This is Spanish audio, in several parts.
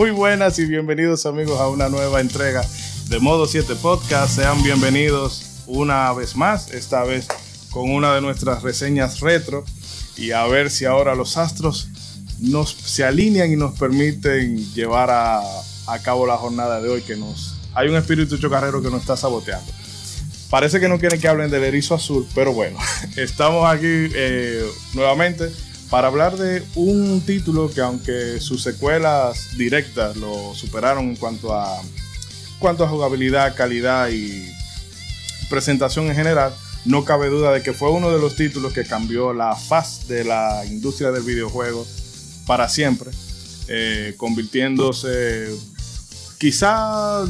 Muy buenas y bienvenidos amigos a una nueva entrega de Modo 7 Podcast. Sean bienvenidos una vez más, esta vez con una de nuestras reseñas retro y a ver si ahora los astros nos se alinean y nos permiten llevar a, cabo la jornada de hoy que nos hay un espíritu chocarrero que nos está saboteando. Parece que no quieren que hablen del erizo azul, pero bueno, estamos aquí eh, nuevamente para hablar de un título que aunque sus secuelas directas lo superaron en cuanto a, cuanto a jugabilidad, calidad y presentación en general, no cabe duda de que fue uno de los títulos que cambió la faz de la industria del videojuego para siempre, eh, convirtiéndose quizá,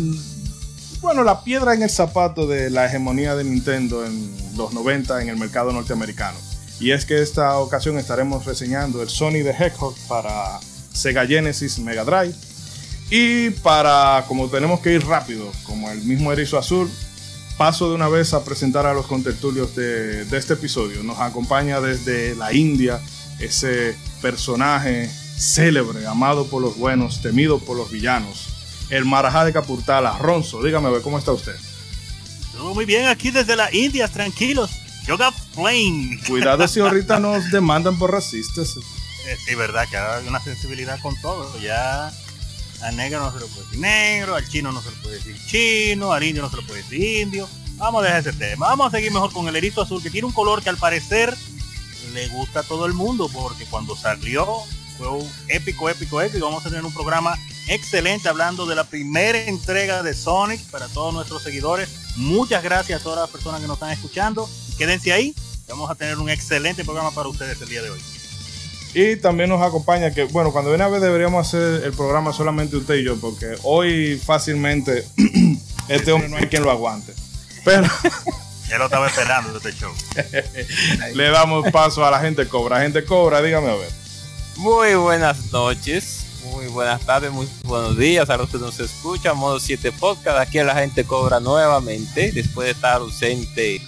bueno, la piedra en el zapato de la hegemonía de Nintendo en los 90 en el mercado norteamericano. Y es que esta ocasión estaremos reseñando el Sony the Hedgehog para Sega Genesis Mega Drive. Y para, como tenemos que ir rápido, como el mismo erizo azul, paso de una vez a presentar a los contertulios de, de este episodio. Nos acompaña desde la India ese personaje célebre, amado por los buenos, temido por los villanos, el Marajá de Capurtala, Ronzo. Dígame, ¿cómo está usted? Todo muy bien aquí desde la India, tranquilos. Yoga Flame. Cuidado si ahorita nos demandan por racistas. Eh, sí, verdad, que hay una sensibilidad con todo. Ya al negro no se lo puede decir negro, al chino no se lo puede decir chino, al indio no se lo puede decir indio. Vamos a dejar ese tema. Vamos a seguir mejor con el erizo azul, que tiene un color que al parecer le gusta a todo el mundo, porque cuando salió fue un épico, épico, épico. Vamos a tener un programa excelente hablando de la primera entrega de Sonic para todos nuestros seguidores. Muchas gracias a todas las personas que nos están escuchando. Quédense ahí. Vamos a tener un excelente programa para ustedes el día de hoy. Y también nos acompaña que, bueno, cuando viene a ver deberíamos hacer el programa solamente usted y yo, porque hoy fácilmente este hombre no hay quien lo aguante. Pero Ya lo estaba esperando este show. le damos paso a la gente cobra. Gente cobra, dígame a ver. Muy buenas noches, muy buenas tardes, muy buenos días a los que nos escuchan. Modo 7 Podcast. Aquí la gente cobra nuevamente después de estar ausente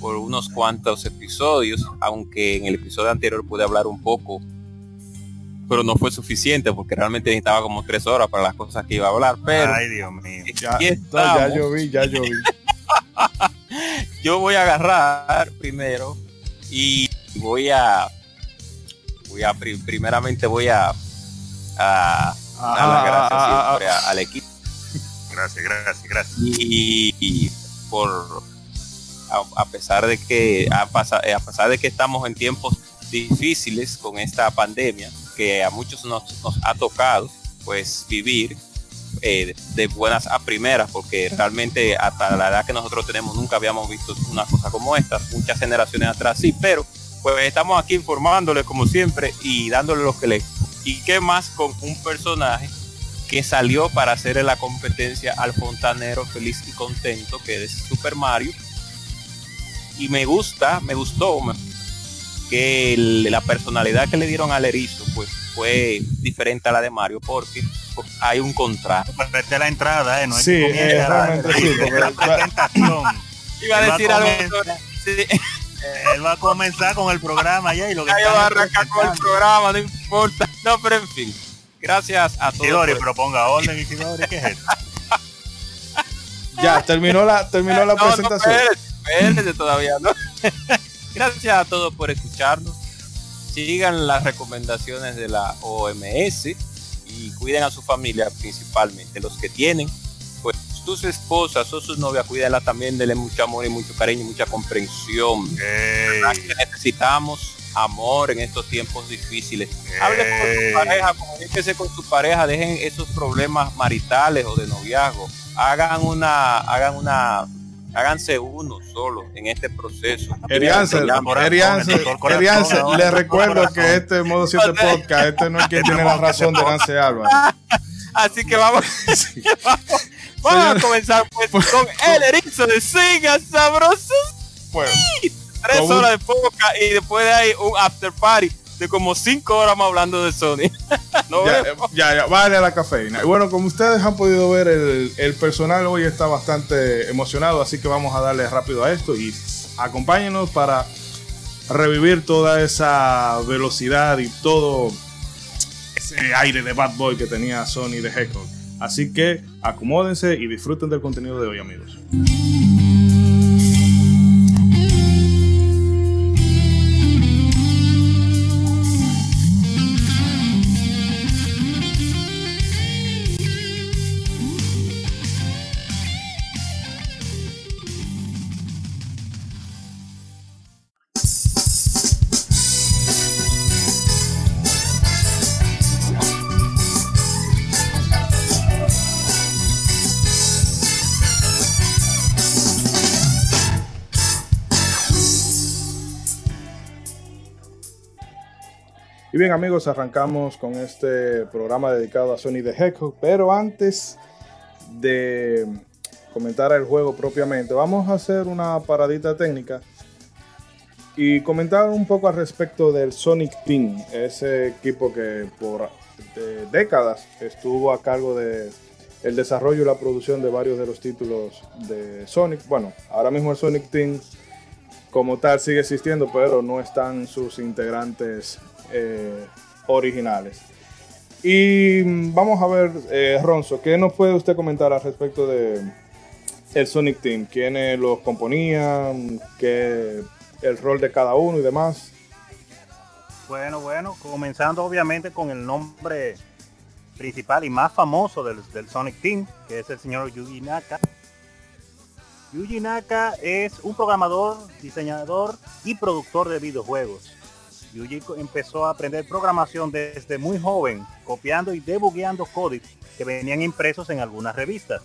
por unos cuantos episodios, aunque en el episodio anterior pude hablar un poco, pero no fue suficiente porque realmente necesitaba como tres horas para las cosas que iba a hablar. Pero Ay, Dios mío. Ya, ya yo vi, ya yo vi. yo voy a agarrar primero y voy a voy a pri- primeramente voy a a dar las gracias ah, siempre a- al equipo Gracias, gracias, gracias. y, y por a, pesar de que a, pasa- a pesar de que estamos en tiempos difíciles con esta pandemia que a muchos nos, ha tocado pues vivir eh, de, buenas a primeras porque realmente hasta la edad que nosotros tenemos nunca habíamos visto una cosa como esta. Muchas generaciones atrás sí pero pues estamos aquí informándole como siempre y dándole lo que le y qué más con un personaje que salió para hacerle la competencia al fontanero feliz y contento que es Super Mario y me gusta me gustó que el- la personalidad que le dieron al erizo pues fue diferente a la de Mario porque pues, hay un contraste Preste la entrada, ¿eh? No hay Sí, que la presentación. iba a Él va decir a algo Él va a comenzar con el programa ya y lo que ya voy a arrancar con el programa no importa no pero en fin gracias a todos Isidori, por- pero ponga orden, Isidori, ¿qué es esto? Ya, terminó la, terminó la No, no, presentación. espérese, todavía, ¿no? Gracias a todos por escucharnos. Sigan las recomendaciones de la OMS y cuiden a su familia principalmente, los que tienen, pues sus esposas o sus novias, cuídenla también, denle mucho amor y mucho cariño y mucha comprensión. Ey, ¿Verdad que necesitamos amor en estos tiempos difíciles. Hable con su pareja, comuníquese con su pareja, dejen esos problemas maritales o de noviazgo. Hagan una, hagan una, háganse uno solo en este proceso. Eriance, Se llama- corazón, Eriance, el doctor corazón, Eriance, ahora, le el doctor recuerdo que este modo 7 podcast, este no es quien tiene la razón de Lance Álvarez. Así que vamos, vamos a Señor- comenzar pues con el erizo de Siga Sabrosos. Bueno, Tres horas de poca y después de ahí un after party de como cinco horas más hablando de Sony. No ya, ya, ya, vale la cafeína. Bueno, como ustedes han podido ver, el, el personal hoy está bastante emocionado, así que vamos a darle rápido a esto y acompáñenos para revivir toda esa velocidad y todo ese aire de bad boy que tenía Sony de Hedgehog. Así que acomódense y disfruten del contenido de hoy, amigos. Y bien amigos, arrancamos con este programa dedicado a Sony the Hedgehog, pero antes de comentar el juego propiamente, vamos a hacer una paradita técnica y comentar un poco al respecto del Sonic Team, ese equipo que por décadas estuvo a cargo de el desarrollo y la producción de varios de los títulos de Sonic. Bueno, ahora mismo el Sonic Team como tal sigue existiendo, pero no están sus integrantes eh, originales. Y vamos a ver, eh, Ronzo, ¿qué nos puede usted comentar al respecto de el Sonic Team? ¿Quiénes los componían? ¿Qué, el rol de cada uno y demás? Bueno, bueno, comenzando obviamente con el nombre principal y más famoso del, del Sonic Team, que es el señor Yuji Naka. Yuji Naka es un programador, diseñador y productor de videojuegos. Yuji empezó a aprender programación desde muy joven, copiando y debugueando códigos que venían impresos en algunas revistas.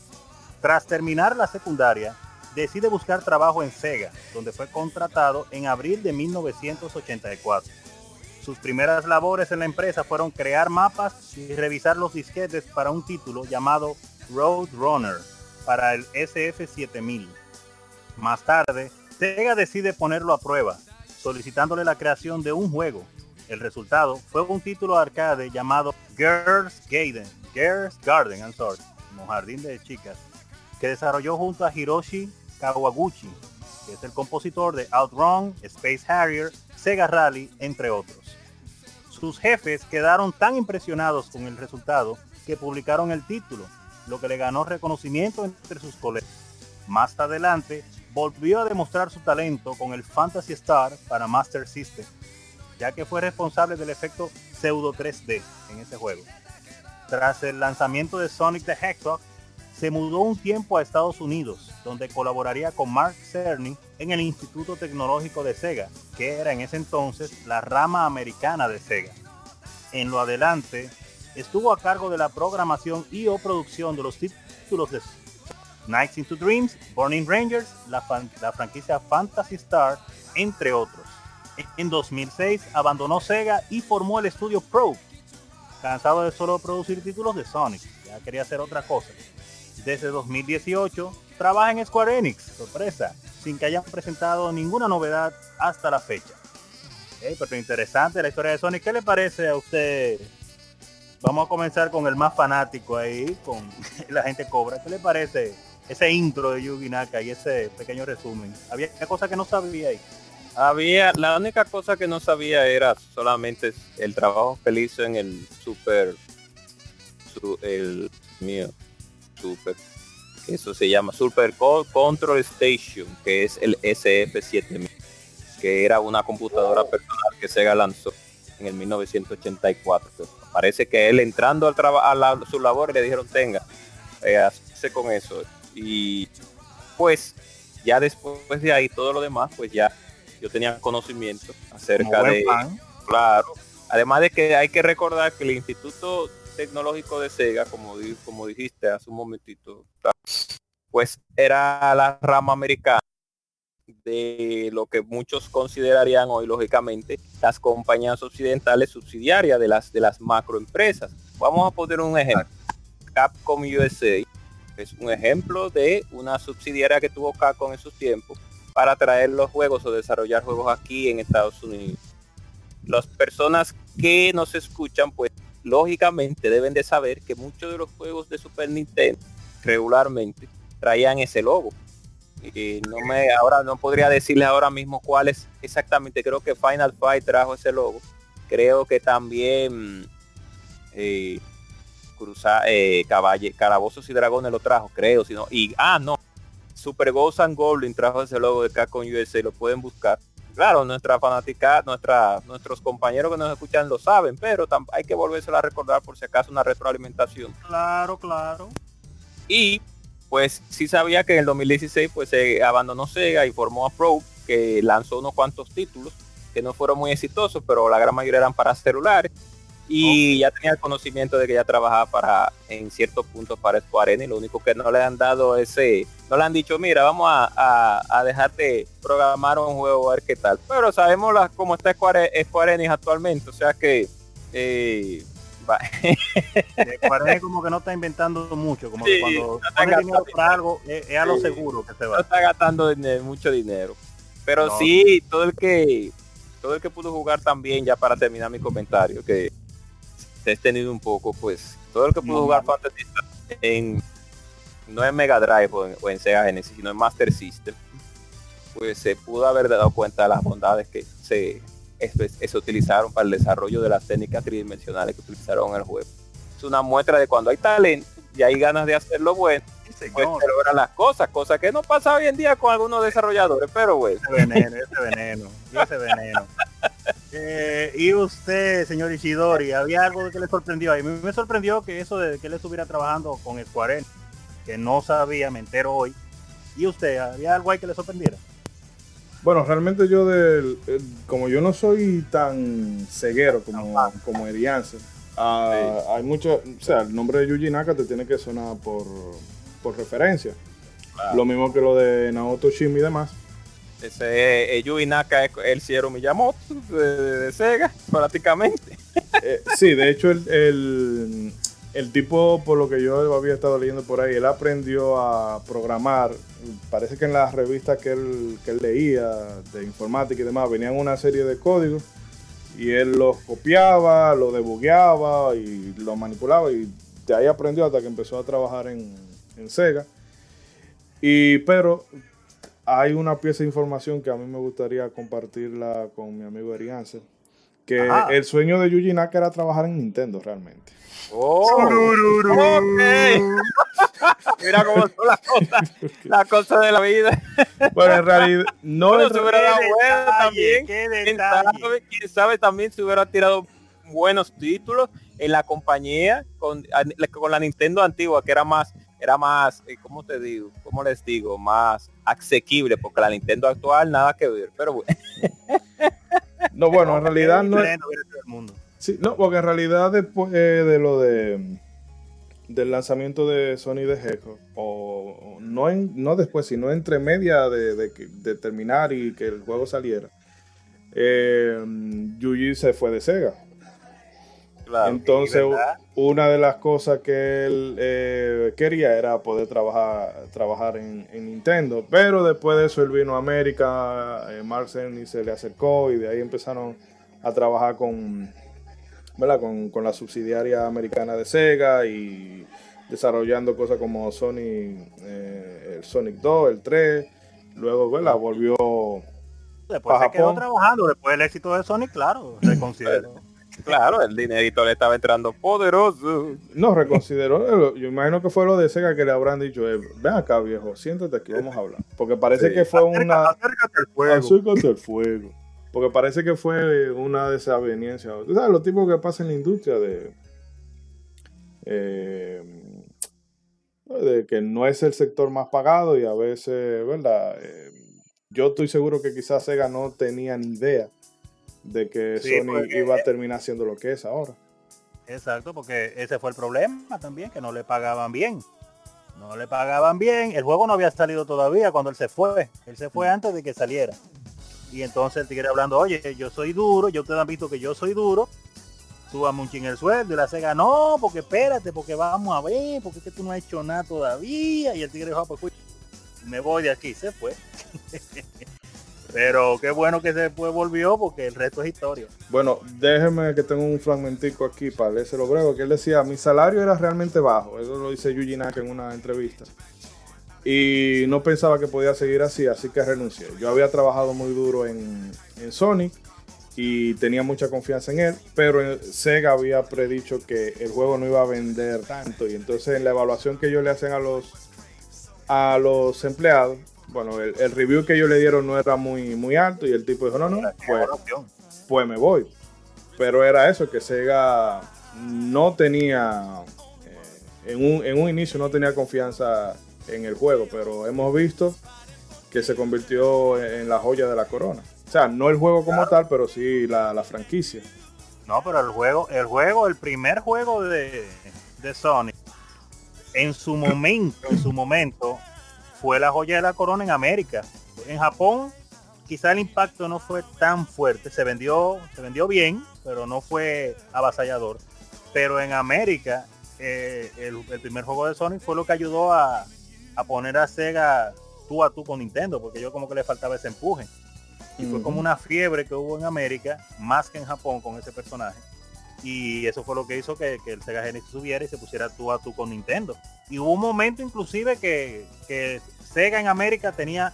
Tras terminar la secundaria, decide buscar trabajo en Sega, donde fue contratado en abril de 1984. Sus primeras labores en la empresa fueron crear mapas y revisar los disquetes para un título llamado Road Runner para el SF7000. Más tarde, Sega decide ponerlo a prueba solicitándole la creación de un juego. El resultado fue un título arcade llamado Girls Garden, Girls Garden, I'm sorry, como jardín de chicas, que desarrolló junto a Hiroshi Kawaguchi, que es el compositor de Outrun, Space Harrier, Sega Rally, entre otros. Sus jefes quedaron tan impresionados con el resultado que publicaron el título, lo que le ganó reconocimiento entre sus colegas. Más adelante, volvió a demostrar su talento con el Fantasy Star para Master System, ya que fue responsable del efecto pseudo 3D en ese juego. Tras el lanzamiento de Sonic the Hedgehog, se mudó un tiempo a Estados Unidos, donde colaboraría con Mark Cerny en el Instituto Tecnológico de Sega, que era en ese entonces la rama americana de Sega. En lo adelante, estuvo a cargo de la programación y o producción de los títulos de Nights into Dreams, Burning Rangers, la, franquicia Fantasy Star, entre otros. En 2006 abandonó Sega y formó el estudio Pro, cansado de solo producir títulos de Sonic, ya quería hacer otra cosa. Desde 2018 trabaja en Square Enix, sorpresa, sin que hayan presentado ninguna novedad hasta la fecha. pero interesante la historia de Sonic. ¿Qué le parece a usted? Vamos a comenzar con el más fanático ahí, con la gente cobra. ¿Qué le parece ese intro de Yugi Naka y ese pequeño resumen. Había cosa que no sabía ahí. Había, la única cosa que no sabía era solamente el trabajo que hizo en el super, el mío, super, eso se llama Super Control Station, que es el SF7000, que era una computadora personal que Sega lanzó en el 1984. parece que él entrando al trabajo a su labor le dijeron tenga, eh, con eso y pues ya después de ahí todo lo demás pues ya yo tenía conocimiento acerca de claro. Además de que hay que recordar que el instituto tecnológico de Sega como como dijiste hace un momentito pues era la rama americana de lo que muchos considerarían hoy lógicamente las compañías occidentales subsidiarias de las de las macroempresas. Vamos a poner un ejemplo. Capcom USA es un ejemplo de una subsidiaria que tuvo Capcom en sus tiempos para traer los juegos o desarrollar juegos aquí en Estados Unidos. Las personas que nos escuchan, pues lógicamente deben de saber que muchos de los juegos de Super Nintendo regularmente traían ese logo. Y no me ahora no podría decirles ahora mismo cuál es exactamente. Creo que Final Fight trajo ese logo. Creo que también eh, cruzar eh, caballe, calabozos y dragones lo trajo, creo, sino y ah no, Super Ghost and Goblin trajo ese logo de Capcom USA, lo pueden buscar. Claro, nuestra fanática, nuestra, nuestros compañeros que nos escuchan lo saben, pero hay que volvérselo a recordar por si acaso una retroalimentación. Claro, claro. Y pues sí sabía que en el 2016 pues se abandonó Sega y formó a Pro, que lanzó unos cuantos títulos que no fueron muy exitosos, pero la gran mayoría eran para celulares y ya tenía el conocimiento de que ya trabajaba para en ciertos puntos para Square Enix lo único que no le han dado ese no le han dicho mira vamos a, a, dejarte programar un juego a ver qué tal pero sabemos las, cómo está Square, Enix actualmente o sea que eh, Square Enix como que no está inventando mucho como que cuando no dinero. para algo es, a lo seguro que se va. no está gastando mucho dinero. Pero sí todo el que todo el que pudo jugar también ya para terminar mi comentario que se ha tenido un poco, pues todo el que pudo jugar Fantasy en no en Mega Drive o en, Sega Genesis, sino en Master System, pues se pudo haber dado cuenta de las bondades que se, se utilizaron para el desarrollo de las técnicas tridimensionales que utilizaron en el juego. Es una muestra de cuando hay talento y hay ganas de hacerlo bueno, pues se logran las cosas, cosas que no pasa hoy en día con algunos desarrolladores, pero bueno. Ese veneno, ese veneno, ese veneno. Eh, y usted, señor Ishidori, ¿había algo que le sorprendió? A mí me sorprendió que eso de que él estuviera trabajando con Square que no sabía, me entero hoy. ¿Y usted, había algo ahí que le sorprendiera? Bueno, realmente yo, del, como yo no soy tan ceguero como, como Erianse, ah, hay mucho, o sea, el nombre de Yuji Naka te tiene que sonar por, por referencia. Lo mismo que lo de Naoto Shimi y demás. Ese eh, Yuji Naka es el Sierra Miyamoto de, Sega, prácticamente. Eh, sí, de hecho el, el, tipo, por lo que yo había estado leyendo por ahí, él aprendió a programar. Parece que en las revistas que él, que él leía de informática y demás, venían una serie de códigos y él los copiaba, lo debugueaba y lo manipulaba y de ahí aprendió hasta que empezó a trabajar en, en Sega. Y pero hay una pieza de información que a mí me gustaría compartirla con mi amigo Erianse, que el sueño de Yuji Naka era trabajar en Nintendo realmente. Oh, Mira cómo son las cosas, las cosas de la vida. Bueno, en realidad, no bueno, se hubiera dado bueno también. ¿Quién sabe, quién sabe también se hubiera tirado buenos títulos en la compañía con, con la Nintendo antigua, que era más era más, eh, ¿cómo te digo? ¿Cómo les digo? Más asequible, porque la Nintendo actual nada que ver, pero bueno. No, bueno, en realidad no es... Sí, no, porque en realidad después eh, de lo de del lanzamiento de Sony de Hedgehog, o, no, en, no después, sino entre media de, de, terminar y que el juego saliera, eh, Yuji se fue de Sega. Entonces, una de las cosas que él eh, quería era poder trabajar, trabajar en, Nintendo. Pero después de eso él vino a América, eh, y se le acercó y de ahí empezaron a trabajar con, con, la subsidiaria americana de Sega y desarrollando cosas como Sony, eh, el Sonic 2, el 3. Luego volvió... Después se quedó trabajando, después del éxito de Sonic, claro, se consideró. Claro, el dinerito le estaba entrando poderoso. No, reconsideró. Yo imagino que fue lo de Sega que le habrán dicho, eh, ven acá viejo, siéntate aquí, vamos a hablar. Porque parece que fue una... Acércate al fuego. Acércate al fuego. Porque parece que fue una desaveniencia. Tú sabes, lo tipos que pasa en la industria de... Eh, de que no es el sector más pagado y a veces, ¿verdad? Eh, yo estoy seguro que quizás Sega no tenía ni idea de que Sony iba a terminar siendo lo que es ahora. Exacto, porque ese fue el problema también, que no le pagaban bien. No le pagaban bien. El juego no había salido todavía cuando él se fue. Él se fue mm. antes de que saliera. Y entonces el tigre hablando, oye, yo soy duro, yo ustedes han visto que yo soy duro. Súbame un ching el sueldo y la Sega, no, porque espérate, porque vamos a ver, porque es que tú no has hecho nada todavía. Y el tigre dijo, ah, pues me voy de aquí, se fue. Pero qué bueno que después volvió porque el resto es historia. Bueno, déjeme que tengo un fragmentico aquí para leerse breve, que él decía, mi salario era realmente bajo, eso lo dice Yuji Naka en una entrevista. Y no pensaba que podía seguir así, así que renuncié. Yo había trabajado muy duro en, en Sonic y tenía mucha confianza en él, pero Sega había predicho que el juego no iba a vender tanto y entonces en la evaluación que ellos le hacen a los a los empleados, bueno, el, review que ellos le dieron no era muy, muy alto y el tipo dijo, no, no, pues, pues me voy. Pero era eso, que Sega no tenía, eh, en, un, en un inicio no tenía confianza en el juego, pero hemos visto que se convirtió en la joya de la corona. O sea, no el juego como tal, pero sí la, franquicia. No, pero el juego, el juego, el primer juego de, de Sony, en su momento, en su momento, fue la joya de la corona en América. En Japón, quizá el impacto no fue tan fuerte. Se vendió, se vendió bien, pero no fue avasallador. Pero en América, eh, el, primer juego de Sony fue lo que ayudó a, a poner a Sega tú a tú con Nintendo, porque yo como que le faltaba ese empuje. Y fue como una fiebre que hubo en América, más que en Japón con ese personaje. Y eso fue lo que hizo que, el Sega Genesis subiera y se pusiera tú a tú con Nintendo. Y hubo un momento inclusive que, Sega en América tenía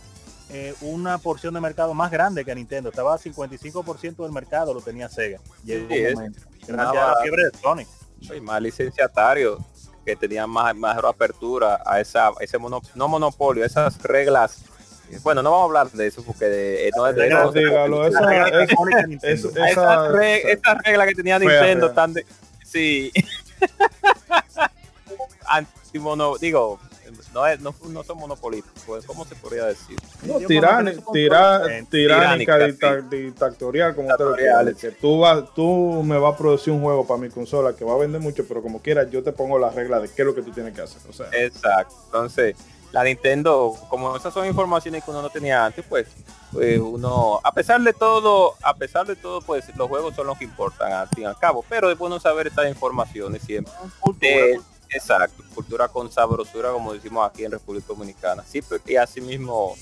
eh, una porción de mercado más grande que Nintendo. Estaba a 55% del mercado lo tenía Sega. Llegó un momento. Gracias a la fiebre de. Soy más licenciatario que tenía más, mayor apertura a esa, ese no monopolio, esas reglas. Bueno, no vamos a hablar de eso porque no es de eso. esa, regla que tenía Nintendo tan de, sí. Antimono, digo, no, es, no, no son monopolistas, pues, ¿cómo se podría decir? No, tiránica, dictatorial, como te lo que tú, vas, tú me vas a producir un juego para mi consola que va a vender mucho, pero como quieras, yo te pongo la regla de qué es lo que tú tienes que hacer. O sea. Exacto. Entonces, la Nintendo, como esas son informaciones que uno no tenía antes, pues, pues uno, a pesar de todo, a pesar de todo, pues los juegos son los que importan al fin y al cabo, pero es bueno saber estas informaciones siempre. Exacto, cultura con sabrosura, como decimos aquí en República Dominicana. Sí, y así mismo,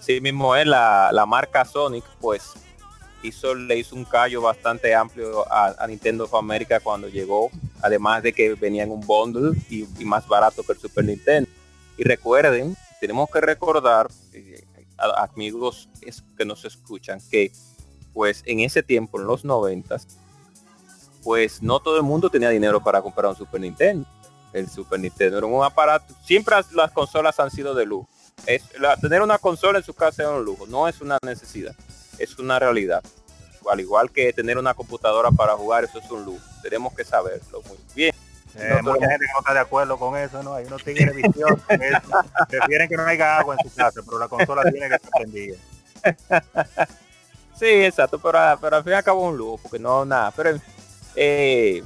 sí mismo es la, marca Sonic, pues hizo, le hizo un callo bastante amplio a, Nintendo of America cuando llegó, además de que venía en un bundle y, más barato que el Super Nintendo. Y recuerden, tenemos que recordar, eh, amigos que nos escuchan, que pues en ese tiempo, en los noventas, pues no todo el mundo tenía dinero para comprar un Super Nintendo el Super Nintendo. Era un aparato. Siempre las consolas han sido de lujo. Es, tener una consola en su casa es un lujo, no es una necesidad, es una realidad. Al igual que tener una computadora para jugar, eso es un lujo. Tenemos que saberlo muy bien. Eh, mucha gente no está de acuerdo con eso, ¿no? Hay unos tigres viciosos prefieren que no haya agua en su casa, pero la consola tiene que estar prendida. Sí, exacto, pero, pero al fin y al cabo un lujo, porque no nada. Pero eh,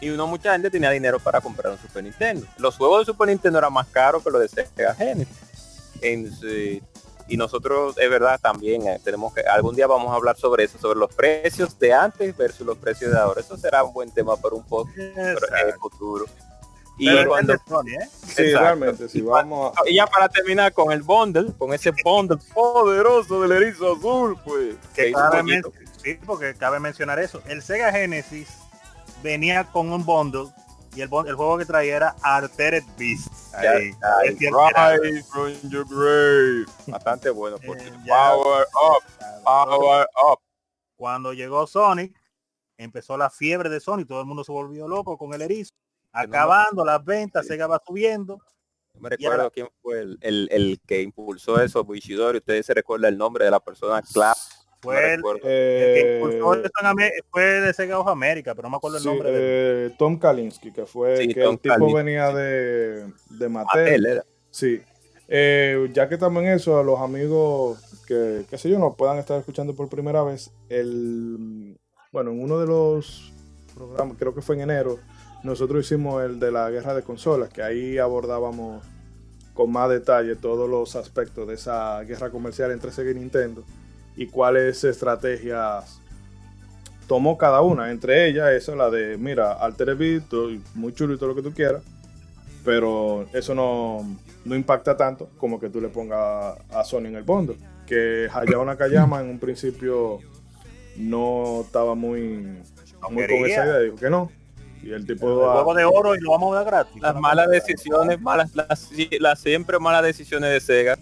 y uno mucha gente tenía dinero para comprar un Super Nintendo. Los juegos de Super Nintendo eran más caros que los de Sega Genesis. Y nosotros, es verdad, también eh, tenemos que, algún día vamos a hablar sobre eso, sobre los precios de antes versus los precios de ahora. Eso será un buen tema para un poco en el futuro. Y cuando, ¿eh? sí, realmente, si vamos y ya para terminar con el bundle, con ese bundle poderoso del erizo azul, pues. Que sí, porque cabe mencionar eso. El Sega Genesis venía con un bundle y el, el juego que traía era Altered Beast. Bastante bueno. Eh, power up. Power up. Cuando llegó Sonic, empezó la fiebre de Sonic. Todo el mundo se volvió loco con el erizo. Acabando las ventas, Sega va subiendo. me recuerdo quién fue el, el, el, que impulsó eso, Buishidori. Ustedes se recuerda el nombre de la persona clave fue el, que fue de Sega of América, pero no me acuerdo el nombre. de Tom Kalinski, que fue que el tipo venía de, de Mattel. Sí. Eh, ya que también eso, a los amigos que, qué sé yo, nos puedan estar escuchando por primera vez, el bueno, en uno de los programas, creo que fue en enero, nosotros hicimos el de la guerra de consolas, que ahí abordábamos con más detalle todos los aspectos de esa guerra comercial entre Sega y Nintendo y cuáles estrategias tomó cada una. Entre ellas, eso, la de, mira, Alter Beat, muy chulo y todo lo que tú quieras, pero eso no, no impacta tanto como que tú le pongas a Sony en el fondo. Que Hayao Nakayama en un principio no estaba muy, muy con esa idea, dijo que no. Y el tipo el juego de oro y lo vamos a dar gratis. Las malas decisiones, malas, las, las siempre malas decisiones de Sega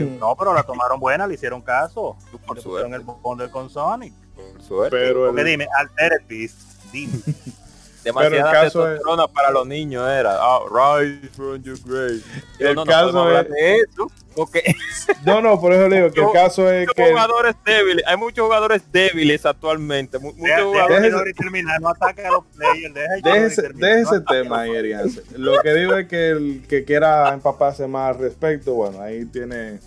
no, pero la tomaron buena, le hicieron caso. Por le el bundle con Sonic. Suerte. Pero Porque el, dime, Altered Beast, dime. Demasiada pero el caso es- testosterona para los niños era. Ah, rise from your grave. Yo, El no, no caso hablar es- de eso. Porque no, no, por eso le digo que el caso es que jugadores débiles. Hay muchos jugadores débiles actualmente. mu- Muchos Deja- jugadores. deja Déjese- terminar, no ataque a los players, deja a Jordi Déjese, déjese no tema. Erianse. Lo que digo es que el que quiera empaparse más al respecto, bueno, ahí tiene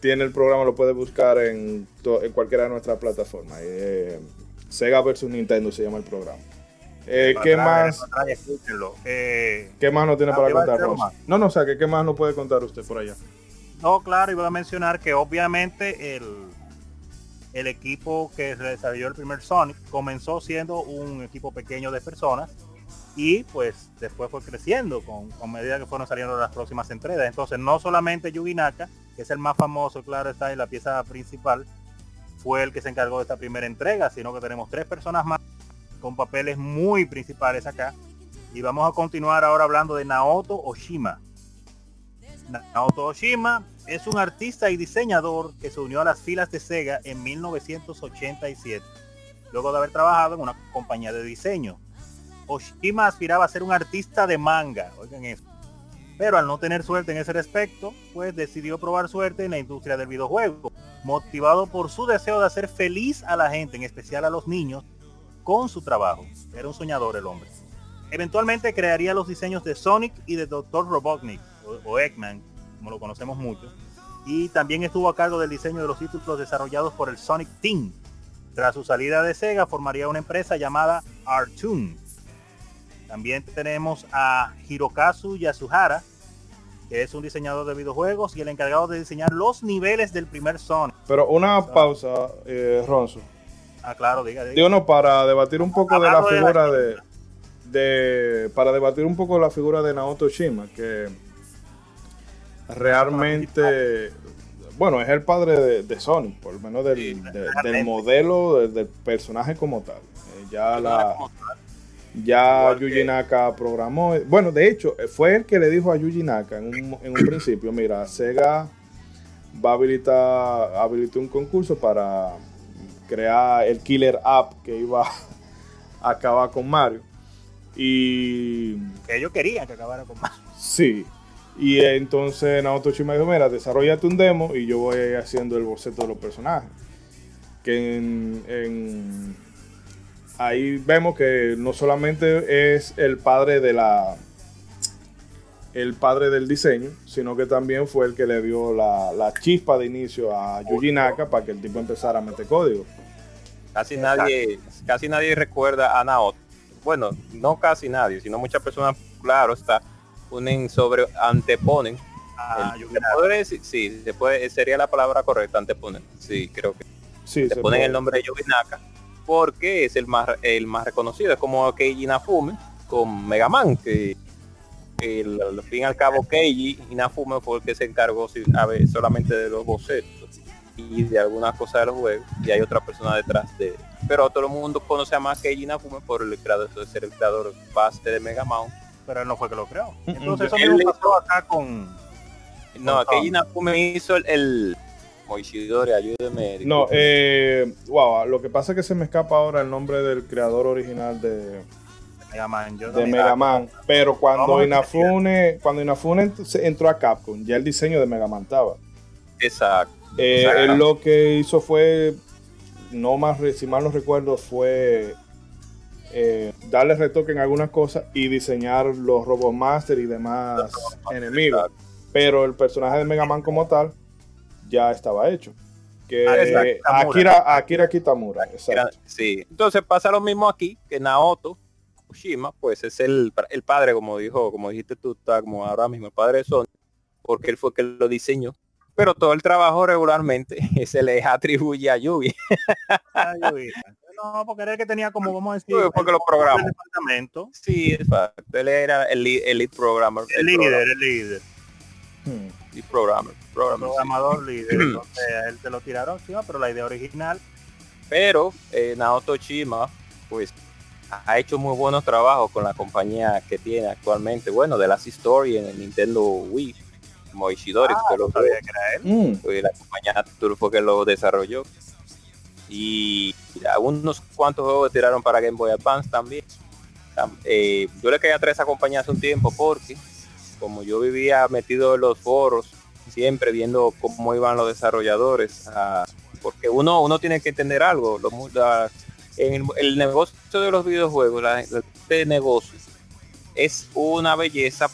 tiene el programa, lo puede buscar en, en cualquiera de nuestras plataformas. Eh, Sega versus Nintendo se llama el programa. Eh, ¿Qué más? atrás. Eh, ¿Qué más no tiene para contar. No, no, o sea, que ¿qué más no puede contar usted por allá? No, claro, iba a mencionar que obviamente el, el equipo que desarrolló el primer Sonic comenzó siendo un equipo pequeño de personas y pues después fue creciendo con, con medida que fueron saliendo las próximas entregas. Entonces no solamente Yugi Naka, que es el más famoso, claro está, y la pieza principal, fue el que se encargó de esta primera entrega, sino que tenemos tres personas más con papeles muy principales acá. Y vamos a continuar ahora hablando de Naoto Oshima. Naoto Oshima es un artista y diseñador que se unió a las filas de Sega en 1987, luego de haber trabajado en una compañía de diseño. Oshima aspiraba a ser un artista de manga, oigan eso. Pero al no tener suerte en ese respecto, pues decidió probar suerte en la industria del videojuego, motivado por su deseo de hacer feliz a la gente, en especial a los niños, con su trabajo. Era un soñador el hombre. Eventualmente crearía los diseños de Sonic y de Dr. Robotnik, o, o Eggman, como lo conocemos mucho. Y también estuvo a cargo del diseño de los títulos desarrollados por el Sonic Team. Tras su salida de Sega, formaría una empresa llamada Artoon. También tenemos a Hirokazu Yasuhara, que es un diseñador de videojuegos y el encargado de diseñar los niveles del primer Sonic. Pero una pausa, eh, Ronzo. Ah, claro, diga, diga. Digo, no, para debatir un poco de la figura de, de- Para debatir un poco la figura de Naoto Shima, que realmente. Bueno, es el padre de, de Sonic, por lo menos del, Sí, de- del modelo, del, del personaje como tal. Eh, ya la. Ya Igual Yuji que- Naka programó. Bueno, de hecho, fue el que le dijo a Yuji Naka en un, en un principio: Mira, Sega va a habilitar habilitó un concurso para crear el killer app que iba a acabar con Mario. Y Que ellos querían que acabara con más. sí. Y entonces Naoto Shima dijo: Mira, desarrollate un demo y yo voy haciendo el boceto de los personajes. Que en- en ahí vemos que no solamente es el padre de la el padre del diseño, sino que también fue el que le dio la, la chispa de inicio a Yuji Naka para que el tipo empezara a meter código. Casi nadie, casi nadie recuerda a Naoto. Bueno, no casi nadie, sino muchas personas, claro, está, ponen sobre, anteponen. Ah, el- se podría sí, se puede- sería la palabra correcta, anteponen. Sí, creo que Sí, le se ponen puede. el nombre de Yugi Naka porque es el más el más reconocido. Es como Keiji Inafume con Mega Man, que el- al fin y al cabo Keiji Inafume fue el que se encargó sí, a ver, solamente de los bocetos y de algunas cosas de los juegos y hay otra persona detrás de pero todo el mundo conoce a más Keiji Inafume por el creador de ser el creador base de Mega Man. Pero él no fue que lo creó. Mm, Entonces eso él mismo pasó acá con no Keiji Inafume hizo el, el Moishidori ayúdeme No, eh, wow, lo que pasa es que se me escapa ahora el nombre del creador original de, Mega Man. Yo de Mega Man. Pero cuando Inafune, cuando Inafune entró a Capcom, ya el diseño de Mega Man estaba. exacto Eh, Exacto. él lo que hizo fue, no más, re- si mal no recuerdo, fue eh, darle retoque en algunas cosas y diseñar los Robot Master y demás enemigos. exacto. Pero el personaje de Mega Man como tal ya estaba hecho. Que Ah, exacto. Akira, Akira Kitamura, exacto. sí. Entonces pasa lo mismo aquí, que Naoto Fukushima, pues es el, el padre, como dijo, como dijiste tú, está como ahora mismo el padre de Sony, porque él fue el que lo diseñó. Pero todo el trabajo regularmente se le atribuye a Yugi. Ay, Yugi. No, porque era el que tenía como, vamos a decir, Yugi fue que lo programó. el departamento. Sí, exacto. Él era el lead, el lead programmer. El líder, el líder. Hmm. programmer. programmer, sí. Programador líder. Entonces a él te lo tiraron encima, pero la idea original Pero eh, Naoto Shima, pues ha hecho muy buenos trabajos con la compañía que tiene actualmente. Bueno, de las Story en el Nintendo Wii, Moishidori, Ah, que lo no sabía que era él. Mm. fue la compañía Turbo que lo desarrolló. Y algunos cuantos juegos tiraron para Game Boy Advance también. Eh, yo le quería traer esa compañía hace un tiempo porque como yo vivía metido en los foros, siempre viendo cómo iban los desarrolladores, ah, porque uno, uno tiene que entender algo, el, negocio de los videojuegos, la, de negocio, es una belleza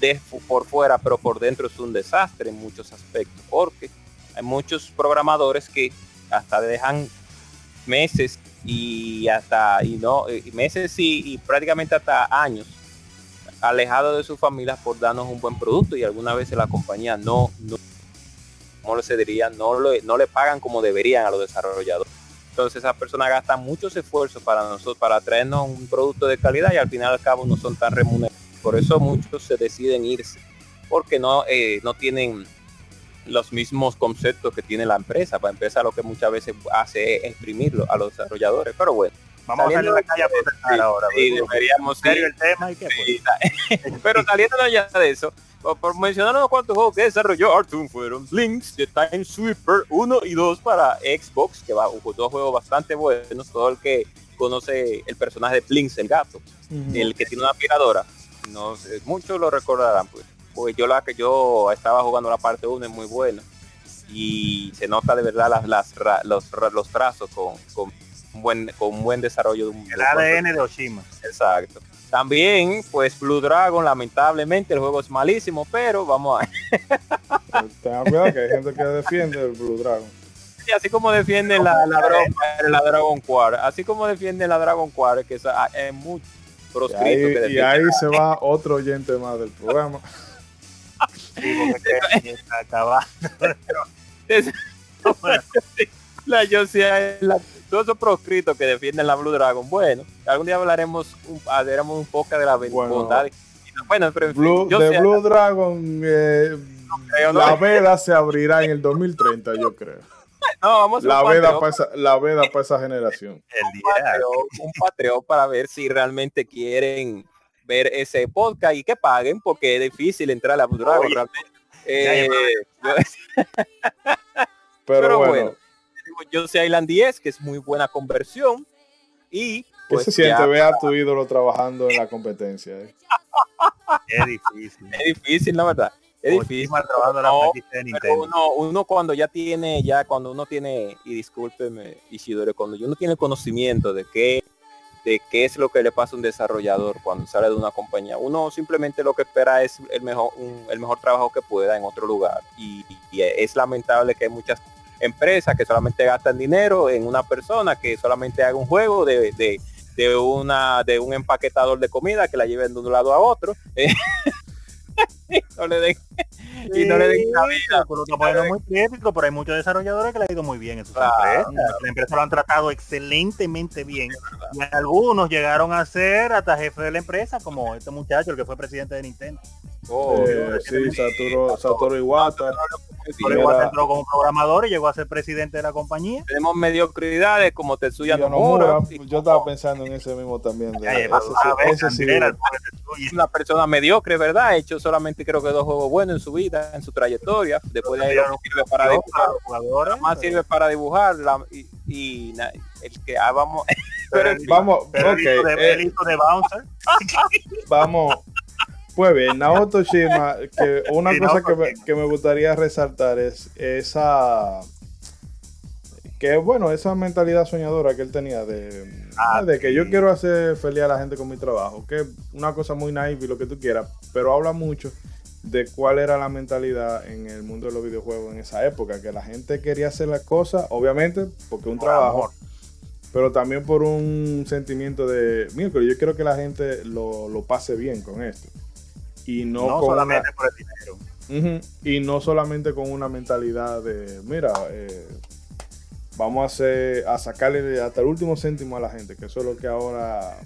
de, por fuera, pero por dentro es un desastre en muchos aspectos, porque hay muchos programadores que hasta dejan meses y hasta y no meses y, prácticamente hasta años alejado de su familia por darnos un buen producto y algunas veces la compañía no no como se diría no no le pagan como deberían a los desarrolladores entonces esas personas gastan muchos esfuerzos para nosotros para traernos un producto de calidad y al final al cabo no son tan remunerados por eso muchos se deciden irse porque no eh, no tienen los mismos conceptos que tiene la empresa. Para empezar, lo que muchas veces hace es exprimirlo a los desarrolladores. Pero bueno. Vamos a salir a la calle a protestar ahora. Sí, deberíamos serio el tema y qué Pero saliendo ya de eso, por mencionar unos cuantos juegos que desarrolló Arthur fueron Links de Time Sweeper 1 y 2 para Xbox, que va dos juegos bastante buenos. Todo el que conoce el personaje de Blinks, el gato, el que tiene una aspiradora, no sé, muchos lo recordarán pues pues yo la que yo estaba jugando la parte 1 es muy buena y se nota de verdad las, las los, los trazos con, con un buen con un buen desarrollo de un, el ADN de Oshima. Exacto. También pues Blue Dragon lamentablemente el juego es malísimo pero vamos a tengan cuidado que hay gente que defiende el Blue Dragon. Y así como defiende la, la, la, Dragon Quad así como defiende la Dragon Quad que es, ah, es muy proscrito y ahí se va otro oyente más del programa. La yo la, todos esos proscritos que defienden la Blue Dragon. Bueno, algún día hablaremos un, hablaremos un poco de la bondad. Bueno, pero Blue, de Blue Dragon, eh, la veda se abrirá en el 2030, yo creo. No, vamos la veda, para esa, la veda para esa generación. un Patreon para ver si realmente quieren ver ese podcast y que paguen porque es difícil entrar a la cultura eh, pero, bueno, yo sé Island 10 que es muy buena conversión y pues, se siente ver a tu ídolo trabajando en la competencia eh? es difícil es difícil la verdad es difícil uno, uno, cuando ya tiene ya cuando uno tiene y discúlpeme Isidore cuando uno tiene conocimiento de que de qué es lo que le pasa a un desarrollador cuando sale de una compañía. Uno simplemente lo que espera es el mejor, el mejor trabajo que pueda en otro lugar. Y, es lamentable que hay muchas empresas que solamente gastan dinero en una persona que solamente haga un juego de, de, una de un empaquetador de comida que la lleven de un lado a otro. no le den y no le den cabida. Por lo muy crítico, pero hay muchos desarrolladores que le ha ido muy bien en sus empresas. La empresa lo han tratado excelentemente bien. Y algunos llegaron a ser hasta jefe de la empresa, como este muchacho, el que fue presidente de Nintendo. Oh, eh, sí, Satoru, Satoru Iwata. Satoru Iwata entró como programador y llegó a ser presidente de la compañía. Tenemos mediocridades como Tetsuya Nomura. Yo estaba pensando en ese mismo también. De, una persona mediocre, ¿verdad? Hecho solamente creo que dos juegos buenos en su vida, en su trayectoria. Después de ahí no sirve para dibujar. Más sirve para dibujar y, el que ah, vamos. pero vamos, pero okay, el hijo de, Bouncer. vamos pues bien, Naoto Shima, que una cosa que me, que me, gustaría resaltar es esa que bueno, esa mentalidad soñadora que él tenía de, ah, de que yo quiero hacer feliz a la gente con mi trabajo, que es una cosa muy naive y lo que tú quieras, pero habla mucho de cuál era la mentalidad en el mundo de los videojuegos en esa época, que la gente quería hacer las cosas, obviamente, porque un trabajo, pero también por un sentimiento de, mira, yo quiero que la gente lo, lo pase bien con esto y no, solamente por el dinero. y no solamente con una mentalidad de, mira, eh, vamos a, hacer, a sacarle hasta el último céntimo a la gente, que eso es lo que ahora,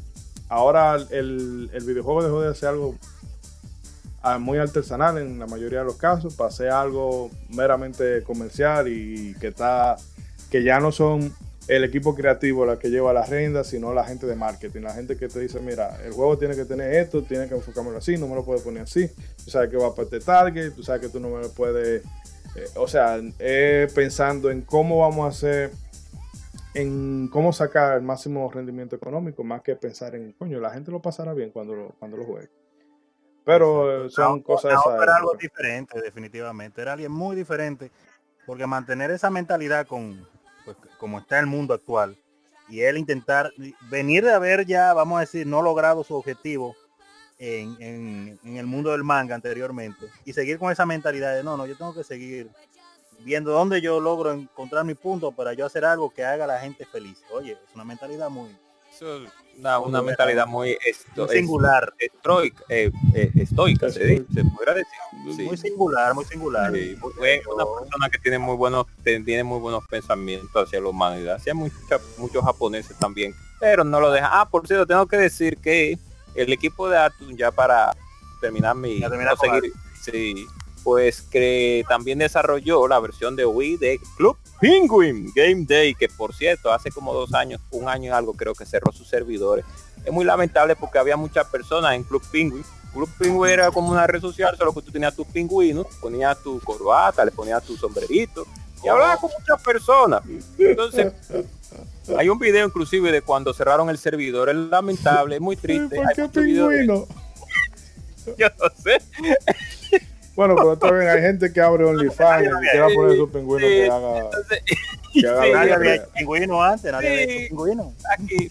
ahora el, el videojuego dejó de ser algo ah, muy artesanal en la mayoría de los casos, para ser algo meramente comercial y que está, que ya no son el equipo creativo la que lleva las riendas, sino la gente de marketing, la gente que te dice, mira, el juego tiene que tener esto, tiene que enfocármelo así, no me lo puedes poner así, tú sabes que va para este target, tú sabes que tú no me lo puedes, eh, o sea, pensando en cómo vamos a hacer en cómo sacar el máximo rendimiento económico, más que pensar en, coño, la gente lo pasará bien cuando lo, cuando lo juegue. Pero eh, son cosas... No, era algo diferente, definitivamente. Era alguien muy diferente, porque mantener esa mentalidad con, pues, como está el mundo actual, y él intentar venir de haber ya, vamos a decir, no logrado su objetivo en, en, en, el mundo del manga anteriormente y seguir con esa mentalidad de no, no, yo tengo que seguir viendo dónde yo logro encontrar mi punto para yo hacer algo que haga a la gente feliz. Oye, es una mentalidad muy... Una, una mentalidad muy, esto, singular. Estoica, eh, eh, estoica se, dice, se podría decir. Muy singular, muy singular. Sí, una persona que tiene muy buenos, tiene muy buenos pensamientos hacia la humanidad. Hacia muchos, muchos japoneses también. Pero no lo deja. Ah, por cierto, tengo que decir que el equipo de Atum ya para terminar mi no seguir, sí, pues que también desarrolló la versión de Wii de Club Penguin Game Day, que por cierto, hace como dos años, un año y algo creo que cerró sus servidores. Es muy lamentable porque había muchas personas en Club Penguin. Club Penguin era como una red social, solo que tú tenías tus pingüinos, ponías tu corbata, le ponías tu sombrerito y hablaba con muchas personas. Entonces, hay un video inclusive de cuando cerraron el servidor, es lamentable, es muy triste. ¿Por qué pingüino? Yo no sé. Bueno, pero también hay gente que abre OnlyFans y quiera poner su pingüino que haga. Que haga nadie había pingüino antes, nadie había pingüino. Aquí,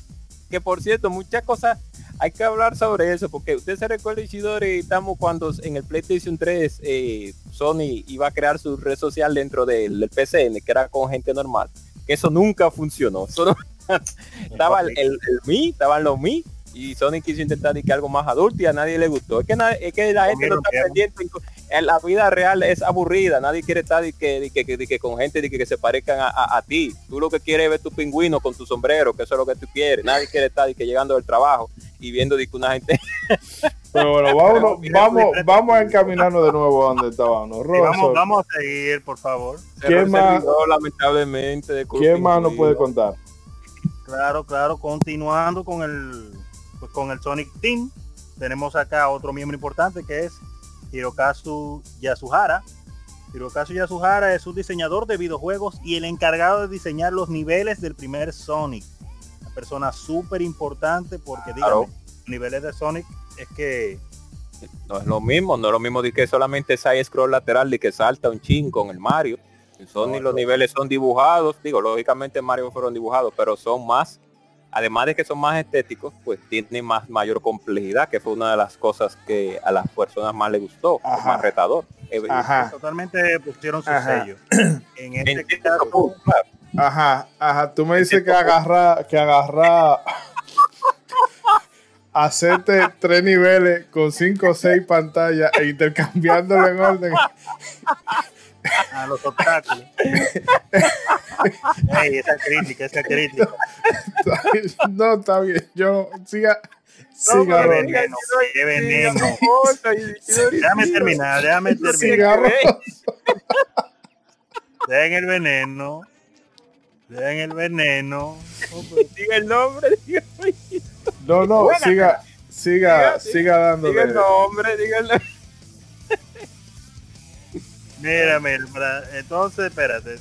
que por cierto, muchas cosas hay que hablar sobre eso, porque usted se recuerda, Isidore, estamos cuando en el PlayStation 3 eh, Sony iba a crear su red social dentro del, PCN, que era con gente normal. Que eso nunca funcionó. estaba el, el, el Mi, estaban los Mi, y Sony quiso intentar que algo más adulto y a nadie le gustó. Es que, es que la gente no está pendiente. En la vida real es aburrida. Nadie quiere estar de que, que, que, con gente de que, se parezcan a, ti. Tú lo que quieres es ver tu pingüino con tu sombrero, que eso es lo que tú quieres. Nadie quiere estar de que llegando del trabajo y viendo de que una gente. Pero bueno, vamos, vamos, vamos a encaminarnos de nuevo a donde estábamos. Vamos, vamos a seguir, por favor. ¿Quién más? Lamentablemente de ¿Quién más nos puede contar? Claro, claro, continuando con el pues con el Sonic Team tenemos acá otro miembro importante que es Hirokazu Yasuhara. Hirokazu Yasuhara es un diseñador de videojuegos y el encargado de diseñar los niveles del primer Sonic. Una persona súper importante porque dígame, niveles de Sonic es que no es lo mismo, no es lo mismo de que solamente ese scroll lateral de que salta un chin con el Mario. En Sonic los niveles son dibujados, digo, lógicamente Mario fueron dibujados, pero son más además de que son más estéticos, pues tienen más mayor complejidad, que fue una de las cosas que a las personas más les gustó, más retador. Ajá. Totalmente pusieron su sello. en este caso, Ajá, ajá. Tú me dices que agarra, que agarra, hacerte tres niveles con cinco o seis pantallas e intercambiándolo en orden a los obstáculos. esa crítica, esa crítica. No, está bien. Yo siga. Siga veneno, qué veneno. Déjame terminar, déjame terminar. Dejen el veneno. Dejen el veneno. Diga el nombre, diga No, no, siga, siga, siga dándole. Diga el nombre, diga el nombre. Mira, mira, entonces, espérate,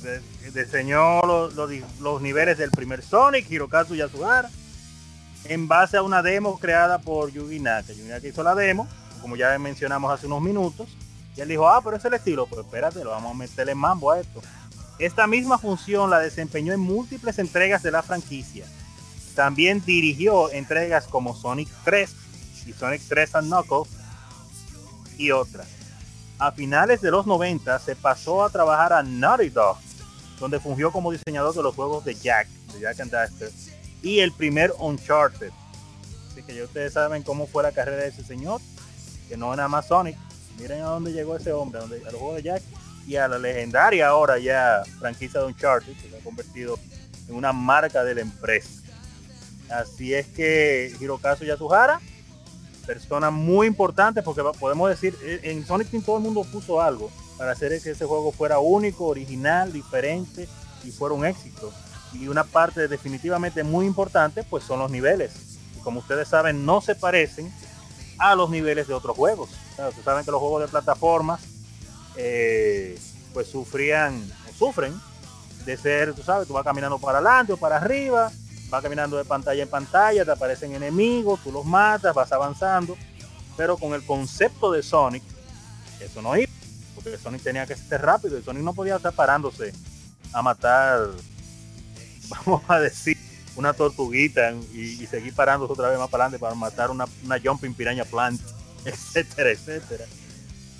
diseñó los, niveles del primer Sonic, Hirokazu Yasuhara, en base a una demo creada por Yugi Naka. Yugi Naka hizo la demo, como ya mencionamos hace unos minutos, y él dijo, ah, pero es el estilo, pues espérate, lo vamos a meterle mambo a esto. Esta misma función la desempeñó en múltiples entregas de la franquicia. También dirigió entregas como Sonic 3 y Sonic 3 and Knuckles y otras. A finales de los 90 se pasó a trabajar a Naughty Dog, donde fungió como diseñador de los juegos de Jack, de Jack and Daxter, y el primer Uncharted. Así que ya ustedes saben cómo fue la carrera de ese señor, que no nada más Sonic. Miren a dónde llegó ese hombre, a, los juegos de Jack y a la legendaria ahora ya franquicia de Uncharted, que se ha convertido en una marca de la empresa. Así es que Hirokazu Yasuhara persona muy importante porque podemos decir, eh, en Sonic Team todo el mundo puso algo para hacer que ese juego fuera único, original, diferente y fuera un éxito. Y una parte definitivamente muy importante pues son los niveles. Y como ustedes saben, no se parecen a los niveles de otros juegos. ustedes saben que los juegos de plataformas eh, pues sufrían o sufren de ser, tú sabes, tú vas caminando para adelante o para arriba, vas caminando de pantalla en pantalla, te aparecen enemigos, tú los matas, vas avanzando, pero con el concepto de Sonic, eso no iba, porque Sonic tenía que ser rápido y Sonic no podía estar parándose a matar, vamos a decir, una tortuguita y, seguir parándose otra vez más para adelante para matar una, una jumping piraña plant, etcétera, etcétera.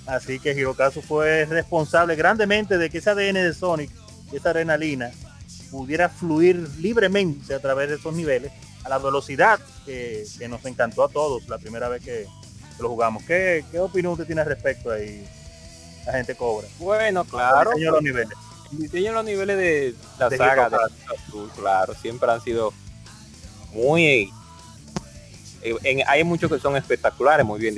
Así que Hirokazu fue responsable grandemente de que ese ADN de Sonic, esa adrenalina, pudiera fluir libremente a través de esos niveles a la velocidad que, nos encantó a todos la primera vez que, lo jugamos. ¿Qué, ¿Qué, opinión usted tiene al respecto ahí? La gente cobra. Bueno, claro. Diseño los niveles. diseño los niveles de la saga de claro, siempre han sido muy eh, hay muchos que son espectaculares, muy bien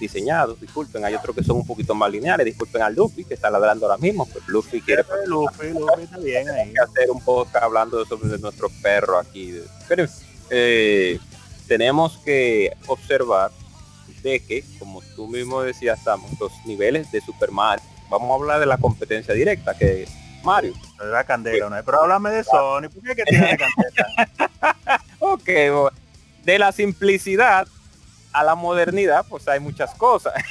diseñados, disculpen, hay otros que son un poquito más lineales, disculpen al Luffy que está ladrando ahora mismo, pues Luffy quiere Luffy, Luffy está bien ahí. hacer un podcast hablando sobre nuestro perro aquí. Pero eh, tenemos que observar de que, como tú mismo decías, estamos los niveles de Super Mario. Vamos a hablar de la competencia directa que Mario. La candela, ¿no? Pero háblame de Sony, ¿por qué que tiene candela? ok, bueno de la simplicidad a la modernidad, pues hay muchas cosas.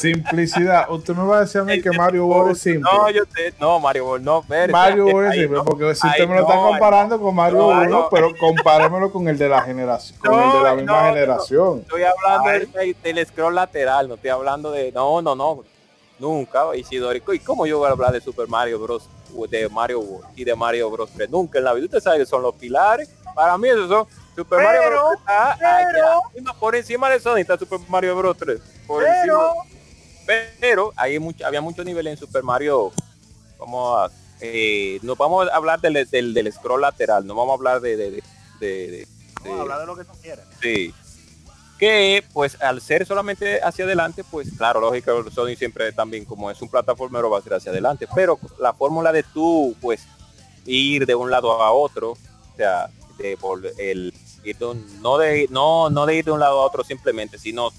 Simplicidad. Usted me va a decir a mí que Mario World es simple. No, yo te, no, Mario World no, pero Mario World es simple, porque si usted me lo está comparando con Mario World, pero compáremelo con el de la generación, con el de la misma generación. Estoy hablando del, del, scroll lateral, no estoy hablando de, no, no, no, nunca, Isidori. ¿Y cómo yo voy a hablar de Super Mario Bros? de Mario World y de Mario Bros 3? Nunca en la vida. Usted sabe que son los pilares para mí esos son Super Mario Bros. Está por encima de Sonic está Super Mario Bros. 3. Por pero, encima. Pero hay mucho, había muchos niveles en Super Mario. Vamos a, eh, nos vamos a hablar del, del, del, scroll lateral, no vamos a hablar de, de, de, de vamos a hablar de lo que tú quieras. Sí. Que pues al ser solamente hacia adelante, pues claro, lógica, Sonic siempre también como es un plataformero va a ser hacia adelante. Pero la fórmula de tú, pues, ir de un lado a otro, o sea, de el no de no no de ir de un lado a otro simplemente sino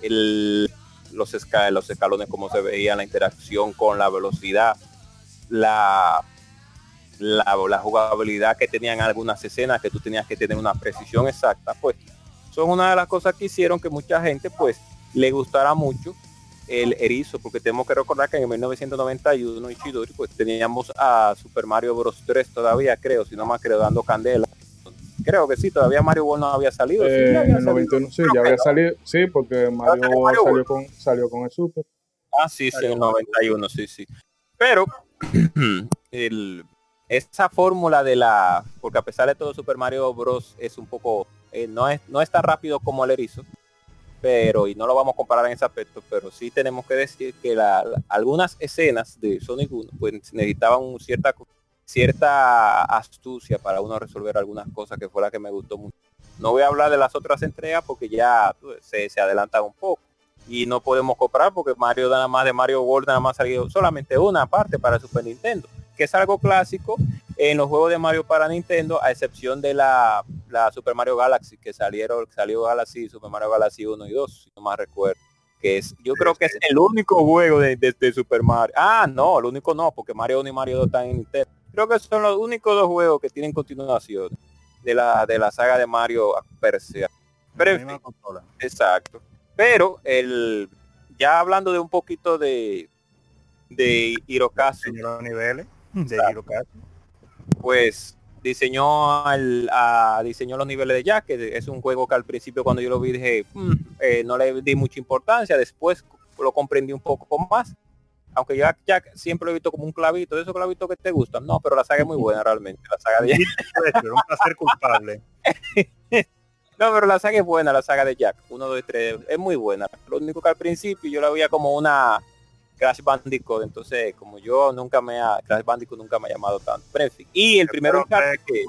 el, los, los escalones como se veía la interacción con la velocidad la, la, la jugabilidad que tenían algunas escenas que tú tenías que tener una precisión exacta pues son una de las cosas que hicieron que mucha gente pues le gustara mucho el erizo, porque tenemos que recordar que en 1991 Ichidori pues teníamos a Super Mario Bros. 3 todavía creo, si no más creo dando candela Creo que sí, todavía Mario World no había salido. sí, eh, en el 91 sí, ya había salido, sí, porque Mario, World salió con, salió con el Super. Ah, sí, sí, en el 91, sí, sí. Pero el, esa fórmula de la, porque a pesar de todo Super Mario Bros es un poco, eh, no es no es tan rápido como el erizo, pero y no lo vamos a comparar en ese aspecto, pero sí tenemos que decir que la, algunas escenas de Sonic 1 pues necesitaban un cierta cierta astucia para uno resolver algunas cosas que fue la que me gustó mucho. No voy a hablar de las otras entregas porque ya se, se un poco y no podemos comprar porque Mario nada más de Mario World nada más salió solamente una parte para Super Nintendo, que es algo clásico en los juegos de Mario para Nintendo, a excepción de la, la Super Mario Galaxy, que salieron, salió Galaxy, Super Mario Galaxy 1 y 2, si no más recuerdo. Que es, yo creo que es el único juego de, de, Super Mario. Ah, no, el único no, porque Mario 1 y Mario 2 están en Nintendo. Creo que son los únicos dos juegos que tienen continuación de la, de la saga de Mario Persia. Pero exacto. Pero el ya hablando de un poquito de de Hirokazu. Los niveles de Hirokazu. Pues diseñó al, a, diseñó los niveles de Jack, que es un juego que al principio cuando yo lo vi dije, mm, eh, no le di mucha importancia, después lo comprendí un poco más aunque yo ya siempre lo he visto como un clavito, de esos clavitos que te gustan, no, pero la saga es muy buena realmente, la saga de Jack. un placer culpable. no, pero la saga es buena, la saga de Jack, 1, 2, 3, es muy buena. Lo único que al principio yo la veía como una Crash Bandicoot, entonces como yo nunca me ha, Crash Bandicoot nunca me ha llamado tanto. y el primer Uncharted que...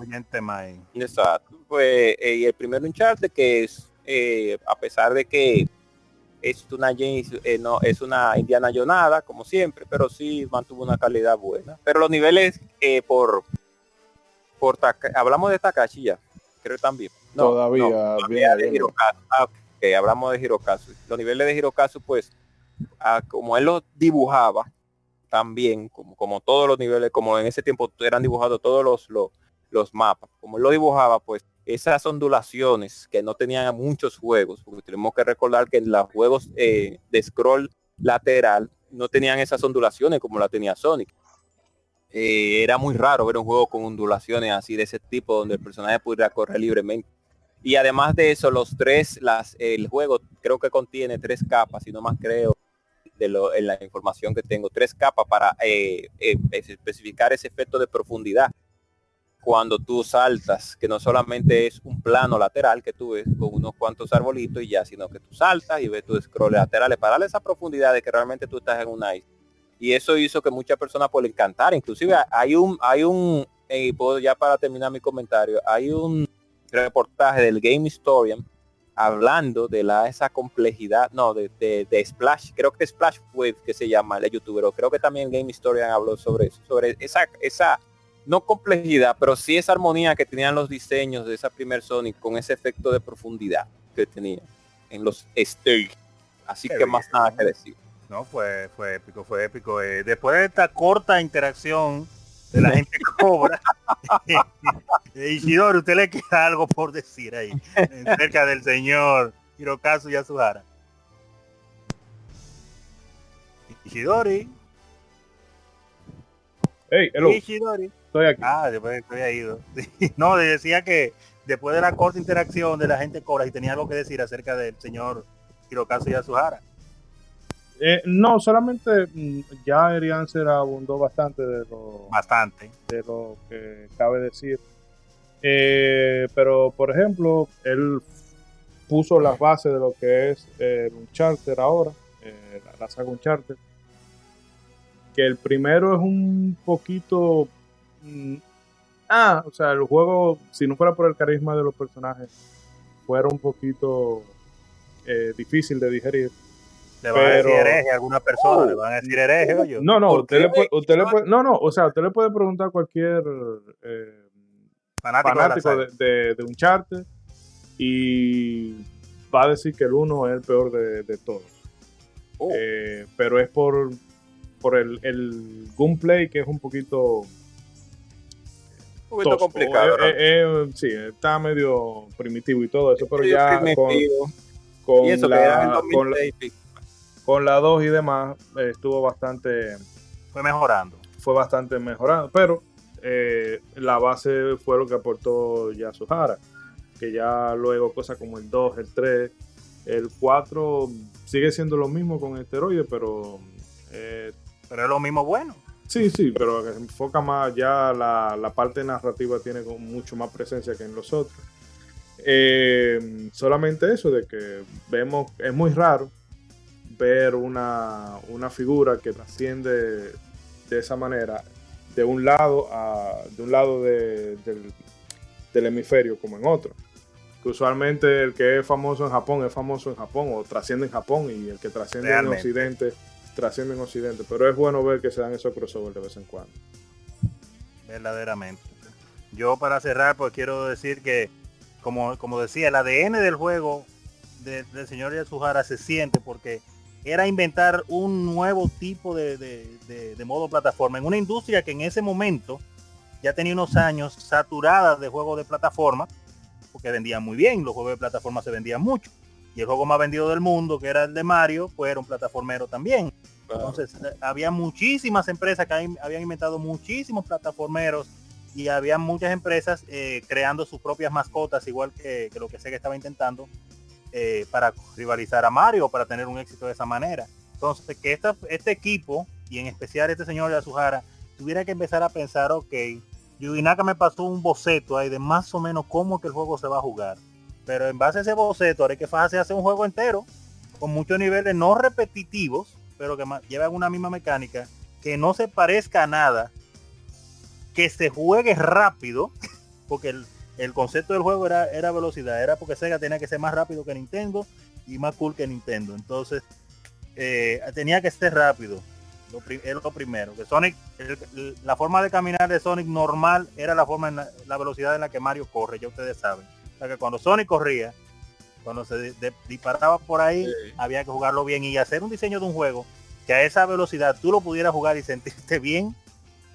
Exacto, pues, eh, y el primer Uncharted que es, eh, a pesar de que es una James, eh, no, es una Indiana Jonada, como siempre, pero sí mantuvo una calidad buena. Pero los niveles eh, por por hablamos de Takashi ya, creo también. todavía, de Hirokazu. Ah, hablamos de Hirokazu. Los niveles de Hirokazu, pues, ah, como él los dibujaba, tan bien, como, como todos los niveles, como en ese tiempo eran dibujados todos los, los, los mapas, como lo dibujaba, pues esas ondulaciones que no tenían muchos juegos, porque tenemos que recordar que en los juegos eh, de scroll lateral no tenían esas ondulaciones como la tenía Sonic. Eh, era muy raro ver un juego con ondulaciones así de ese tipo donde el personaje pudiera correr libremente. Y además de eso, los tres, las, el juego creo que contiene tres capas, si no más creo, de lo, en la información que tengo, tres capas para eh, especificar ese efecto de profundidad cuando tú saltas, que no solamente es un plano lateral que tú ves con unos cuantos arbolitos y ya, sino que tú saltas y ves tus scroll laterales para darle esa profundidad de que realmente tú estás en una isla. Y eso hizo que muchas personas por encantar. Inclusive hay un, hay un, y puedo ya para terminar mi comentario, hay un reportaje del Game Historian hablando de la esa complejidad, no, de, de, Splash, creo que Splash Wave que se llama el youtuber, creo que también Game Historian habló sobre eso, sobre esa, esa no complejidad, pero sí esa armonía que tenían los diseños de esa primer Sonic con ese efecto de profundidad que tenía en los stage. Así que más nada que decir. No, fue, fue épico, fue épico. Eh, después de esta corta interacción de la gente cobra, eh, Ishidori, usted le queda algo por decir ahí, cerca del señor Hirokazu Yasuhara. Ishidori. Hey, hello. Ishidori. Estoy aquí. Ah, después estoy ido. no, decía que después de la corta interacción de la gente Cobra y tenía algo que decir acerca del señor Hirokazu Yasuhara. Eh, no, solamente mm, ya Erian se abundó bastante de lo, bastante. de lo que cabe decir. Eh, pero, por ejemplo, él puso las bases de lo que es eh, un charter ahora, eh, la, la saga Uncharted. Que el primero es un poquito Mm, ah, o sea, el juego, si no fuera por el carisma de los personajes, fuera un poquito eh, difícil de digerir. Le van a decir hereje a alguna persona, le van a decir hereje o yo. No, no, usted le, puede, usted le puede, no, no, o sea, usted le puede preguntar a cualquier eh, fanático, de, de, de, un charter y va a decir que el uno es el peor de, de todos. Oh. Eh, pero es por, por el, el gunplay que es un poquito un poquito complicado. Eh, eh, eh, sí, está medio primitivo y todo eso, pero ya con, con, la, con, la, con, la, 2 y demás estuvo bastante... Fue mejorando. Fue bastante mejorando, pero la base fue lo que aportó ya Suhara, que ya luego cosas como el 2, el 3, el 4 sigue siendo lo mismo con esteroides, pero... pero es lo mismo bueno. Sí, sí, pero se enfoca más ya la, la parte narrativa tiene mucho más presencia que en los otros. Eh, solamente eso de que vemos, es muy raro ver una, una figura que trasciende de esa manera de un lado a de un lado de, del, del, hemisferio como en otro. Que usualmente el que es famoso en Japón es famoso en Japón o trasciende en Japón y el que trasciende Realmente. en Occidente trasciende en Occidente, pero es bueno ver que se dan esos crossovers de vez en cuando. Verdaderamente. Yo para cerrar, pues quiero decir que, como, como decía, el ADN del juego de, del señor Yasuhara se siente porque era inventar un nuevo tipo de, de, de, de, modo plataforma en una industria que en ese momento ya tenía unos años saturada de juegos de plataforma, porque vendían muy bien, los juegos de plataforma se vendían mucho. Y el juego más vendido del mundo, que era el de Mario, pues era un plataformero también. Entonces, había muchísimas empresas que habían inventado muchísimos plataformeros y había muchas empresas eh, creando sus propias mascotas, igual que, que, lo que sé que estaba intentando, eh, para rivalizar a Mario, para tener un éxito de esa manera. Entonces, que esta, este equipo, y en especial este señor de Azuhara, tuviera que empezar a pensar, ok, Yudinaka me pasó un boceto ahí de más o menos cómo que el juego se va a jugar pero en base a ese boceto, que hacer hacer un juego entero con muchos niveles no repetitivos, pero que llevan una misma mecánica, que no se parezca a nada, que se juegue rápido, porque el, concepto del juego era, velocidad, era porque Sega tenía que ser más rápido que Nintendo y más cool que Nintendo. Entonces, eh, tenía que ser rápido. Lo, es lo primero. Que Sonic, la forma de caminar de Sonic normal era la forma en la velocidad en la que Mario corre, ya ustedes saben sea que cuando Sonic corría, cuando se de, disparaba por ahí, sí. había que jugarlo bien y hacer un diseño de un juego que a esa velocidad tú lo pudieras jugar y sentirte bien,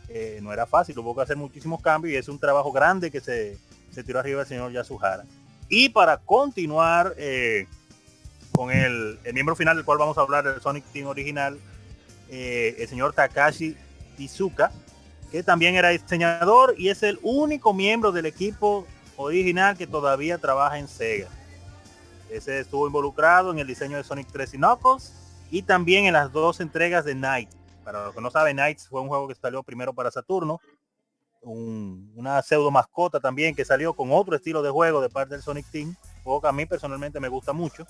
eh, no era fácil, hubo que hacer muchísimos cambios y es un trabajo grande que se, se tiró arriba el señor Yasuhara. Y para continuar eh, con el, el, miembro final del cual vamos a hablar, del Sonic Team original, eh, el señor Takashi Izuka, que también era diseñador y es el único miembro del equipo original que todavía trabaja en Sega. Ese estuvo involucrado en el diseño de Sonic 3 y Knuckles y también en las dos entregas de Night. Para los que no saben, Knights fue un juego que salió primero para Saturno, un, una pseudo mascota también que salió con otro estilo de juego de parte del Sonic Team, juego que a mí personalmente me gusta mucho,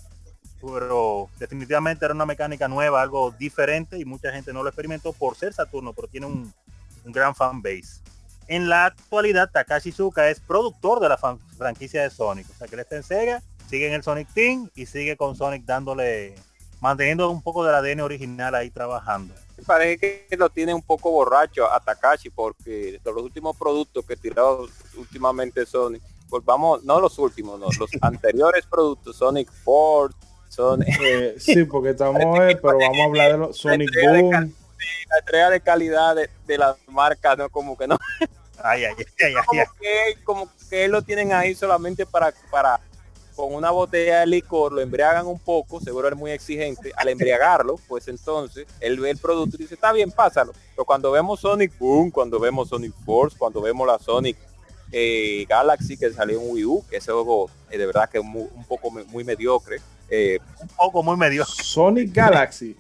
pero definitivamente era una mecánica nueva, algo diferente y mucha gente no lo experimentó por ser Saturno, pero tiene un, un gran fan base. En la actualidad, Takashi Suka es productor de la franquicia de Sonic, o sea que él está en Sega, sigue en el Sonic Team y sigue con Sonic dándole manteniendo un poco del ADN original ahí trabajando. Parece que lo tiene un poco borracho a Takashi porque los últimos productos que tirado últimamente Sonic, pues vamos, no los últimos, no, los anteriores productos, Sonic Force, Sonic... Eh, sí, porque estamos, eh, pero vamos a hablar de los Sonic Boom. La entrega de calidad de, de las marcas, no como que no. Ay, ay, ay, ay, como, que, como que lo tienen ahí solamente para, para con una botella de licor, lo embriagan un poco, seguro es muy exigente, al embriagarlo, pues entonces él ve el producto y dice, está bien, pásalo. Pero cuando vemos Sonic Boom, cuando vemos Sonic Force, cuando vemos la Sonic eh, Galaxy que salió en Wii U, que ese juego eh, de verdad que es muy, un poco muy mediocre. Eh, un poco muy mediocre. Sonic Galaxy.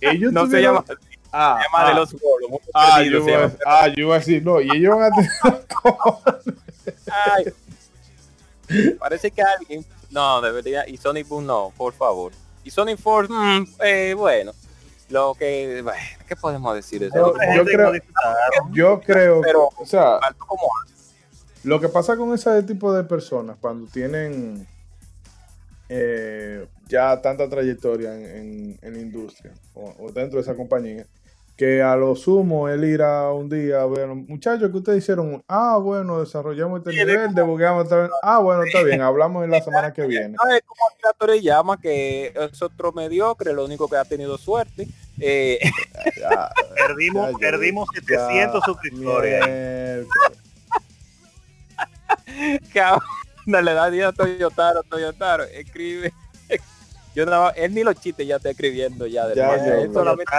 Ellos no se llama Ah, se llama ah, de los gordos. Ah, yo, voy ah, yo iba a decir, no, y ellos van a tener... Ay, Parece que alguien. No, debería. Y Sonic Boom no, por favor. Y Sonic Force, mm, eh, bueno. Lo que. Bueno, ¿Qué podemos decir de eso? Yo, yo creo, yo creo Pero, o sea, como lo que pasa con ese tipo de personas cuando tienen eh, ya tanta trayectoria en, en, en la industria o, o, dentro de esa compañía, que a lo sumo él irá un día a ver, muchachos, que ustedes hicieron? Ah, bueno, desarrollamos este nivel, debugueamos Ah, bueno, está bien, hablamos en la semana que viene. No, es como Creator llama, que es otro mediocre, lo único que ha tenido suerte. Eh, ya, perdimos, ya, perdimos 700 suscriptores. Cabrón, le da día a Toyotaro, Toyotaro, escribe yo no, él ni los chistes ya está escribiendo ya. De ya, ya, es, solamente,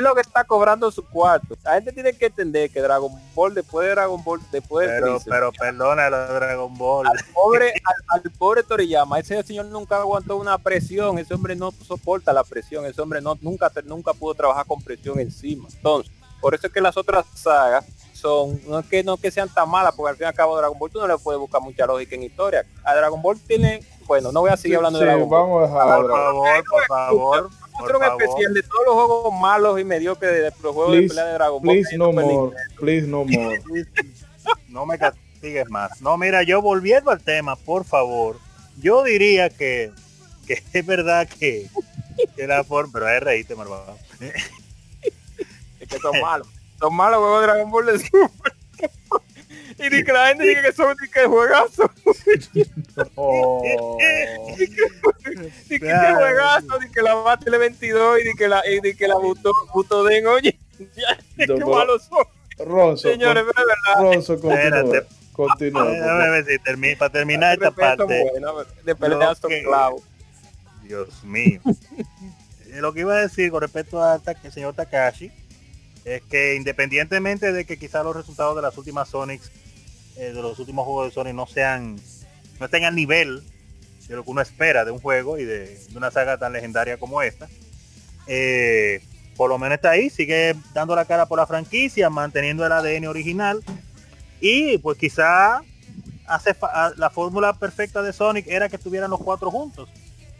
lo que está cobrando su cuarto. La gente tiene que entender que Dragon Ball después de Dragon Ball después pero, Freezer, pero perdona lo de Dragon Ball. Al pobre, al, al, pobre Toriyama, ese señor nunca aguantó una presión, ese hombre no soporta la presión, ese hombre no nunca nunca pudo trabajar con presión encima. Entonces, por eso es que las otras sagas son, no es que no que sean tan malas, porque al fin y al cabo Dragon Ball tú no le puedes buscar mucha lógica en historia. A Dragon Ball tiene bueno, no voy a seguir hablando sí, de Dragon vamos a dejar por favor, por favor. Otro especial de todos los juegos malos y mediocres de, de los juegos please, de pelea de Dragon Ball. Please no more, please no more. no me castigues más. No, mira, yo volviendo al tema, por favor, yo diría que, que es verdad que, que la forma, pero es reíste. Es que son malos. Son malos juegos de Dragon Ball de Super. Y ni que la gente diga que son ni que juegazo. Oh. Ni que, que juegazo, ni que la mate el 22 y ni que la, y ni que la buto, buto den, oye. Qué malos son. Ronzo, Señores, con- verdad. Ronzo, continúa. Espérate. Continúa. Déjame ver si termi- para terminar esta parte. bueno, de peleas son que- clavos. Dios mío. Eh, Lo que iba a decir con respecto al señor Takashi es que independientemente de que quizás los resultados de las últimas Sonics, eh, de los últimos juegos de Sonic no sean, no estén al nivel de lo que uno espera de un juego y de, una saga tan legendaria como esta, eh, por lo menos está ahí, sigue dando la cara por la franquicia, manteniendo el ADN original y pues quizá hace la fórmula perfecta de Sonic era que estuvieran los cuatro juntos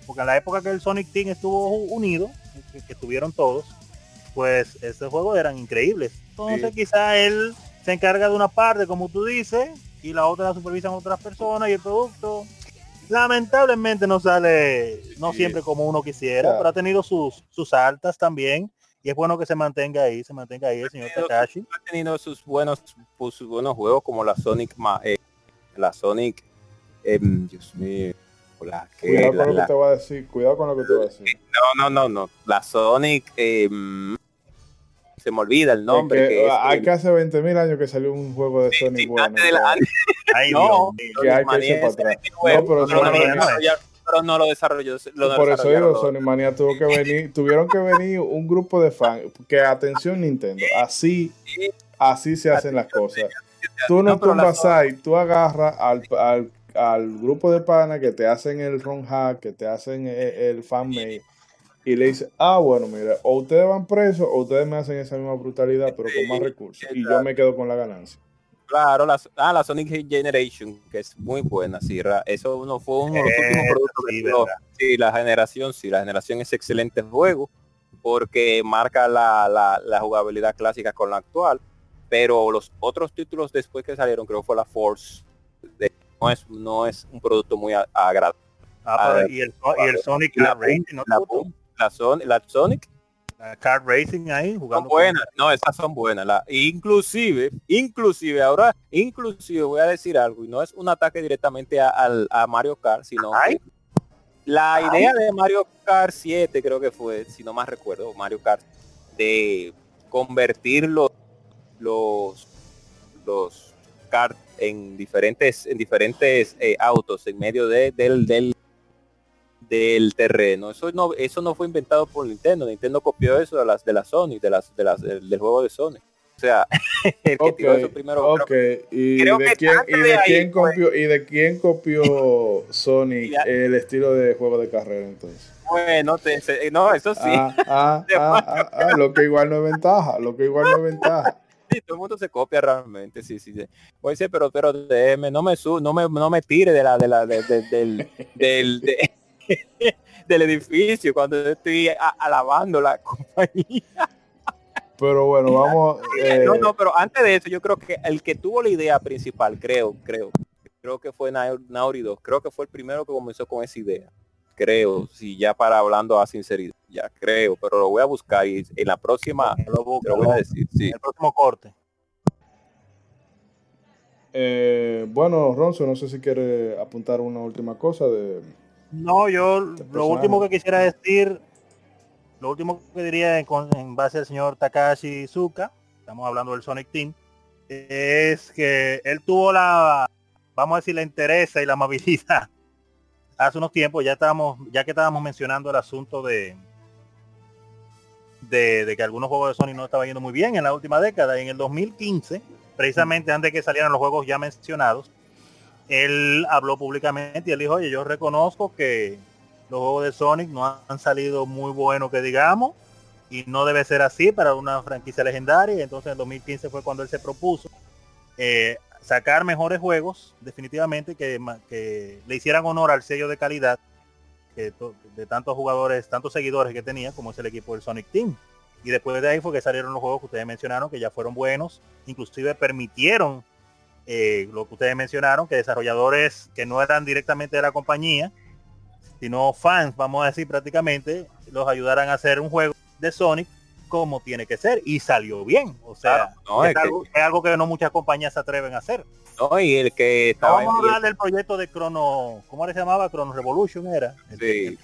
porque en la época que el Sonic Team estuvo unido, que estuvieron todos, pues esos juegos eran increíbles. Entonces Sí. quizá él se encarga de una parte, como tú dices, y la otra la supervisan otras personas y el producto lamentablemente no sale, no Sí. siempre como uno quisiera, Claro. pero ha tenido sus, sus altas también. Y es bueno que se mantenga ahí, se mantenga ahí el señor Takashi. ha tenido sus buenos pues, sus buenos juegos como la Sonic Ma- eh, la Sonic em, Dios mío que Cuidado la- con lo la- que te voy a decir. Cuidado con lo que te voy a decir. no, no, no, no. La Sonic, eh, se me olvida el nombre. Es que, que es hay el- que hace 20 mil años que salió un juego de sí, Sonic sí, bueno. de la- Ay, no, Dios que hay que Sonic irse para Mania atrás. es nuevo, No, pero pero no lo Sonic- desarrollaron- pero no lo desarrolló. lo Por eso digo, Sonic Mania tuvo que venir, tuvieron que venir un grupo de fans, que atención Nintendo, así, así se hacen las cosas. Tú no, tumbas ahí, tú agarras al, al, al grupo de pana que te hacen el ROM hack, que te hacen el, el fanmade, y le dices, ah, bueno, mira, o ustedes van presos o ustedes me hacen esa misma brutalidad, pero con más recursos, y yo me quedo con la ganancia. Claro, la, ah, la Sonic Generation, que es muy buena, sí. ra- Eso no fue uno de los últimos Eh, productos sí, que. Sí, la generación, sí, la generación es excelente juego porque marca la, la, la jugabilidad clásica con la actual, pero los otros títulos después que salieron, creo que fue la Force, de- no es, no es un producto muy agradable. Ah, pero y, el, y el Sonic la Racing, ¿no? La, la, Son- la Sonic La Kart Racing ahí son jugando. buenas, no, esas son buenas. La, inclusive, inclusive, ahora, inclusive voy a decir algo, y no es un ataque directamente a, al- a Mario Kart, sino Ay. la idea de Mario Kart 7 creo que fue, si no más recuerdo, Mario Kart, de convertir los los, los kart en diferentes, en diferentes eh, autos en medio de, del, del del terreno. Eso no, eso no fue inventado por Nintendo. Nintendo copió eso de las de la Sony, de las, de las del, del juego de Sony. O sea, el que tiró eso primero. ok. ¿Y, creo de que quién, y, de de ahí quién copió, ¿Y de quién copió Sonic Ya. el estilo de juego de carrera entonces? Bueno, te- no, eso sí. Ah, ah, ah, lo que igual no es ventaja, lo que igual no es ventaja. Sí, todo el mundo se copia realmente, sí, sí. sí. Oye, pero, pero déjeme, no me su, no me, no me tire de la, de la, de- de- del, del, de- del edificio cuando yo estoy a- alabando la compañía. Pero bueno, vamos. eh, No, no, pero antes de eso, yo creo que el que tuvo la idea principal, creo, creo, creo que fue Nau- Naughty Dog, creo que fue el primero que comenzó con esa idea. Creo, si ya para hablando a sinceridad, ya creo, pero lo voy a buscar y en la próxima Lo voy a decir, sí. El próximo corte. eh, bueno, Ronzo, no sé si quiere apuntar una última cosa de. No, yo lo último que quisiera decir, lo último que diría en, en base al señor Takashi Suka, estamos hablando del Sonic Team, es que él tuvo la, vamos a decir, la interés y la amabilidad. Hace unos tiempos ya estábamos, ya que estábamos mencionando el asunto de, de, de que algunos juegos de Sony no estaban yendo muy bien en la última década, y en el 2015, precisamente antes de que salieran los juegos ya mencionados, él habló públicamente y él dijo, oye, yo reconozco que los juegos de Sonic no han salido muy buenos que digamos y no debe ser así para una franquicia legendaria. Entonces en 2015 fue cuando él se propuso eh, sacar mejores juegos definitivamente que, le hicieran honor al sello de calidad que de tantos jugadores, tantos seguidores que tenía como es el equipo del Sonic Team. Y después de ahí fue que salieron los juegos que ustedes mencionaron que ya fueron buenos, inclusive permitieron eh, lo que ustedes mencionaron, que desarrolladores que no eran directamente de la compañía, sino fans, vamos a decir prácticamente, los ayudaran a hacer un juego de Sonic como tiene que ser y salió bien. O sea, Claro, no, es, es que- algo, es algo que no muchas compañías se atreven a hacer. No, y el que estaba Vamos a en- y el- hablar del proyecto de Chrono, ¿cómo se llamaba? Chrono Revolution era. El Sí. que.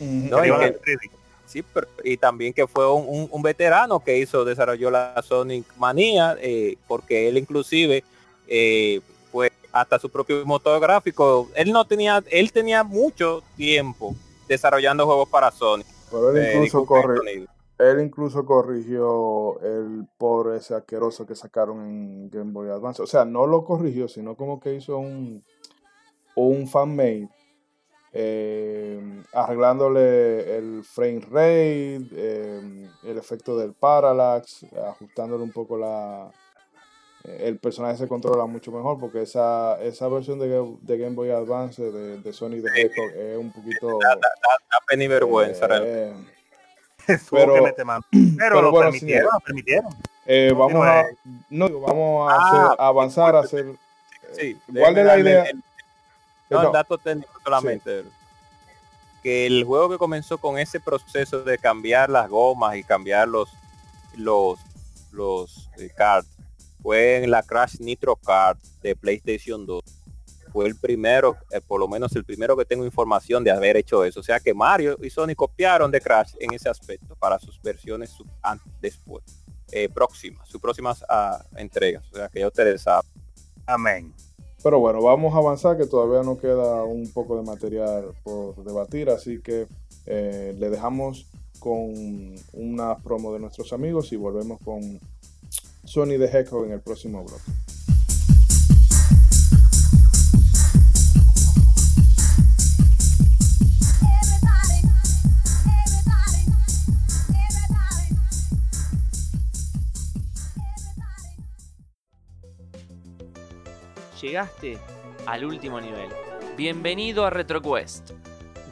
No, Que y iban que- al 3D. Sí, pero- y también que fue un, un- un veterano que hizo, desarrolló la Sonic Manía, eh, porque él inclusive, eh, pues hasta su propio motor gráfico, él no tenía, él tenía mucho tiempo desarrollando juegos para Sonic. Pero él eh, incluso corre, él incluso corrigió el por ese asqueroso que sacaron en Game Boy Advance. O sea, no lo corrigió, sino como que hizo un, un fanmade eh, arreglándole el frame rate, eh, el efecto del parallax, ajustándole un poco la... eh, El personaje se controla mucho mejor porque esa, esa versión de, de Game Boy Advance de, de Sony de Hedgehog es un poquito... Da, da pena y vergüenza. eh, Pero-. Pero, pero lo bueno, permitieron, señor. lo permitieron. Eh, No, vamos no, a, eh. no, vamos a, Ah, hacer- a avanzar a hacer. Sí, ¿Cuál déjeme es la idea? el- no, No, el dato técnico solamente. Que el juego que comenzó con ese proceso de cambiar las gomas y cambiar los los los eh, cards fue en la Crash Nitro Kart de PlayStation 2. fue el primero, eh, por lo menos el primero que tengo información de haber hecho eso. O sea que Mario y Sony copiaron de Crash en ese aspecto para sus versiones después, eh, próximas, sus próximas ah, entregas. O sea que ya ustedes saben. Amén. Pero bueno, vamos a avanzar que todavía nos queda un poco de material por debatir, así que eh, le dejamos con una promo de nuestros amigos y volvemos con Sony de Hedgehog en el próximo bloque. Llegaste al último nivel. Bienvenido a RetroQuest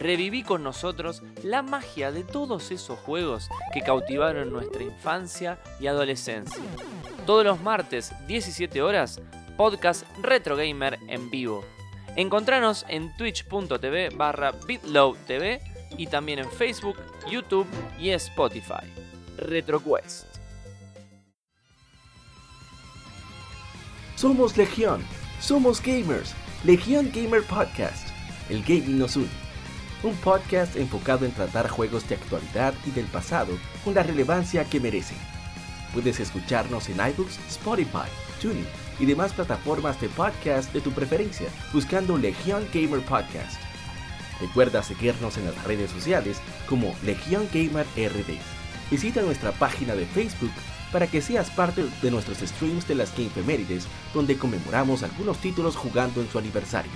reviví con nosotros la magia de todos esos juegos que cautivaron nuestra infancia y adolescencia. Todos los martes, 17 horas, podcast Retro Gamer en vivo. Encontranos en twitch.tv barra bitlowtv y también en Facebook, YouTube y Spotify. RetroQuest. Somos Legión, somos gamers. Legión Gamer Podcast. El gaming nos une un podcast enfocado en tratar juegos de actualidad y del pasado con la relevancia que merecen. Puedes escucharnos en iBooks, Spotify, TuneIn y demás plataformas de podcast de tu preferencia buscando Legion Gamer Podcast. Recuerda seguirnos en las redes sociales como Legion Gamer RD. Visita nuestra página de Facebook para que seas parte de nuestros streams de las Game Femérides, donde conmemoramos algunos títulos jugando en su aniversario.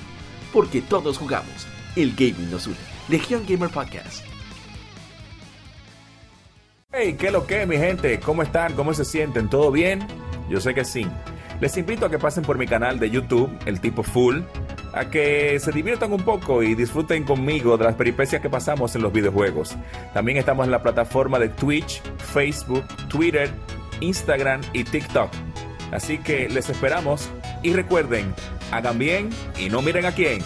Porque todos jugamos, el gaming nos une. Legion Gamer Podcast. Hey, ¿qué lo que, mi gente? ¿Cómo están? ¿Cómo se sienten? ¿Todo bien? Yo sé que sí. Les invito a que pasen por mi canal de YouTube, El Tipo Full, a que se diviertan un poco y disfruten conmigo de las peripecias que pasamos en los videojuegos. También estamos en la plataforma de Twitch, Facebook, Twitter, Instagram y TikTok. Así que les esperamos y recuerden, hagan bien y no miren a quién.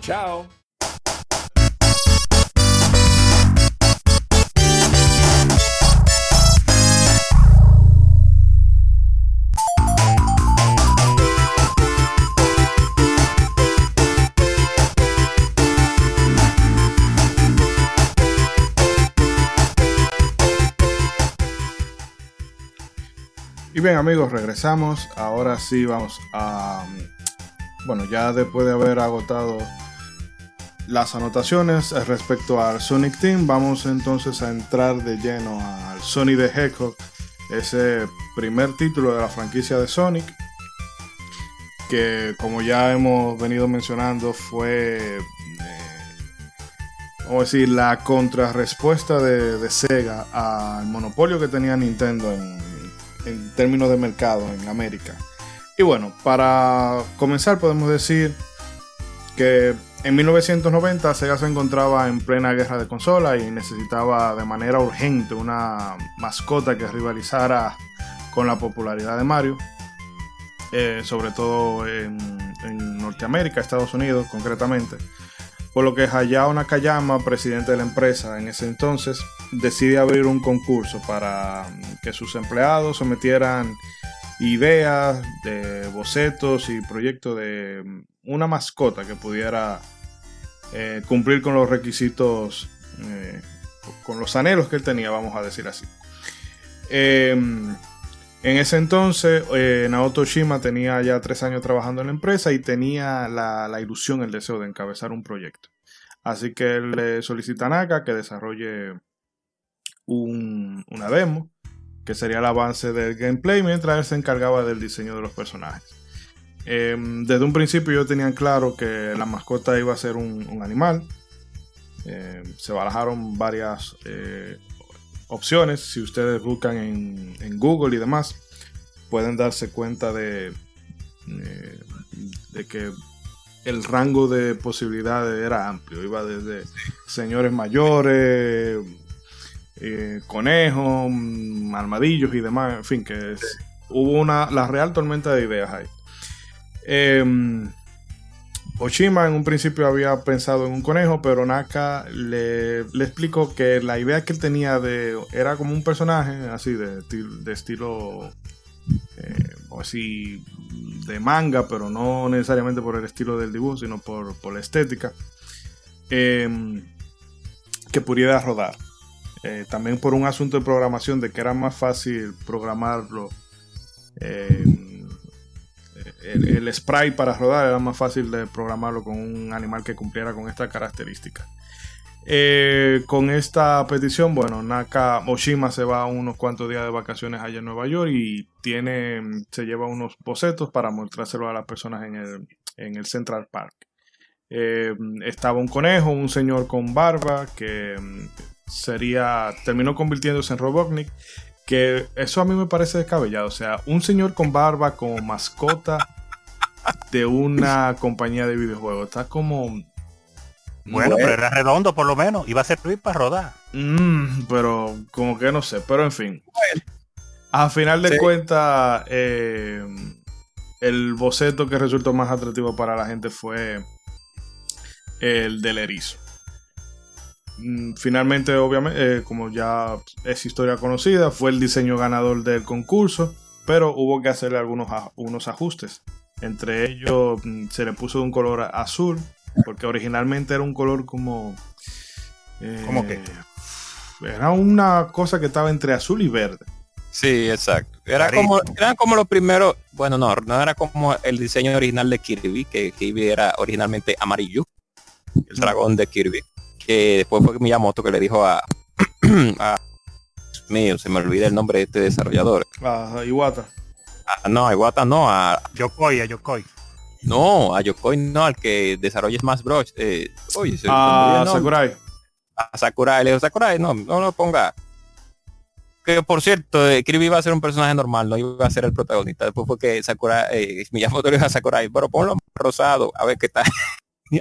Chao. Bien amigos, regresamos. Ahora sí vamos a... Bueno, ya después de haber agotado las anotaciones respecto al Sonic Team, vamos entonces a entrar de lleno al Sonic the Hedgehog, ese primer título de la franquicia de Sonic, que como ya hemos venido mencionando fue, eh, vamos a decir, la contrarrespuesta de, de Sega al monopolio que tenía Nintendo en, en términos de mercado en América. Y bueno, para comenzar podemos decir que en 1990 Sega se encontraba en plena guerra de consola y necesitaba de manera urgente una mascota que rivalizara con la popularidad de Mario, eh, sobre todo en, en, Norteamérica, Estados Unidos concretamente. Por lo que Hayao Nakayama, presidente de la empresa en ese entonces, decide abrir un concurso para que sus empleados sometieran ideas de bocetos y proyectos de una mascota que pudiera eh, cumplir con los requisitos, eh, con los anhelos que él tenía, vamos a decir así. Em, en ese entonces, eh, Naoto Shima tenía ya tres años trabajando en la empresa y tenía la, ilusión, el deseo de encabezar un proyecto. Así que él le solicita a Naka que desarrolle una demo, que sería el avance del gameplay, mientras él se encargaba del diseño de los personajes. Em, desde un principio yo tenía claro que la mascota iba a ser un, animal. Em, se barajaron varias eh, opciones. Si ustedes buscan en, Google y demás, pueden darse cuenta de, eh, de que el rango de posibilidades era amplio. Iba desde señores mayores, eh, conejos, mm, armadillos y demás. En fin, que hubo una, la real tormenta de ideas ahí. Em, Oshima en un principio había pensado en un conejo, pero Naka le, explicó que la idea que él tenía de era como un personaje así de, estilo, eh, así, de manga, pero no necesariamente por el estilo del dibujo, sino por, por la estética, eh, que pudiera rodar. Eh, también por un asunto de programación, de que era más fácil programarlo. El, spray para rodar era más fácil de programarlo con un animal que cumpliera con esta característica. Eh, con esta petición, bueno, Naka Oshima se va unos cuantos días de vacaciones allá en Nueva York y tiene, se lleva unos bocetos para mostrárselo a las personas en el, en el Central Park. Eh, estaba un conejo, un señor con barba que mm, sería, terminó convirtiéndose en Robotnik, que eso a mí me parece descabellado, o sea, un señor con barba como mascota de una compañía de videojuegos, está como Bueno, pero era redondo por lo menos. Iba a servir para rodar. Mm, pero como que no sé, pero en fin. A final de Sí. cuentas, eh, el boceto que resultó más atractivo para la gente fue el del erizo. Mm, Finalmente, obviamente, eh, como ya es historia conocida, fue el diseño ganador del concurso, pero hubo que hacerle algunos unos ajustes. Entre ellos, mm, se le puso un color azul, porque originalmente era un color como... eh, ¿Cómo qué? Era una cosa que estaba entre azul y verde. Sí, exacto. Era como, eran como los primeros, bueno, no, no era como el diseño original de Kirby, que Kirby era originalmente amarillo, el dragón de Kirby, que después fue Miyamoto que le dijo a, a mío, se me olvida el nombre de este desarrollador. Ah, Iwata. Ah, no, a Iwata no, a Yokoi, a Yokoi. no, a Yokoi no, al que desarrolla Smash Bros. Eh, oye, se Ah, nombre. Sakurai. a Sakurai, le dijo Sakurai, no, no lo ponga. Que por cierto, eh, Kirby iba a ser un personaje normal, no iba a ser el protagonista. Después fue que Sakurai, eh, Miyamoto le dijo a Sakurai, pero ponlo rosado, a ver qué tal.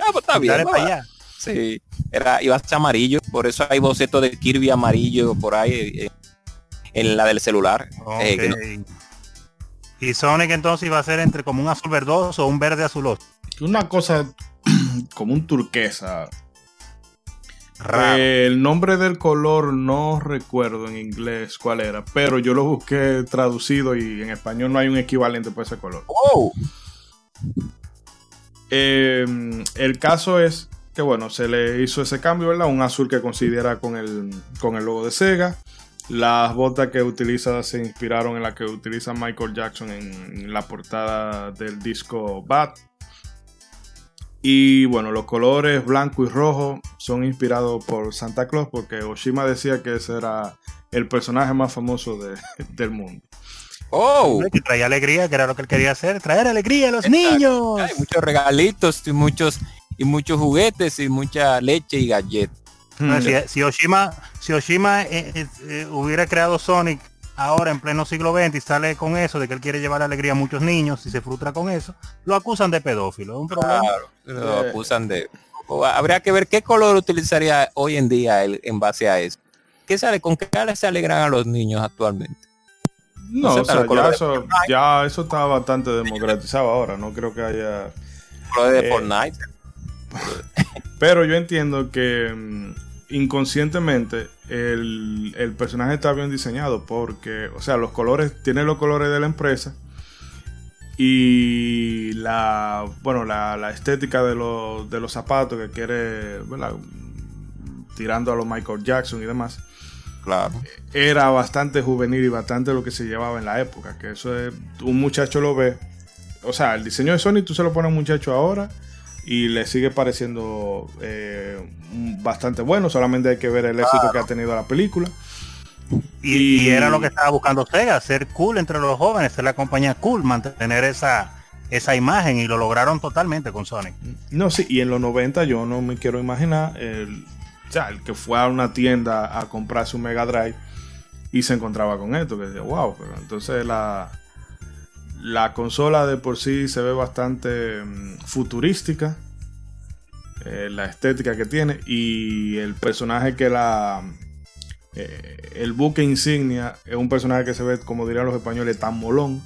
Ah, pues está bien. Dale para allá. Sí, era, iba a ser amarillo, por eso hay bocetos de Kirby amarillo por ahí eh, en la del celular. Eh, que no- Ok. Y Sonic entonces iba a ser entre como un azul verdoso o un verde azuloso. Una cosa como un turquesa. Raro. Eh, el nombre del color no recuerdo en inglés cuál era, pero yo lo busqué traducido y en español no hay un equivalente para ese color. ¡Wow! Eh, el caso es que, bueno, se le hizo ese cambio, ¿verdad? Un azul que considera con el, con el logo de Sega. Las botas que utiliza se inspiraron en la que utiliza Michael Jackson en la portada del disco Bad. Y bueno, los colores blanco y rojo son inspirados por Santa Claus porque Oshima decía que ese era el personaje más famoso de- del mundo. ¡Oh! Que traía alegría, que era lo que él quería hacer, traer alegría a los Exacto. niños. Hay muchos regalitos y muchos y muchos juguetes y mucha leche y galletas. No, si, si Oshima, si Oshima eh, eh, eh, hubiera creado Sonic ahora en pleno siglo XX y sale con eso de que él quiere llevar alegría a muchos niños y se frustra con eso, lo acusan de pedófilo. Es un problema. Claro, lo Eh. acusan de. o habría que ver qué color utilizaría hoy en día él en base a eso. ¿Qué sale? ¿Con qué cara se alegran a los niños actualmente? No, o sea, de eso, ya eso está bastante democratizado ahora. No creo que haya Color de Eh, Fortnite. Pero yo entiendo que mm, inconscientemente el, el personaje está bien diseñado porque, o sea, los colores, tiene los colores de la empresa y la, bueno, la, la estética de los, de los zapatos que quiere, ¿verdad? Tirando a los Michael Jackson y demás, Claro. era bastante juvenil y bastante lo que se llevaba en la época, que eso es, un muchacho lo ve, o sea, el diseño de Sony tú se lo pones a un muchacho ahora y le sigue pareciendo eh, un- bastante bueno, solamente hay que ver el éxito que ha tenido la película. Y, y- y era lo que estaba buscando Sega, ser cool entre los jóvenes, ser la compañía cool, mantener esa, esa imagen y lo lograron totalmente con Sonic. No, sí, y en los 90 yo no me quiero imaginar el, sea, el que fue a una tienda a comprar su Mega Drive y se encontraba con esto, que decía, wow, pero entonces la, la consola de por sí se ve bastante mm, futurística, eh, la estética que tiene y el personaje que la... eh, el buque insignia es un personaje que se ve, como dirían los españoles, tan molón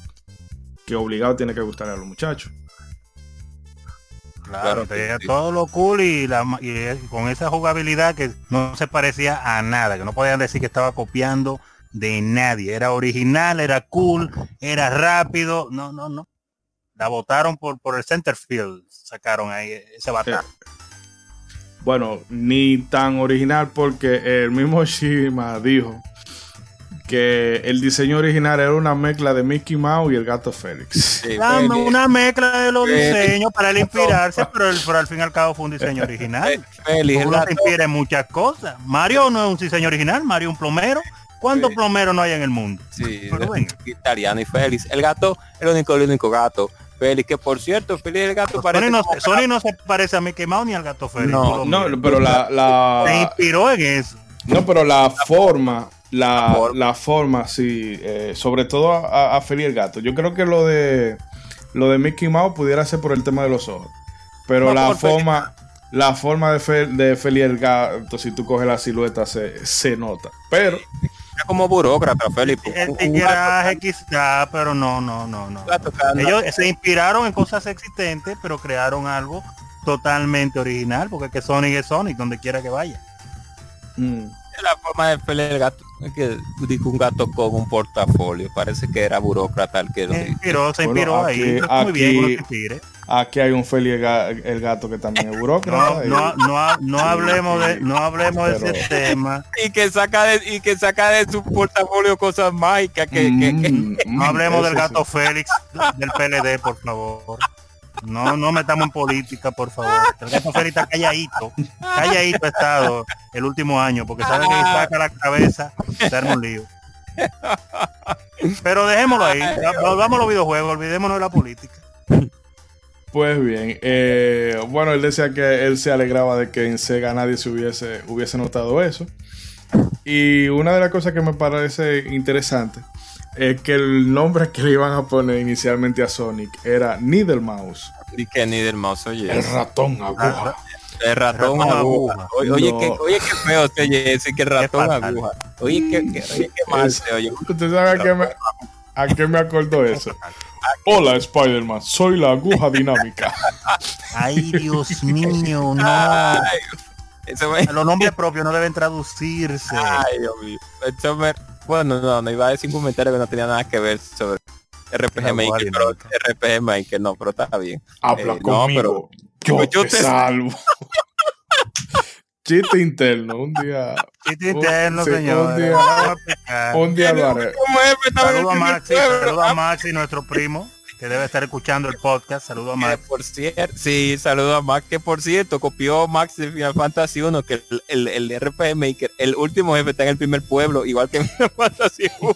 que obligado tiene que gustarle a los muchachos. Claro, Claro, tenía todo lo cool y, la, ma- y con esa jugabilidad que no se parecía a nada, que no podían decir que estaba copiando de nadie. Era original, era cool, era rápido. No, no, no. La votaron por, por el center field, sacaron ahí ese batalla. Bueno, ni tan original porque el mismo Shima dijo que el diseño original era una mezcla de Mickey Mouse y el gato Félix. Sí, una mezcla de los Félix. diseños para él inspirarse, pero, el- pero al fin y al cabo fue un diseño original. Félix, Uno se inspira en muchas cosas. Mario no es un diseño original, Mario es un plomero. ¿Cuántos Sí. plomeros no hay en el mundo? sí, Pero italiano y Félix. El gato, el único, el único gato. Félix, que por cierto, Félix el gato parece Sony no, como- Sony no se parece a Mickey Mouse ni al gato Félix. No, No, pero la, se inspiró en eso. no, pero la forma, la, La forma. la forma, sí, eh, sobre todo a, a Félix el gato. Yo creo que lo de lo de Mickey Mouse pudiera ser por el tema de los ojos, pero No, la Félix. forma, la forma de, Fe- de Félix el gato, si tú coges la silueta se, se nota. Pero Era como burócrata, Félix. El tigueraje quizá, pero no, no, no, no. Ellos se inspiraron en cosas existentes, pero crearon algo totalmente original, porque es que Sonic es Sonic, donde quiera que vaya. mm, la forma de Félix el gato. Es que dijo un gato con un portafolio. Parece que era burócrata el que lo Se inspiró, se Bueno, inspiró aquí- ahí. Está muy bien que aquí- aquí hay un Félix el, ga- el gato que también es burócrata. No, no, no, ha- no hablemos de, no hablemos de ese tema. Y que saca de, y que saca de su portafolio cosas mágicas que, que- que- Mm, No mm, hablemos del gato sí. Félix del PLD, por favor. No, no metamos en política, por favor. El gato Félix está calladito. Calladito ha estado el último año, porque sabe que saca la cabeza, se arma un lío. Pero dejémoslo ahí. Volvamos a los videojuegos, olvidémonos de la política. Pues bien, eh, bueno, él decía que él se alegraba de que en Sega nadie se hubiese, hubiese notado eso. Y una de las cosas que me parece interesante es que el nombre que le iban a poner inicialmente a Sonic era Needle Mouse, y que ni del mouse oye. el ratón aguja. El ratón ratón aguja. aguja. Oye, oye, No. qué, oye, qué feo se oye ese, que el ratón aguja. Oye, qué, qué, oye, qué mal se oye. ¿Usted sabe a qué me, a qué me acordó eso? Hola Spider-Man, soy la aguja dinámica. Ay, Dios mío, no. Ay, eso me, Los nombres propios no deben traducirse. ay, Dios mío. Bueno, no, no iba a decir un comentario que no tenía nada que ver sobre RPG Maker, pero. RPG Maker no, pero está bien. Habla Eh, no, conmigo, yo, yo te, te- salvo. Chiste interno, un día, Chiste interno, Sí, un señor. día- un día lo haré. ¿Cómo es? Pues estaba en el Saludo a Maxi, pueblo. saludo a Maxi, nuestro primo, que debe estar escuchando el podcast. Saludo a Que Maxi. por cierto, sí, saludo a Max, que por cierto, copió Max de Final Fantasy 1, que el, el, el RPG Maker, el último jefe está en el primer pueblo, igual que Final Fantasy 1.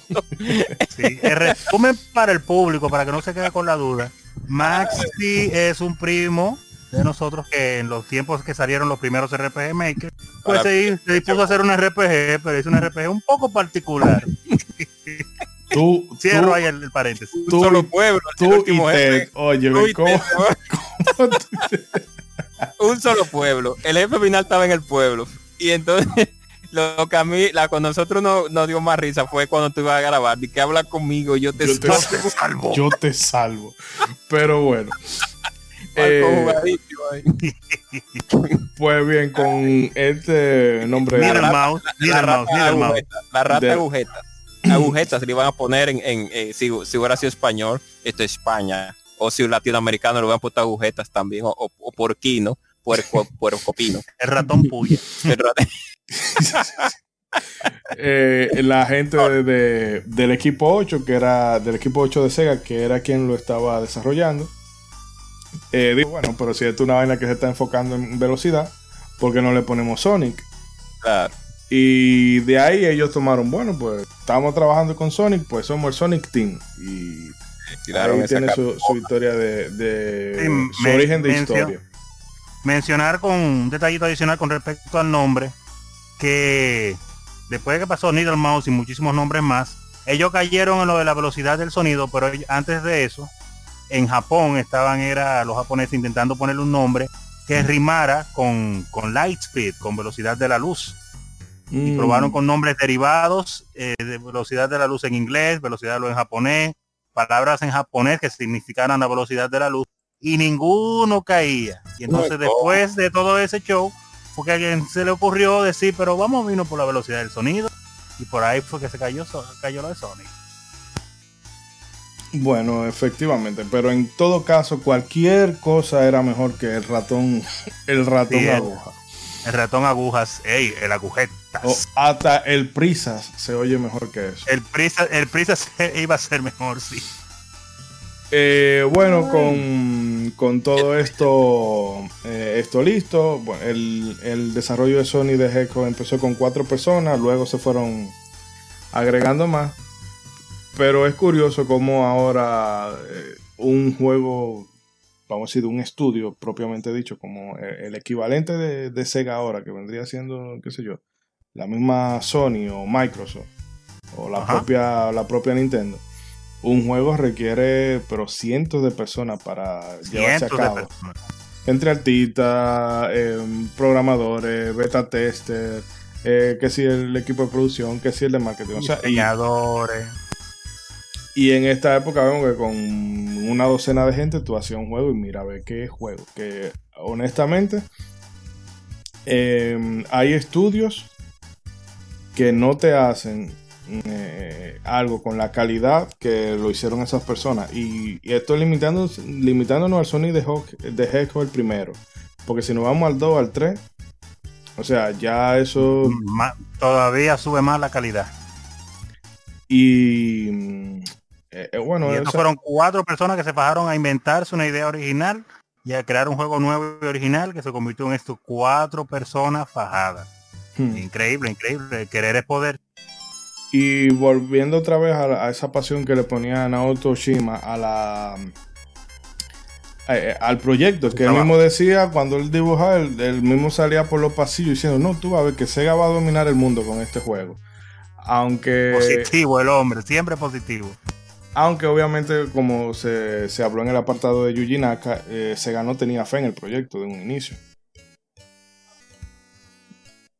Sí, el resumen para el público, para que no se quede con la duda. Maxi es un primo de nosotros que en los tiempos que salieron los primeros RPG Maker, pues se, se dispuso a hacer un RPG, pero es un RPG un poco particular. Tú, Cierro tú, ahí el, el paréntesis. Un solo pueblo, el tú y último Ted, oye, Tú y ¿cómo, Ted, cómo tú- un solo pueblo. El jefe final estaba en el pueblo. Y entonces, lo que a mí, la, con nosotros no- nos dio más risa fue cuando tú ibas a grabar. Y que habla conmigo, yo te, Yo te salvo. salvo. yo te salvo? Pero bueno. Eh, pues bien, con este nombre de- La agujeta, la rata De- agujeta. Agujetas se le iban a poner en, en, eh, si, si hubiera sido español, esto es España. O si un latinoamericano le hubieran puesto agujetas también, o, o, o porquino, puerco, puercopino. El ratón puya. El rata- eh, la gente de- de- del equipo 8, que era del equipo 8 de Sega, que era quien lo estaba desarrollando, eh, dijo, bueno, pero si esto es una vaina que se está enfocando en velocidad, ¿por qué no le ponemos Sonic? Claro. Y de ahí ellos tomaron, bueno, pues estamos trabajando con Sonic, pues somos el Sonic Team. Y Tiraron ahí tiene su, su historia de, de- Sí, su me- origen de mencio- historia. mencionar con un detallito adicional con respecto al nombre, que después de que pasó Needle Mouse y muchísimos nombres más, ellos cayeron en lo de la velocidad del sonido, pero antes de eso, en Japón estaban era los japoneses intentando ponerle un nombre que rimara con, con light speed, con velocidad de la luz. Y Mm. probaron con nombres derivados eh, de velocidad de la luz en inglés, velocidad de la luz en japonés, palabras en japonés que significaran la velocidad de la luz y ninguno caía. Y entonces No, después de todo ese show fue que a alguien se le ocurrió decir, pero vamos vino por la velocidad del sonido y por ahí fue que se cayó, cayó lo de Sonic. Bueno, efectivamente, pero en todo caso cualquier cosa era mejor que el ratón, el ratón Sí, aguja. El ratón agujas, ey, el agujetas. O hasta el prisas se oye mejor que eso. El prisa, el iba a ser mejor, sí. Eh, bueno, con, con todo esto, eh, esto listo, bueno, el, el desarrollo de Sony de Gecko empezó con cuatro personas, luego se fueron agregando más. Pero es curioso cómo ahora eh, un juego, vamos a decir, un estudio propiamente dicho, como el, equivalente de, de Sega ahora, que vendría siendo, qué sé yo, la misma Sony o Microsoft, o la, Ajá. propia, la propia Nintendo. Un juego requiere, pero cientos de personas para llevarse a de cabo. Entre artistas, eh, programadores, beta tester, eh, que si el equipo de producción, que si el de marketing. O sea, y, Diseñadores. y en esta época vemos que con una docena de gente tú hacías un juego y mira, ve qué juego. Que honestamente, eh, hay estudios que no te hacen eh, algo con la calidad que lo hicieron esas personas. Y, y esto limitando, limitándonos al Sony de Hedgehog el primero. Porque si nos vamos al 2, al 3, o sea, ya eso... Todavía sube más la calidad. Y... eh, eh, bueno, y o estos sea, fueron cuatro personas que se bajaron a inventarse una idea original y a crear un juego nuevo y original que se convirtió en estos cuatro personas fajadas. hmm. Increíble, increíble. Querer es poder. Y volviendo otra vez a, la- a esa pasión que le ponía Naoto Shima a la eh, al proyecto, que él mismo decía cuando él dibujaba, él, él mismo salía por los pasillos diciendo, no, tú vas a ver que Sega va a dominar el mundo con este juego. Aunque, Positivo el hombre, siempre positivo. Aunque obviamente como se, se habló en el apartado de Yuji Naka, eh, Sega no tenía fe en el proyecto de un inicio.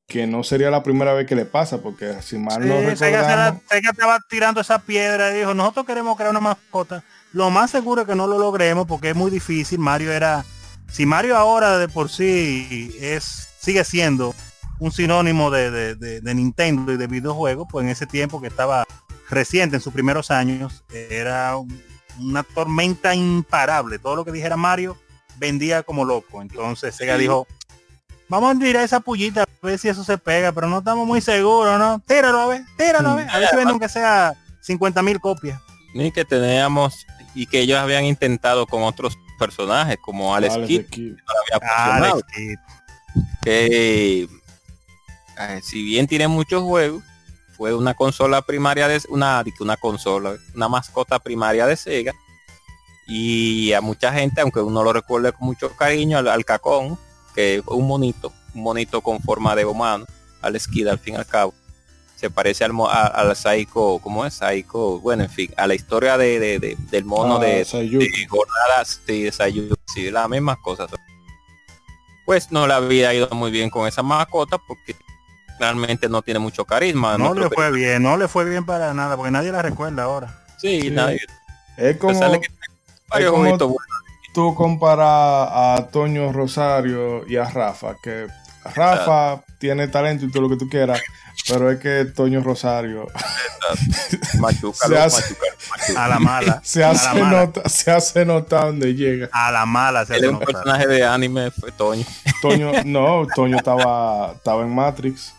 Que no sería la primera vez que le pasa, porque si mal no Sí, recordamos... Sega estaba tirando esa piedra y dijo, nosotros queremos crear una mascota. Lo más seguro es que no lo logremos porque es muy difícil. Mario era... Si Mario ahora de por sí es sigue siendo un sinónimo de, de- de- de Nintendo y de videojuegos, pues en ese tiempo que estaba reciente en sus primeros años, era un- una tormenta imparable. Todo lo que dijera Mario vendía como loco. Entonces Sega dijo, vamos a tirar esa pullita a ver si eso se pega, pero no estamos muy seguros, ¿no? Tíralo a ver, tíralo a ver. A ver si vende aunque sea 50 mil copias. Ni que teníamos y que ellos habían intentado con otros personajes como Alex Alex Kidd, había funcionado. Alex Kidd. que eh, si bien tiene muchos juegos, fue una consola primaria de una, una consola, una mascota primaria de Sega. Y a mucha gente, aunque uno lo recuerde con mucho cariño, al, al cacón, que es un monito, un monito con forma de humano, al esquida al fin y al cabo. Se parece al, a- al Psycho, ¿cómo es? Psycho, bueno, en fin, a la historia de, de- de- del mono Ah, de, Sayuki. de jornadas sí, de Sayuki, sí, las mismas cosas. Pues no le había ido muy bien con esa mascota porque realmente no tiene mucho carisma. No le fue bien, no le fue bien para nada, porque nadie la recuerda ahora. Sí, Sí. nadie. Es como que tú comparas a Toño Rosario y a Rafa, que Rafa tiene talento y todo lo que tú quieras, pero es que Toño Rosario Machucalo, Se hace- machucalo, machucalo. A la mala. se a hace, la mala. nota, se hace notar donde llega. A la mala se Él hace es un notar. personaje de anime, fue Toño. Toño, no, Toño estaba, estaba en Matrix.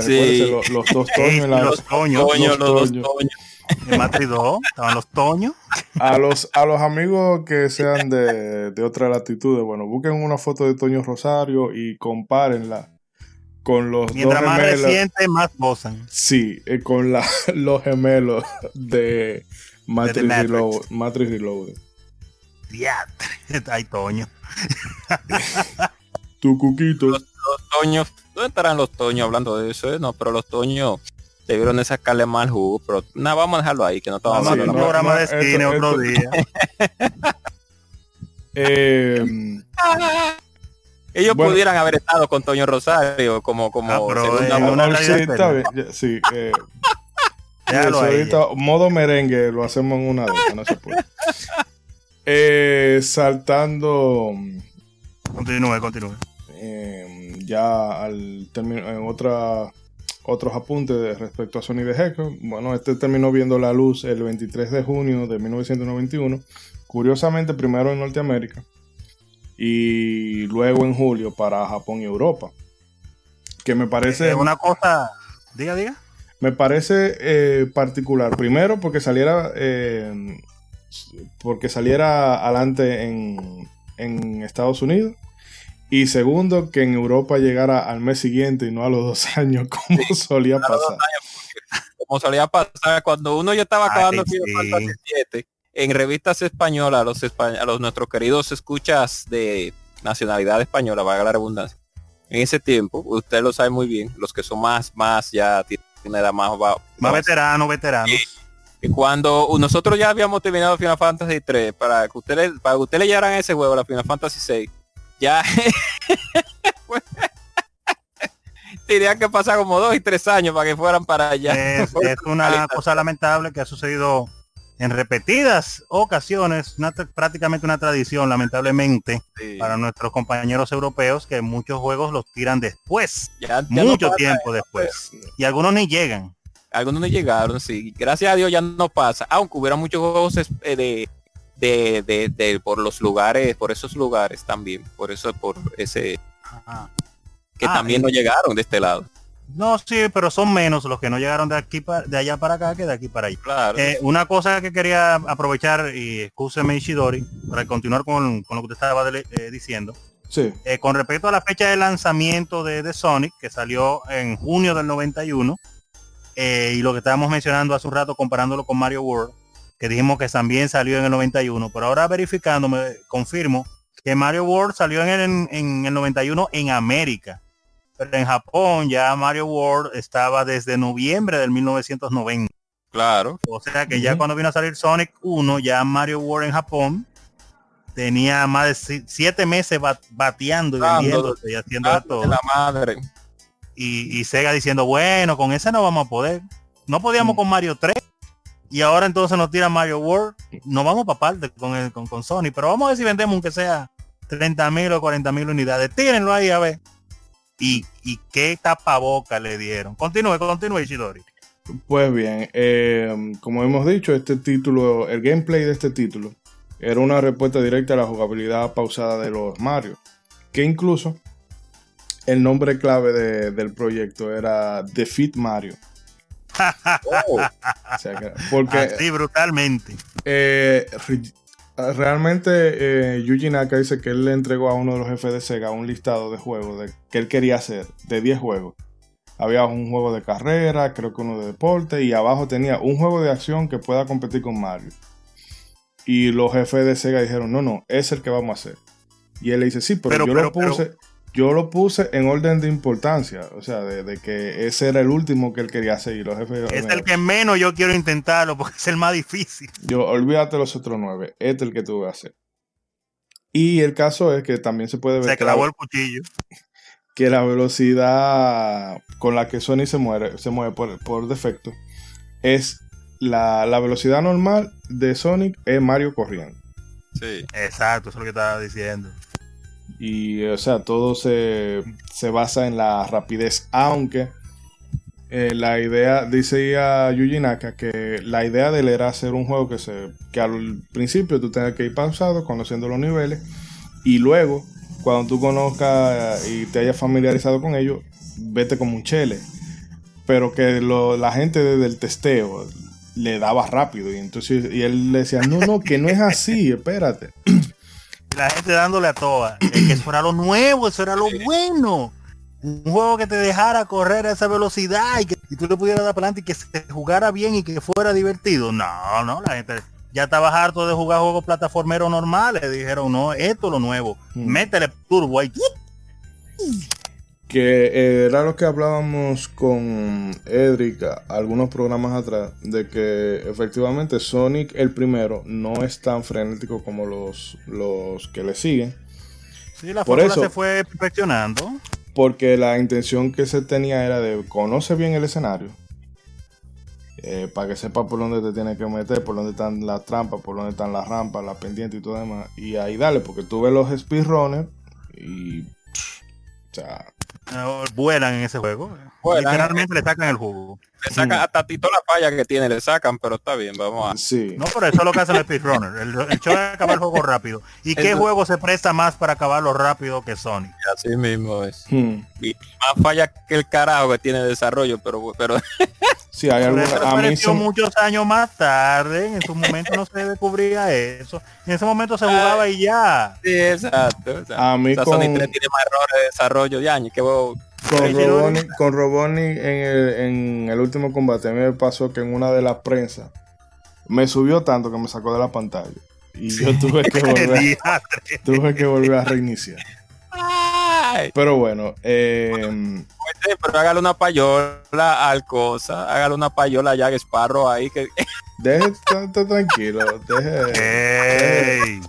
Sí. Los dos Toños en la- los toños, Toño, los los dos Toño. Toños. en Matrix 2, estaban los toños. a los a los amigos que sean de, de otras latitudes, bueno, busquen una foto de Toño Rosario y compárenla con los Mientras dos más reciente, más gozan. Sí, eh, con la, los gemelos de Matrix, The Matrix. Reload, Matrix Reloaded. Diatre. Ay, Toño. Tu cuquito. Los Toños, ¿dónde estarán los Toños hablando de eso? eh? No, pero los Toños debieron de sacarle mal jugo, pero nada, vamos a dejarlo ahí, que no estamos Vamos a sí, hacer un hablando programa de cine otro esto- día. Eh, Ellos Bueno. pudieran haber estado con Toño Rosario como, como Ah, pero, segunda eh, una ah, sí, realidad está externa. bien, ya, sí. eh, eso ahorita, modo merengue lo hacemos en una de esas, no se puede. Eh, saltando Continúe, continúe. eh, ya al término en otra otros apuntes de- respecto a Sony the Hedgehog. Bueno, este terminó viendo la luz el 23 de junio de 1991. Curiosamente, primero en Norteamérica y luego en julio para Japón y Europa. Que me parece, Eh, una cosa, diga, diga. me parece eh, particular. Primero porque saliera eh, porque saliera adelante en, en Estados Unidos. Y segundo, que en Europa llegara al mes siguiente y no a los dos años, como solía pasar. Como solía pasar cuando uno ya estaba acabando sí, Final sí. Fantasy VII, en revistas españolas, a los, espa- a los nuestros queridos escuchas de nacionalidad española, valga la redundancia. En ese tiempo, usted lo sabe muy bien, los que son más, más ya tienen una edad más, va- Más veteranos, veteranos. que cuando nosotros ya habíamos terminado Final Fantasy 3 para que ustedes para que ustedes le llegaran ese juego a la Final Fantasy 6 ya tenían que pasar como dos y tres años para que fueran para allá Es, es una cosa lamentable que ha sucedido en repetidas ocasiones, una prácticamente una tradición, lamentablemente, Sí. para nuestros compañeros europeos, que muchos juegos los tiran después, Ya- mucho tiempo después. Y algunos ni llegan. algunos no llegaron sí gracias a Dios ya no pasa aunque hubiera muchos juegos eh, de de, de, de- por los lugares por esos lugares también por eso por ese Ajá. que Ah, también y- no llegaron de este lado No, sí, pero son menos los que no llegaron de aquí pa- de allá para acá que de aquí para allá. claro Eh, una cosa que quería aprovechar y excúseme Ishidori para continuar con, con lo que usted estaba eh, diciendo. Sí, Eh, con respecto a la fecha de lanzamiento de, de Sonic, que salió en junio del 91, eh, y lo que estábamos mencionando hace un rato comparándolo con Mario World, que dijimos que también salió en el 91, pero ahora verificando me confirmo que Mario World salió en el, en el 91 en América, pero en Japón ya Mario World estaba desde noviembre del 1990. claro O sea que ya cuando vino a salir Sonic 1, ya Mario World en Japón tenía más de si- siete meses bat- bateando y vendiéndose y haciendo de Ah, todo. la madre Y, y Sega diciendo, bueno, con ese no vamos a poder. No podíamos Mm. con Mario 3. Y ahora entonces nos tira Mario World. No vamos para parte con, el, con, con Sony. Pero vamos a ver si vendemos aunque sea 30 mil o 40 mil unidades. Tírenlo ahí a ver. Y, y qué tapaboca le dieron. Continúe, continúe, Ishidori. Pues bien, eh, como hemos dicho, este título, el gameplay de este título era una respuesta directa a la jugabilidad pausada de los Mario, que incluso el nombre clave de- del proyecto era Defeat Mario. Oh, O sea que- porque Así brutalmente. eh, re- realmente eh, Yuji Naka dice que él le entregó a uno de los jefes de Sega un listado de juegos de, que él quería hacer, de 10 juegos. Había un juego de carrera, creo que uno de deporte, y abajo tenía un juego de acción que pueda competir con Mario. Y los jefes de Sega dijeron, no, no, es el que vamos a hacer. Y él le dice, sí, pero, Pero- yo pero- lo puse, yo lo puse en orden de importancia. O sea, de, de que ese era el último que él quería hacer. Y los jefes Es "Mira, el que menos yo quiero intentarlo porque es el más difícil. yo, olvídate los otros nueve. Este es el que vas a hacer. Y el caso es que también se puede ver Se que, la, clavó el cuchillo. que la velocidad con la que Sony se mueve, se mueve por, por defecto es la, la velocidad normal de Sonic es Mario corriendo. sí. Exacto, eso es lo que estaba diciendo. Y o sea, todo se, se basa en la rapidez. Aunque eh, la idea, dice ya Yuji Naka, que la idea de él era hacer un juego que se que al principio tú tengas que ir pausado, conociendo los niveles, y luego, cuando tú conozcas y te hayas familiarizado con ellos, vete como un chele. Pero que lo- la gente desde el testeo le daba rápido. Y entonces y él le decía, no, no, que no es así, espérate. La gente dándole a toa. Es que eso era lo nuevo, eso era lo bueno. Un juego que te dejara correr a esa velocidad y que y tú le pudieras dar para adelante y que se jugara bien y que fuera divertido. No, no, la gente ya estaba harto de jugar juegos plataformeros normales. Dijeron, no, esto es lo nuevo. Mm. Métele turbo ahí. Que eh, era lo que hablábamos con Edric a- algunos programas atrás, de que efectivamente Sonic el primero no es tan frenético como los, los que le siguen, Sí, la Por eso- se fue perfeccionando. porque la intención que se tenía era de conoce bien el escenario, eh, para que sepa por dónde te tienes que meter, por dónde están las trampas, por dónde están las rampas, las pendientes y todo demás, y ahí dale, porque tú ves los speedrunners y... pff, o sea, vuelan en ese juego. Vuelan. Literalmente le sacan el jugo. Le sacan hasta Tito la falla que tiene, le sacan, pero está bien, vamos a... Sí. No, pero eso es lo que hacen los speedrunners. El, el show es acabar el juego rápido. ¿Y qué juego se presta más para acabarlo rápido que Sonic? Así mismo es. Hmm. Y más falla que el carajo que tiene desarrollo, pero, pero Sí, hay Pero alguna. eso A mí apareció se- muchos años más tarde. En su momento no se descubría eso. En ese momento se jugaba y ya. sí, exacto. exacto. A mí O sea, con- Sonic 3 tiene más errores de desarrollo de años que vos... Con Roboni, con Roboni en el, en el último combate, a mí me pasó que en una de las prensas me subió tanto que me sacó de la pantalla. Y yo tuve que volver, tuve que volver a reiniciar. Pero bueno, eh, pero hágale una payola al cosa, hágale una payola a Jack Sparrow ahí que deje estar tranquilo, deje,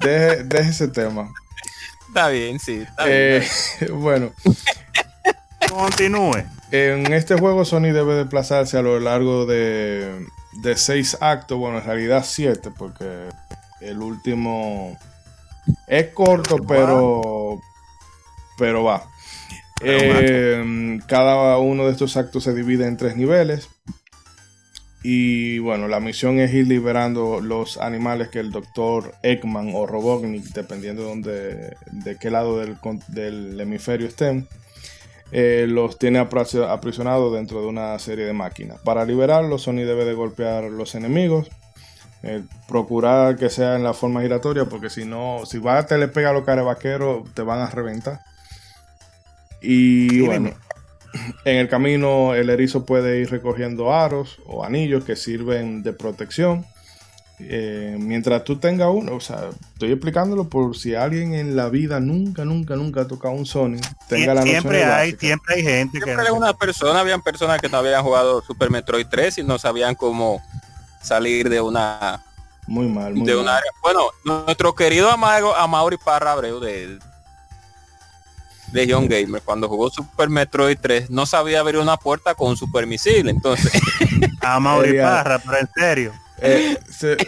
deje, deje ese tema. Está bien, sí, está Eh, bien. bueno, Continúe. en este juego Sony debe desplazarse a lo largo de, de seis actos, bueno, en realidad siete, porque el último es corto, pero, pero va. Eh, cada uno de estos actos se divide en tres niveles. Y bueno, la misión es ir liberando los animales que el doctor Ekman o Robotnik, dependiendo de, dónde- de qué lado del, hemisferio estén, eh, los tiene aprisionados dentro de una serie de máquinas. Para liberarlos, Sony debe de golpear los enemigos. eh, procurar que sea en la forma giratoria, porque si no, si va te le pega a los carevaqueros, te van a reventar. Y bueno, en el camino el erizo puede ir recogiendo aros o anillos que sirven de protección. Eh, mientras tú tengas uno, o sea, estoy explicándolo por si alguien en la vida nunca, nunca, nunca ha tocado un Sony, tenga la siempre hay, siempre hay gente que Siempre una persona, habían personas que no habían jugado Super Metroid 3 y no sabían cómo salir de una Muy mal, muy de mal. un área. Bueno, nuestro querido amago Amaury Parra Abreu de de John Gamer cuando jugó Super Metroid 3 no sabía abrir una puerta con un super misil, entonces a Mauri Parra, pero en serio. Eh, se-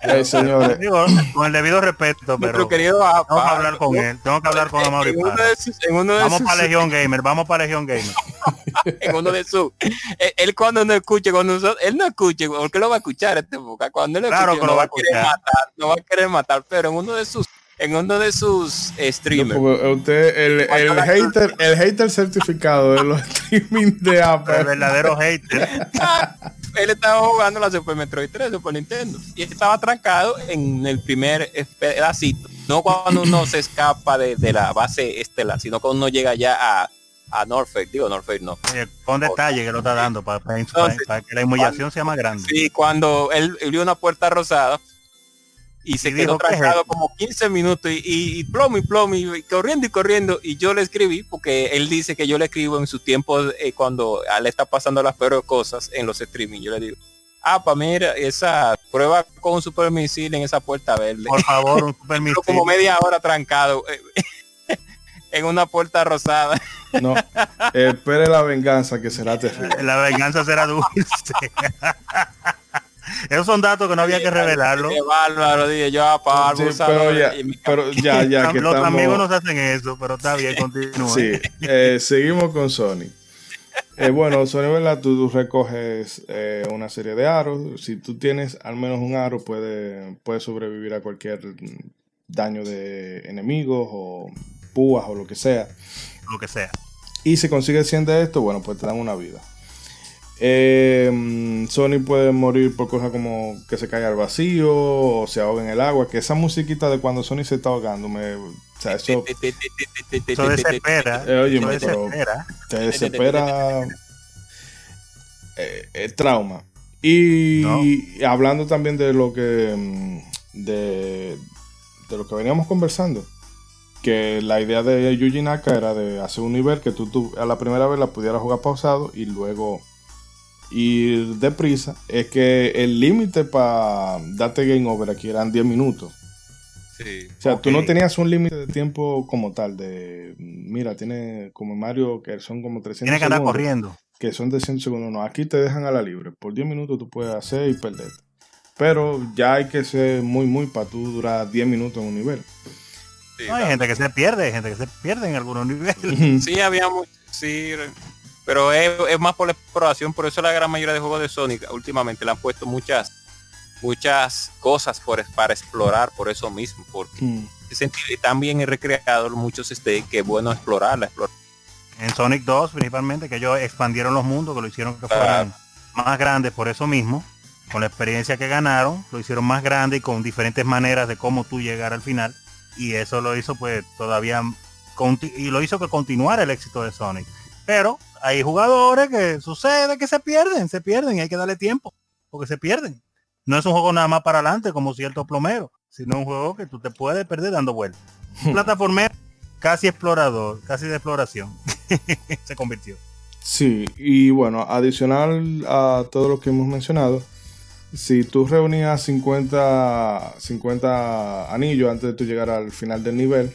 eh, señores, Digo, con el debido respeto, pero querido a- tengo que hablar con él. Tengo que hablar con Amaury en uno Parra. de sus, en uno de Vamos para Legión Gamer, vamos para Legión Gamer. en uno de sus él, él cuando no escuche cuando él no escuche porque lo va a escuchar este boca cuando él lo Claro escuche que no lo va va a querer matar no va a querer matar pero en uno de sus en uno de sus streamers. usted, el, el hater, el hater certificado de los streaming de El Apple. verdadero hater. él estaba jugando la Super Metroid 3 Super Nintendo. Y estaba trancado en el primer pedacito. No cuando uno se escapa de, de la base estelar sino cuando uno llega ya a a Norfolk. Digo Norfolk no. Oye, con detalle que lo está dando para, para- Entonces, para que la humillación sea más grande. Sí, cuando él, él vio una puerta rosada y se Y quedó dijo, ¿qué es trancado como 15 minutos y, y, y plomo y plomo y, y corriendo y corriendo y yo le escribí porque él dice que yo le escribo en su tiempo eh, cuando a él está pasando las peores cosas en los streaming. Yo le digo, ah, pa mira, esa prueba con un super misil en esa puerta verde. Por favor, un super Pero misil. como media hora trancado eh, en una puerta rosada. No, espere la venganza que será terrible. La venganza será dulce. Esos son datos que no había que revelarlo. Qué bárbaro, dije yo, ah, pa, Sí, pero ya, pero ya, ya que Los amigos estamos, nos hacen eso, pero está bien, continúa. sí, eh, seguimos con Sony. Eh, bueno, Sony, ¿verdad? Tú, tú recoges eh, una serie de aros. Si tú tienes al menos un aro, puede, puedes sobrevivir a cualquier daño de enemigos o púas o lo que sea. Lo que sea. Y si consigues 100 de esto, bueno, pues te dan una vida. Eh, mm, Sony puede morir por cosas como que se caiga al vacío o se ahoga en el agua. Que esa musiquita de cuando Sony se está ahogando, me, o sea, eso Eso desespera. Eh, oye, pero- desespera. te desespera. eh, eh, trauma. Y No. hablando también de lo que mm, de, de lo que veníamos conversando, que la idea de Yuji Naka era de hacer un nivel que tú, tú a la primera vez la pudieras jugar pausado y luego ir deprisa. Es que el límite para darte game over aquí eran 10 minutos. Sí. O sea, tú no tenías un límite de tiempo como tal, de, mira, tiene como Mario que son como 300 Tiene que andar segundos, corriendo. que son de 100 segundos. No, aquí te dejan a la libre. Por 10 minutos tú puedes hacer y perder. Pero ya hay que ser muy, muy para tú durar 10 minutos en un nivel. Sí, No, hay gente que se pierde, hay gente que se pierde en algunos niveles. Sí, había mucho, sí, pero es, es más por la exploración, por eso la gran mayoría de juegos de Sonic últimamente le han puesto muchas muchas cosas por, para explorar por eso mismo, porque Mm. también he recreado muchos este que es bueno explorar. En Sonic 2 principalmente, que ellos expandieron los mundos, que lo hicieron que fueran más grandes por eso mismo, con la experiencia que ganaron, lo hicieron más grande y con diferentes maneras de cómo tú llegar al final. Y eso lo hizo pues todavía, y lo hizo que continuara el éxito de Sonic. Pero hay jugadores que sucede que se pierden, se pierden y hay que darle tiempo, porque se pierden. No es un juego nada más para adelante como cierto plomero, sino un juego que tú te puedes perder dando vueltas. Un plataformero casi explorador, casi de exploración. se convirtió. Sí, y bueno, adicional a todo lo que hemos mencionado, si tú reunías 50, 50 anillos antes de tú llegar al final del nivel,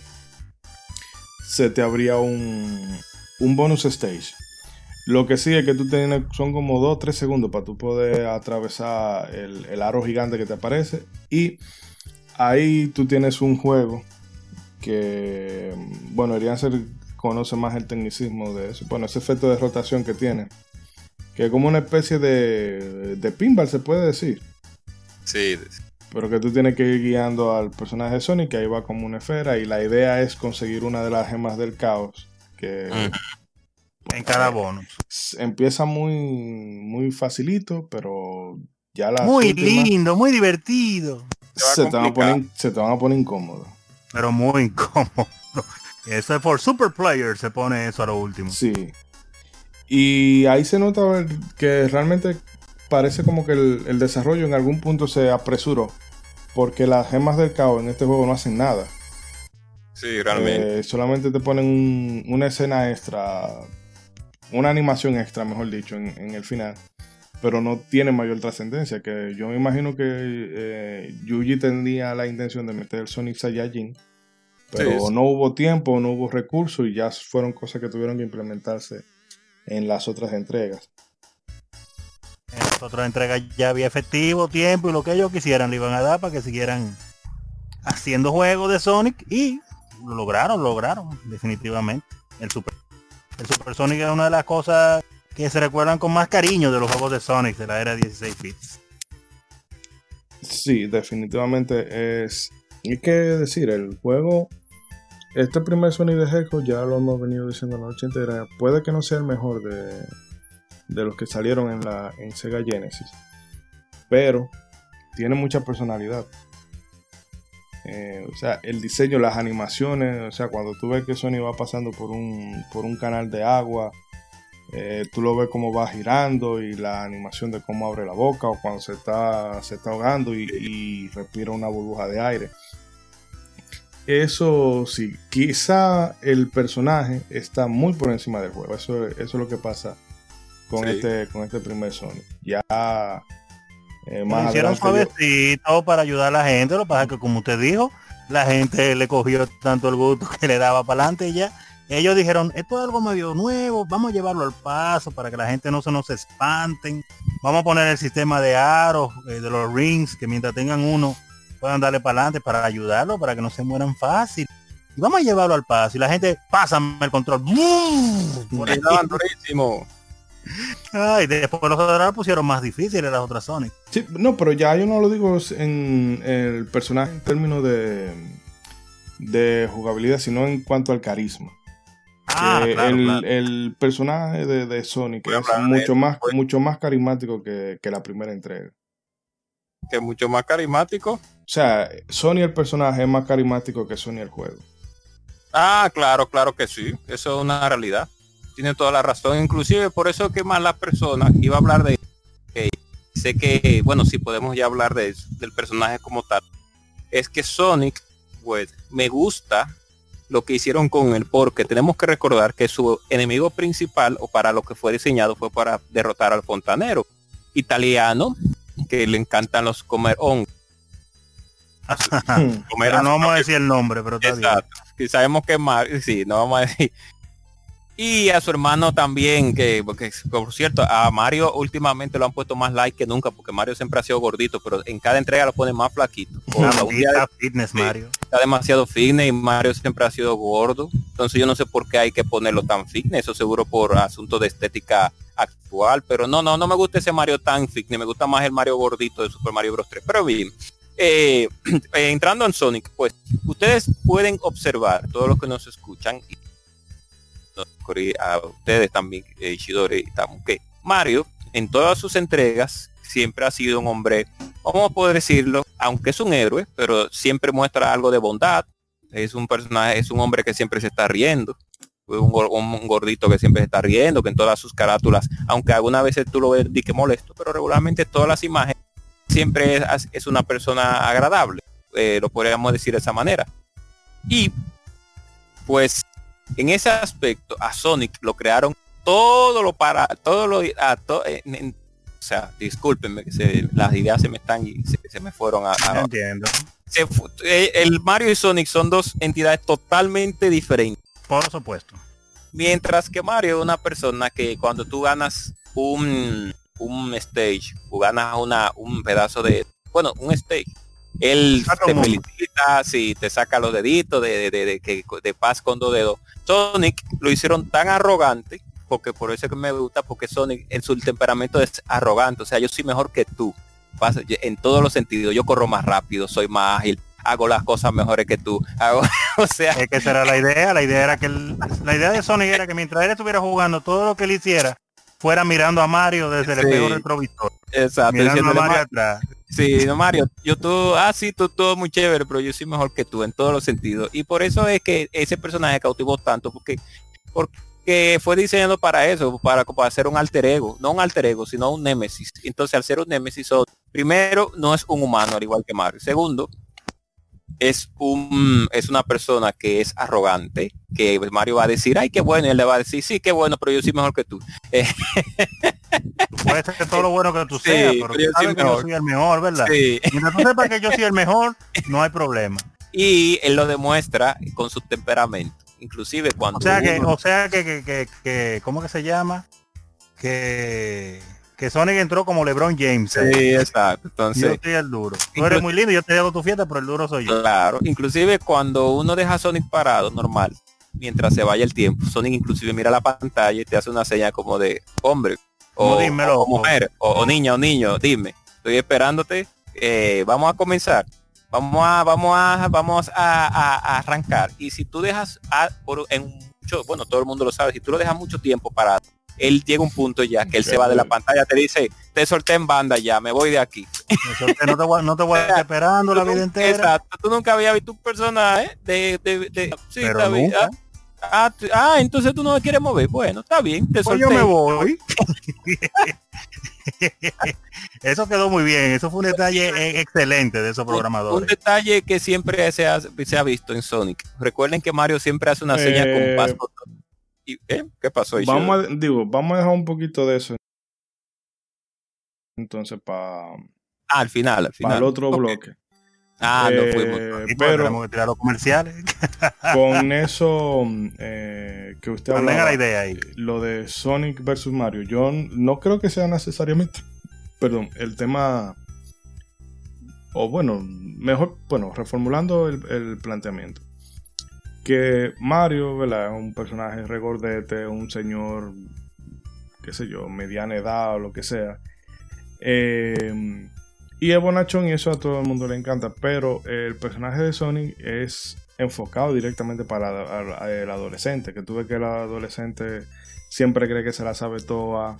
se te abría un, un bonus stage. Lo que sí es que tú tienes, son como 2 3 segundos para tú poder atravesar el, el aro gigante que te aparece. Y ahí tú tienes un juego que, bueno, ser conoce más el tecnicismo de eso. Bueno, ese efecto de rotación que tiene. Que es como una especie de, de pinball, se puede decir. Sí, Pero que tú tienes que ir guiando al personaje de Sonic, que ahí va como una esfera. Y la idea es conseguir una de las gemas del caos. Que. En cada bonus. s- empieza muy, muy facilito, pero ya las Muy últimas lindo, muy divertido, Se va a se te, van a poner, se te van a poner incómodo. pero muy incómodo. Eso es por super players, se pone eso a lo último. Sí. Y ahí se nota que realmente parece como que el, el desarrollo en algún punto se apresuró. Porque las gemas del caos en este juego no hacen nada. sí, realmente. Eh, solamente te ponen un- una escena extra, una animación extra, mejor dicho, en, en el final. Pero no tiene mayor trascendencia. Que yo me imagino que eh, Yuji tenía la intención de meter el Sonic Saiyajin. Pero Sí, sí. no hubo tiempo, no hubo recursos y ya fueron cosas que tuvieron que implementarse en las otras entregas. En las otras entregas ya había efectivo, tiempo y lo que ellos quisieran le iban a dar para que siguieran haciendo juegos de Sonic y lo lograron, lo lograron, definitivamente. El Super, el Super Sonic es una de las cosas que se recuerdan con más cariño de los juegos de Sonic de la era 16 bits. Sí, definitivamente es. Y que decir, el juego. Este primer Sonic de Hedgehog, ya lo hemos venido diciendo en la noche entera, puede que no sea el mejor de, de los que salieron en, la, en Sega Genesis. Pero tiene mucha personalidad. Eh, o sea, el diseño, las animaciones, o sea, cuando tú ves que Sonic va pasando por un, por un canal de agua, eh, tú lo ves como va girando y la animación de cómo abre la boca o cuando se está, se está ahogando y, y respira una burbuja de aire. Eso sí, quizá el personaje está muy por encima del juego. Eso, eso es lo que pasa con, Sí. este, con este primer Sonic. Ya eh, más hicieron suavecito para ayudar a la gente, lo que pasa es que como usted dijo, la gente le cogió tanto el gusto que le daba para adelante y ya. Ellos dijeron, esto es algo medio nuevo, vamos a llevarlo al paso para que la gente no se nos espanten. Vamos a poner el sistema de aros, eh, de los rings, que mientras tengan uno puedan darle para adelante para ayudarlo, para que no se mueran fácil. Y vamos a llevarlo al paso. Y la gente, pásame el control. Por ahí. Y daban durísimo. Ay, después los otros pusieron más difíciles las otras Sonic. Sí, no, pero ya yo no lo digo en el personaje en términos de, de jugabilidad, sino en cuanto al carisma. Ah, claro, el, claro. el personaje de, de Sonic es mucho más, pues. mucho más carismático que, que la primera entrega. Que es mucho más carismático. O sea, Sony el personaje es más carismático que Sony el juego. Ah, claro, claro que sí. Eso es una realidad. Tiene toda la razón. Inclusive por eso que más las personas iba a hablar de que sé que, bueno, si podemos ya hablar de eso, del personaje como tal. Es que Sonic, pues, me gusta lo que hicieron con él, porque tenemos que recordar que su enemigo principal, o para lo que fue diseñado, fue para derrotar al fontanero italiano, que le encantan los comer hongos. Comer Pero no vamos a decir el nombre, pero está bien. Y sabemos que Mario, sí, no vamos a decir. Y a su hermano también, que porque por cierto, a Mario últimamente lo han puesto más like que nunca, porque Mario siempre ha sido gordito, pero en cada entrega lo pone más flaquito. Está fitness, Sí. Mario. está demasiado fitness y Mario siempre ha sido gordo. Entonces yo no sé por qué hay que ponerlo tan fitness, eso seguro por asunto de estética actual, pero no, no, no me gusta ese Mario tan fitness, me gusta más el Mario gordito de Super Mario Bros. 3. Pero bien, eh, eh, entrando en Sonic, pues ustedes pueden observar, todos los que nos escuchan, y a ustedes también, eh, Ishidori y Tamu, que Mario en todas sus entregas siempre ha sido un hombre, vamos a decirlo, aunque es un héroe, pero siempre muestra algo de bondad. Es un personaje, es un hombre que siempre se está riendo. Un, gor- un gordito que siempre se está riendo, que en todas sus carátulas, aunque algunas veces tú lo ves di que molesto, pero regularmente todas las imágenes siempre es, es una persona agradable. eh, lo podríamos decir de esa manera. Y pues en ese aspecto a Sonic lo crearon todo lo para todo lo a to- en- en- o sea discúlpenme que se- las ideas se me están y se, se me fueron a, a- Entiendo. se eh, el Mario y Sonic son dos entidades totalmente diferentes Por supuesto. mientras que Mario es una persona que cuando tú ganas un un stage o ganas una un pedazo de bueno un stage él te felicita si te saca los deditos de, de, de, de, que- de paz con dos dedos Sonic lo hicieron tan arrogante porque por eso es que me gusta porque Sonic en su temperamento es arrogante o sea yo soy mejor que tú en todos los sentidos yo corro más rápido soy más ágil hago las cosas mejores que tú hago o sea Es que esa era la idea. La idea era que la idea de Sonic era que mientras él estuviera jugando, todo lo que él hiciera fuera mirando a Mario desde el Sí. espejo retrovisor. exacto Mirando a Mario "Ma- atrás. Sí, no Mario, yo tú, ah sí, tú todo muy chévere, pero yo soy mejor que tú en todos los sentidos. Y por eso es que ese personaje cautivó tanto, porque, porque fue diseñado para eso, para, para hacer un alter ego, no un alter ego, sino un némesis. Entonces al ser un némesis, primero, no es un humano al igual que Mario. Segundo, es un es una persona que es arrogante, que Mario va a decir, ay, qué bueno, y él le va a decir, sí, qué bueno, pero yo soy mejor que tú. Puede ser todo lo bueno que tú Sí, seas, pero pero tú yo soy sabes que yo soy el mejor, ¿verdad? Sí. Mientras tú sepas que yo soy el mejor, no hay problema. y él lo demuestra con su temperamento. Inclusive cuando O sea que, uno- o sea que, que, que, que- ¿cómo que se llama? Que, que Sonic entró como LeBron James. ¿eh? Sí, exacto. Yo Entonces, soy el duro. Tú eres muy lindo, yo te hago tu fiesta, pero el duro soy yo. claro, inclusive cuando uno deja a Sonic parado, normal, mientras se vaya el tiempo, Sonic inclusive mira la pantalla y te hace una señal como de hombre, o, No, dímelo. o mujer, o, o niña, o niño, dime, estoy esperándote, eh, vamos a comenzar. Vamos a, vamos a, vamos a, a- a arrancar. Y si tú dejas a, por, en mucho, bueno, todo el mundo lo sabe, si tú lo dejas mucho tiempo parado, él llega a un punto ya que él se va de la pantalla, te dice, te solté en banda ya, me voy de aquí. No te voy, a- no te voy a estar esperando la vida entera. Exacto, tú nunca habías visto un personaje de, de, de- sí, Pero nunca. Ah, ah, ah, entonces tú no me quieres mover. Bueno, está bien, te Pues solté. yo me voy. eso quedó muy bien. Eso fue un detalle eh, excelente de esos Un- Un programadores. detalle que siempre se ha, se ha visto en Sonic. Recuerden que Mario siempre hace una seña Eh, con paz. ¿Y, ¿eh? ¿Qué pasó? Vamos a, digo, vamos a dejar un poquito de eso. Entonces, para Ah, al final, al final. el otro bloque. Ah, no Eh, fuimos. Y pues, pero tenemos que tirar los comerciales. con eso eh, que usted Mantenga hablaba, la idea ahí. lo de Sonic versus Mario, yo no creo que sea necesariamente, perdón, el tema, o bueno, mejor, bueno, reformulando el, el planteamiento, que Mario. Es un personaje regordete, un señor, qué sé yo, mediana edad o lo que sea. Eh, y es bonachón y eso a todo el mundo le encanta, pero el personaje de Sonic es enfocado directamente para el adolescente, que tú ves que el adolescente siempre cree que se la sabe toda,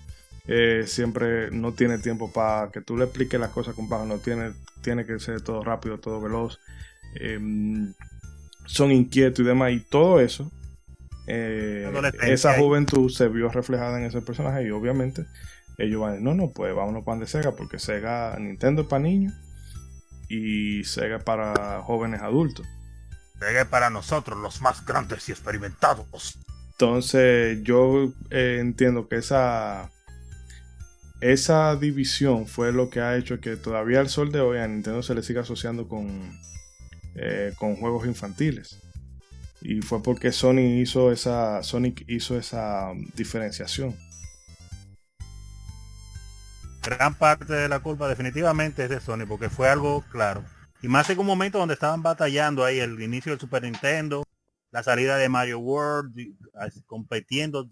eh, siempre no tiene tiempo para que tú le expliques las cosas con paja, no tiene, tiene que ser todo rápido, todo veloz, eh, son inquietos y demás, y todo eso, eh, esa juventud se vio reflejada en ese personaje y obviamente ellos van no, no, pues vámonos para de Sega, porque Sega, Nintendo es para niños y Sega es para jóvenes adultos. Llegue para nosotros, los más grandes y experimentados. Entonces yo eh, entiendo que esa, esa división fue lo que ha hecho que todavía al sol de hoy a Nintendo se le siga asociando con, eh, con juegos infantiles. Y fue porque Sony hizo esa, Sonic hizo esa um, diferenciación. Gran parte de la culpa definitivamente es de Sony, porque fue algo claro. Y más en un momento donde estaban batallando ahí el inicio del Super Nintendo, la salida de Mario World, compitiendo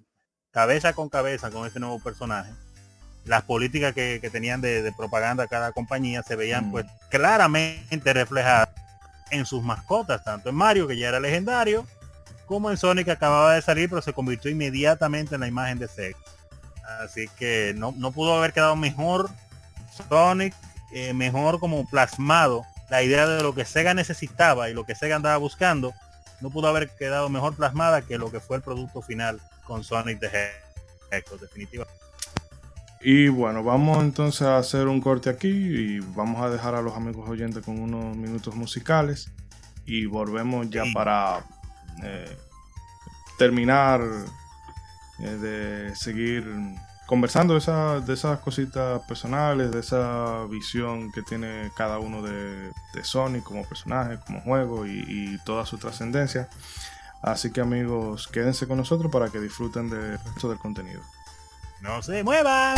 cabeza con cabeza con ese nuevo personaje. Las políticas que, que tenían de, de propaganda cada compañía se veían Mm. pues claramente reflejadas en sus mascotas, tanto en Mario, que ya era legendario, como en Sonic que acababa de salir, pero se convirtió inmediatamente en la imagen de Sega. Así que no, no pudo haber quedado mejor Sonic, eh, mejor como plasmado la idea de lo que Sega necesitaba y lo que Sega andaba buscando, no pudo haber quedado mejor plasmada que lo que fue el producto final con Sonic the Hedgehog, definitivamente. Y bueno, vamos entonces a hacer un corte aquí y vamos a dejar a los amigos oyentes con unos minutos musicales y volvemos ya para eh, terminar eh, de seguir conversando de, esa- de esas cositas personales, de esa visión que tiene cada uno de, de Sony como personaje, como juego y, y toda su trascendencia. Así que amigos, quédense con nosotros para que disfruten del resto del contenido. No se muevan.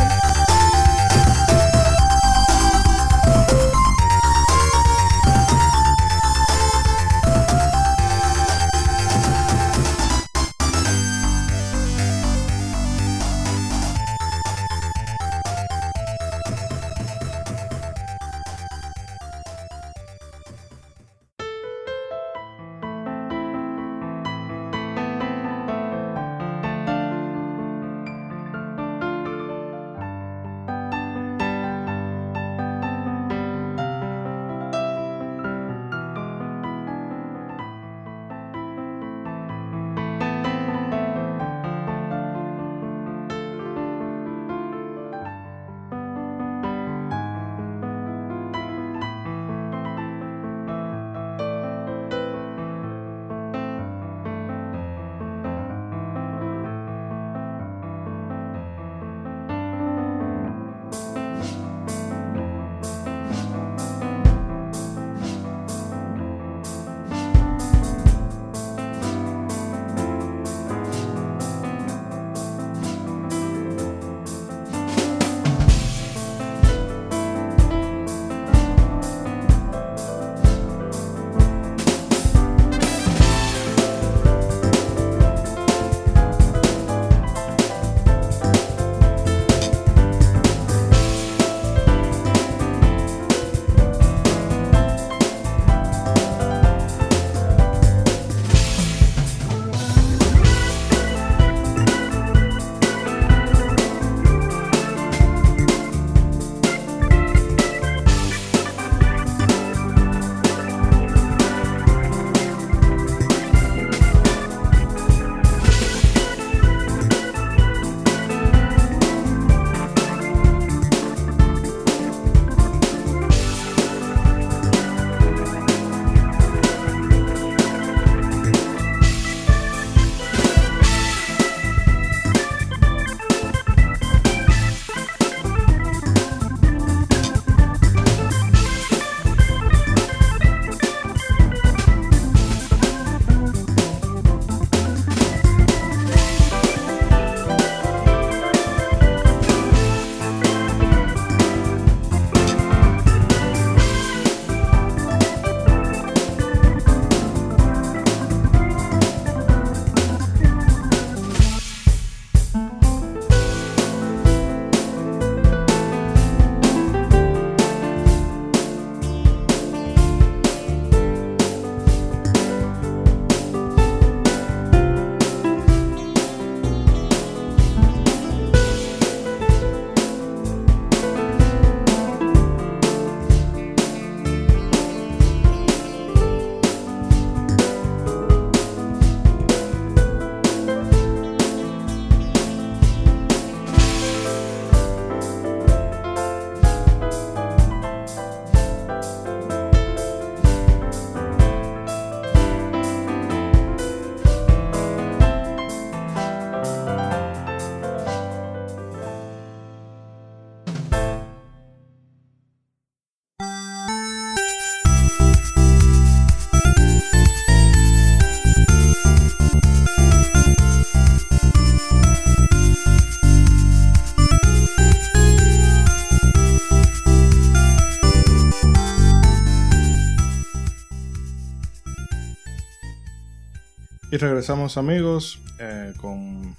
Regresamos amigos eh, con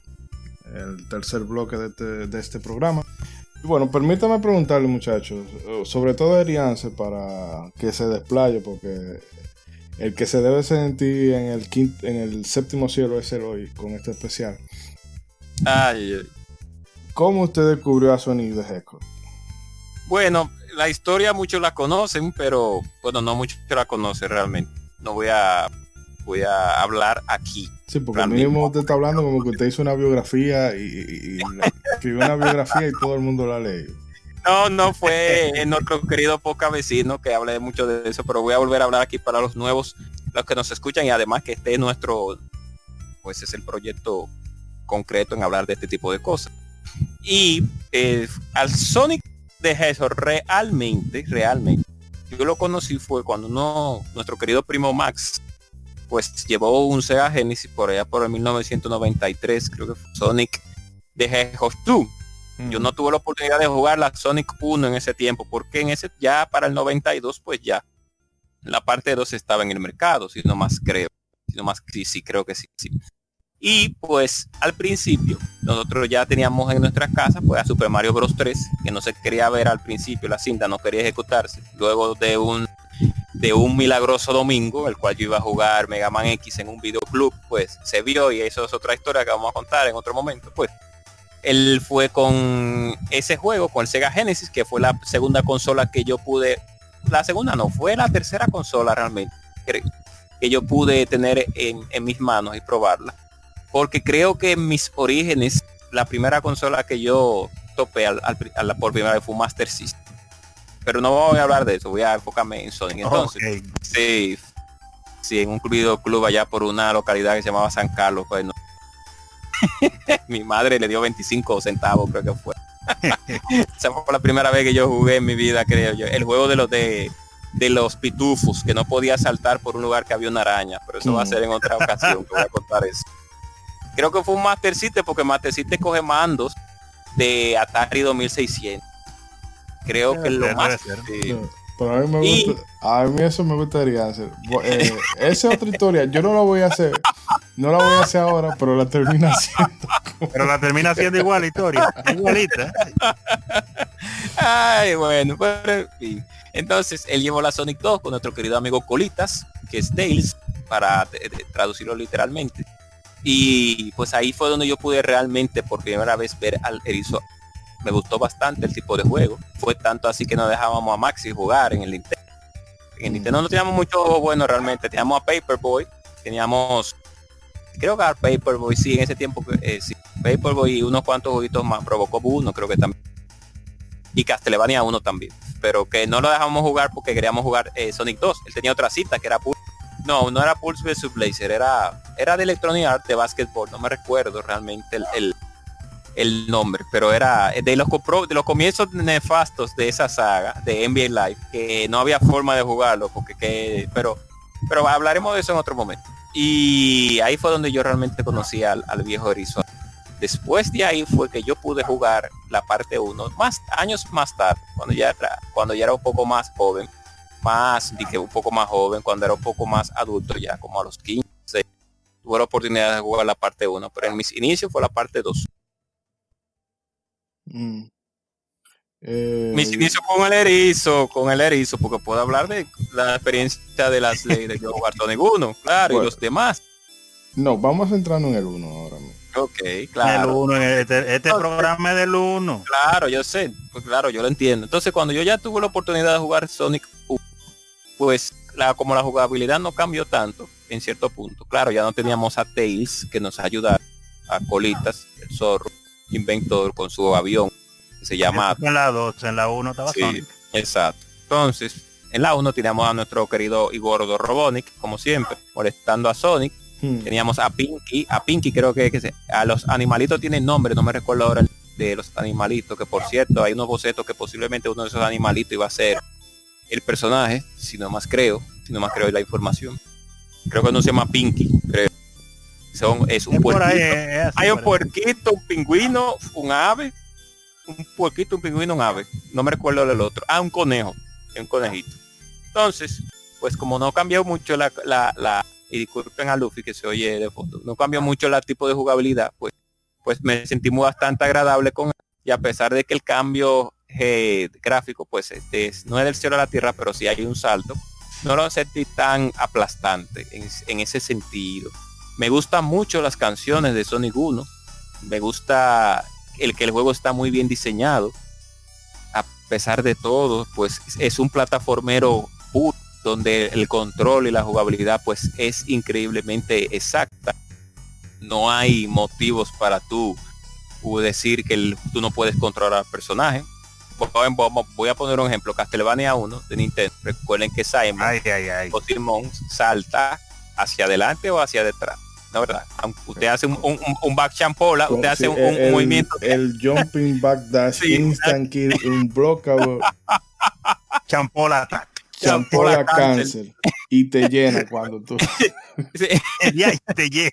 el tercer bloque de este, de este programa. Y bueno, permítame preguntarle muchachos, eh, sobre todo a Eriance para que se desplaye, porque el que se debe sentir en el, quinto, en el séptimo cielo es el hoy con este especial. Ay, ay. ¿Cómo usted descubrió a Sonic the Hedgehog? Bueno, la historia muchos la conocen, pero bueno, no muchos la conocen realmente. No voy a voy a hablar aquí. Sí, porque mínimo usted está hablando como que usted hizo una biografía y, y- y la- escribió una biografía y todo el mundo la lee. No, no fue nuestro querido poca vecino que hablé mucho de eso, pero voy a volver a hablar aquí para los nuevos, los que nos escuchan y además que esté nuestro, pues es el proyecto concreto en hablar de este tipo de cosas. Y eh, al Sonic de Hedgehog realmente, realmente, yo lo conocí fue cuando uno, nuestro querido primo Max, pues llevó un Sega Genesis por allá por el 1993, creo que fue Sonic de Hedgehog 2. Yo no tuve la oportunidad de jugar la Sonic 1 en ese tiempo, porque en ese ya para el 92 pues ya la parte 2 estaba en el mercado, si no más creo. Si no más sí, sí, creo que sí, sí. Y pues al principio nosotros ya teníamos en nuestra casa pues a Super Mario Bros 3, que no se quería ver al principio, la cinta no quería ejecutarse. Luego de un de un milagroso domingo, el cual yo iba a jugar Mega Man X en un videoclub, pues se vio y eso es otra historia que vamos a contar en otro momento, pues él fue con ese juego, con el Sega Genesis, que fue la segunda consola que yo pude, la segunda no, fue la tercera consola realmente, que, yo pude tener en, en mis manos y probarla. Porque creo que en mis orígenes, la primera consola que yo topé al, al por primera vez fue Master System. Pero no voy a hablar de eso, voy a enfocarme en Sonic. Entonces, Ok. Sí, sí, en un videoclub allá por una localidad que se llamaba San Carlos, pues no. Mi madre le dio 25 centavos, creo que fue. Esa fue la primera vez que yo jugué en mi vida, creo yo. El juego de los de, de los pitufos, que no podía saltar por un lugar que había una araña, pero eso va a Mm. ser en otra ocasión que voy a contar eso. Creo que fue un Master System porque Master System coge mandos de Atari 2600. Creo que lo Debe más sí. Pero a mí me Y- gusta, a mí eso me gustaría hacer. Eh, esa es otra historia. Yo no la voy a hacer, no la voy a hacer ahora, pero la termina haciendo. Pero la termina siendo igual la historia. Igualita. Ay, bueno, pero en fin. Entonces, él llevó la Sonic 2 con nuestro querido amigo Colitas, que es Tails, para eh, eh, traducirlo literalmente. Y pues ahí fue donde yo pude realmente por primera vez ver al erizo. Me gustó bastante el tipo de juego. Fue tanto así que no dejábamos a Maxi jugar en el Nintendo. En. Nintendo no teníamos mucho juego bueno realmente. Teníamos a Paperboy, teníamos creo que a Paperboy sí en ese tiempo eh, sí, Paperboy y unos cuantos jueguitos más provocó uno creo que también y Castlevania 1 también pero que no lo dejamos jugar porque queríamos jugar eh, Sonic 2 él tenía otra cita que era Pulse no no era Pulse vs Blazer era era de Electronic Arts de básquetbol no me recuerdo realmente el, el, el nombre pero era de los de los comienzos nefastos de esa saga de NBA Live que no había forma de jugarlo porque que pero pero hablaremos de eso en otro momento. Y ahí fue donde yo realmente conocí al, al viejo erizo después de ahí fue que yo pude jugar la parte 1 más años más tarde cuando ya era cuando ya era un poco más joven más dije un poco más joven cuando era un poco más adulto ya como a los 15 tuve la oportunidad de jugar la parte 1 pero en mis inicios fue la parte 2 Mm. Eh, mis inicios con el erizo con el erizo porque puedo hablar de la experiencia de las leyes de yo jugar Sonic 1 claro Bueno. y los demás no, vamos a entrar en el 1 ahora mismo. ok El claro uno, este, este Ok. programa es del uno. Claro, yo sé, pues claro, yo lo entiendo. Entonces, cuando yo ya tuve la oportunidad de jugar Sonic 1, pues la, como la jugabilidad no cambió tanto en cierto punto. Claro, ya no teníamos a Tails que nos ayudara, a Colitas, el zorro, inventor con su avión, que se llama... En la 2, en la 1 estaba Sí, Sonic. exacto. Entonces, en la 1 teníamos a nuestro querido y gordo Robonic, como siempre, molestando a Sonic. Hmm. Teníamos a Pinky, a Pinky creo que, que se- a los animalitos tienen nombre, no me recuerdo ahora el de los animalitos, que por cierto hay unos bocetos que posiblemente uno de esos animalitos iba a ser el personaje, si no más creo, si no más creo la información. Creo que no se llama Pinky, creo. Son, es un Es ahí, puerquito. es Hay un puerquito, un pingüino, un ave, un puerquito, un pingüino, un ave. No me recuerdo el otro. Ah, un conejo, un conejito. Entonces, pues como no cambió mucho la, la, la y disculpen a Luffy que se oye de fondo, no cambia mucho el tipo de jugabilidad, pues, pues me sentí muy bastante agradable con él. Y a pesar de que el cambio eh, gráfico, pues este, no es del cielo a la tierra, pero sí hay un salto, no lo sentí tan aplastante en, en ese sentido. Me gustan mucho las canciones de Sonic 1. Me gusta el que el juego está muy bien diseñado. A pesar de todo, pues es un plataformero puro donde el control y la jugabilidad pues es increíblemente exacta. No hay motivos para tú decir que el, tú no puedes controlar al personaje. Voy a poner un ejemplo, Castlevania 1 de Nintendo. Recuerden que Simon ay, ay, ay. o Simon salta hacia adelante o hacia detrás. No, ¿verdad? Usted hace un, un, un back champola, usted hace un, un el, movimiento. El jumping back dash, Sí. instant kill, unblockable, Champola attack. champola cancel. Y te llena cuando tú. Sí. Y te llega.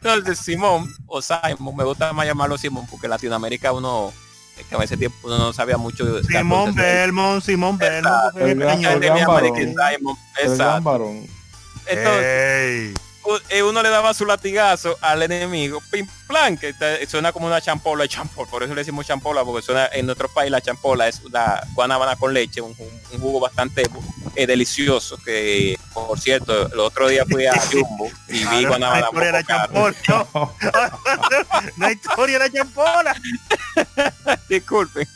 Entonces, Simón o Simon, me gusta más llamarlo Simón porque en Latinoamérica uno, es que a ese tiempo uno no sabía mucho Simón. Belmont, Simón Belmont. El gran- el gran varón. Simon, El gran varón. Entonces, Ey. Eh, uno le daba su latigazo al enemigo, pim plan, que suena como una champola de champola, por eso le decimos champola, porque suena en nuestro país la champola es una guanábana con leche, un, jugo bastante eh, delicioso, que por cierto, el otro día fui a Jumbo y vi no, no guanábana de la champola. No, no historia de la champola. disculpen.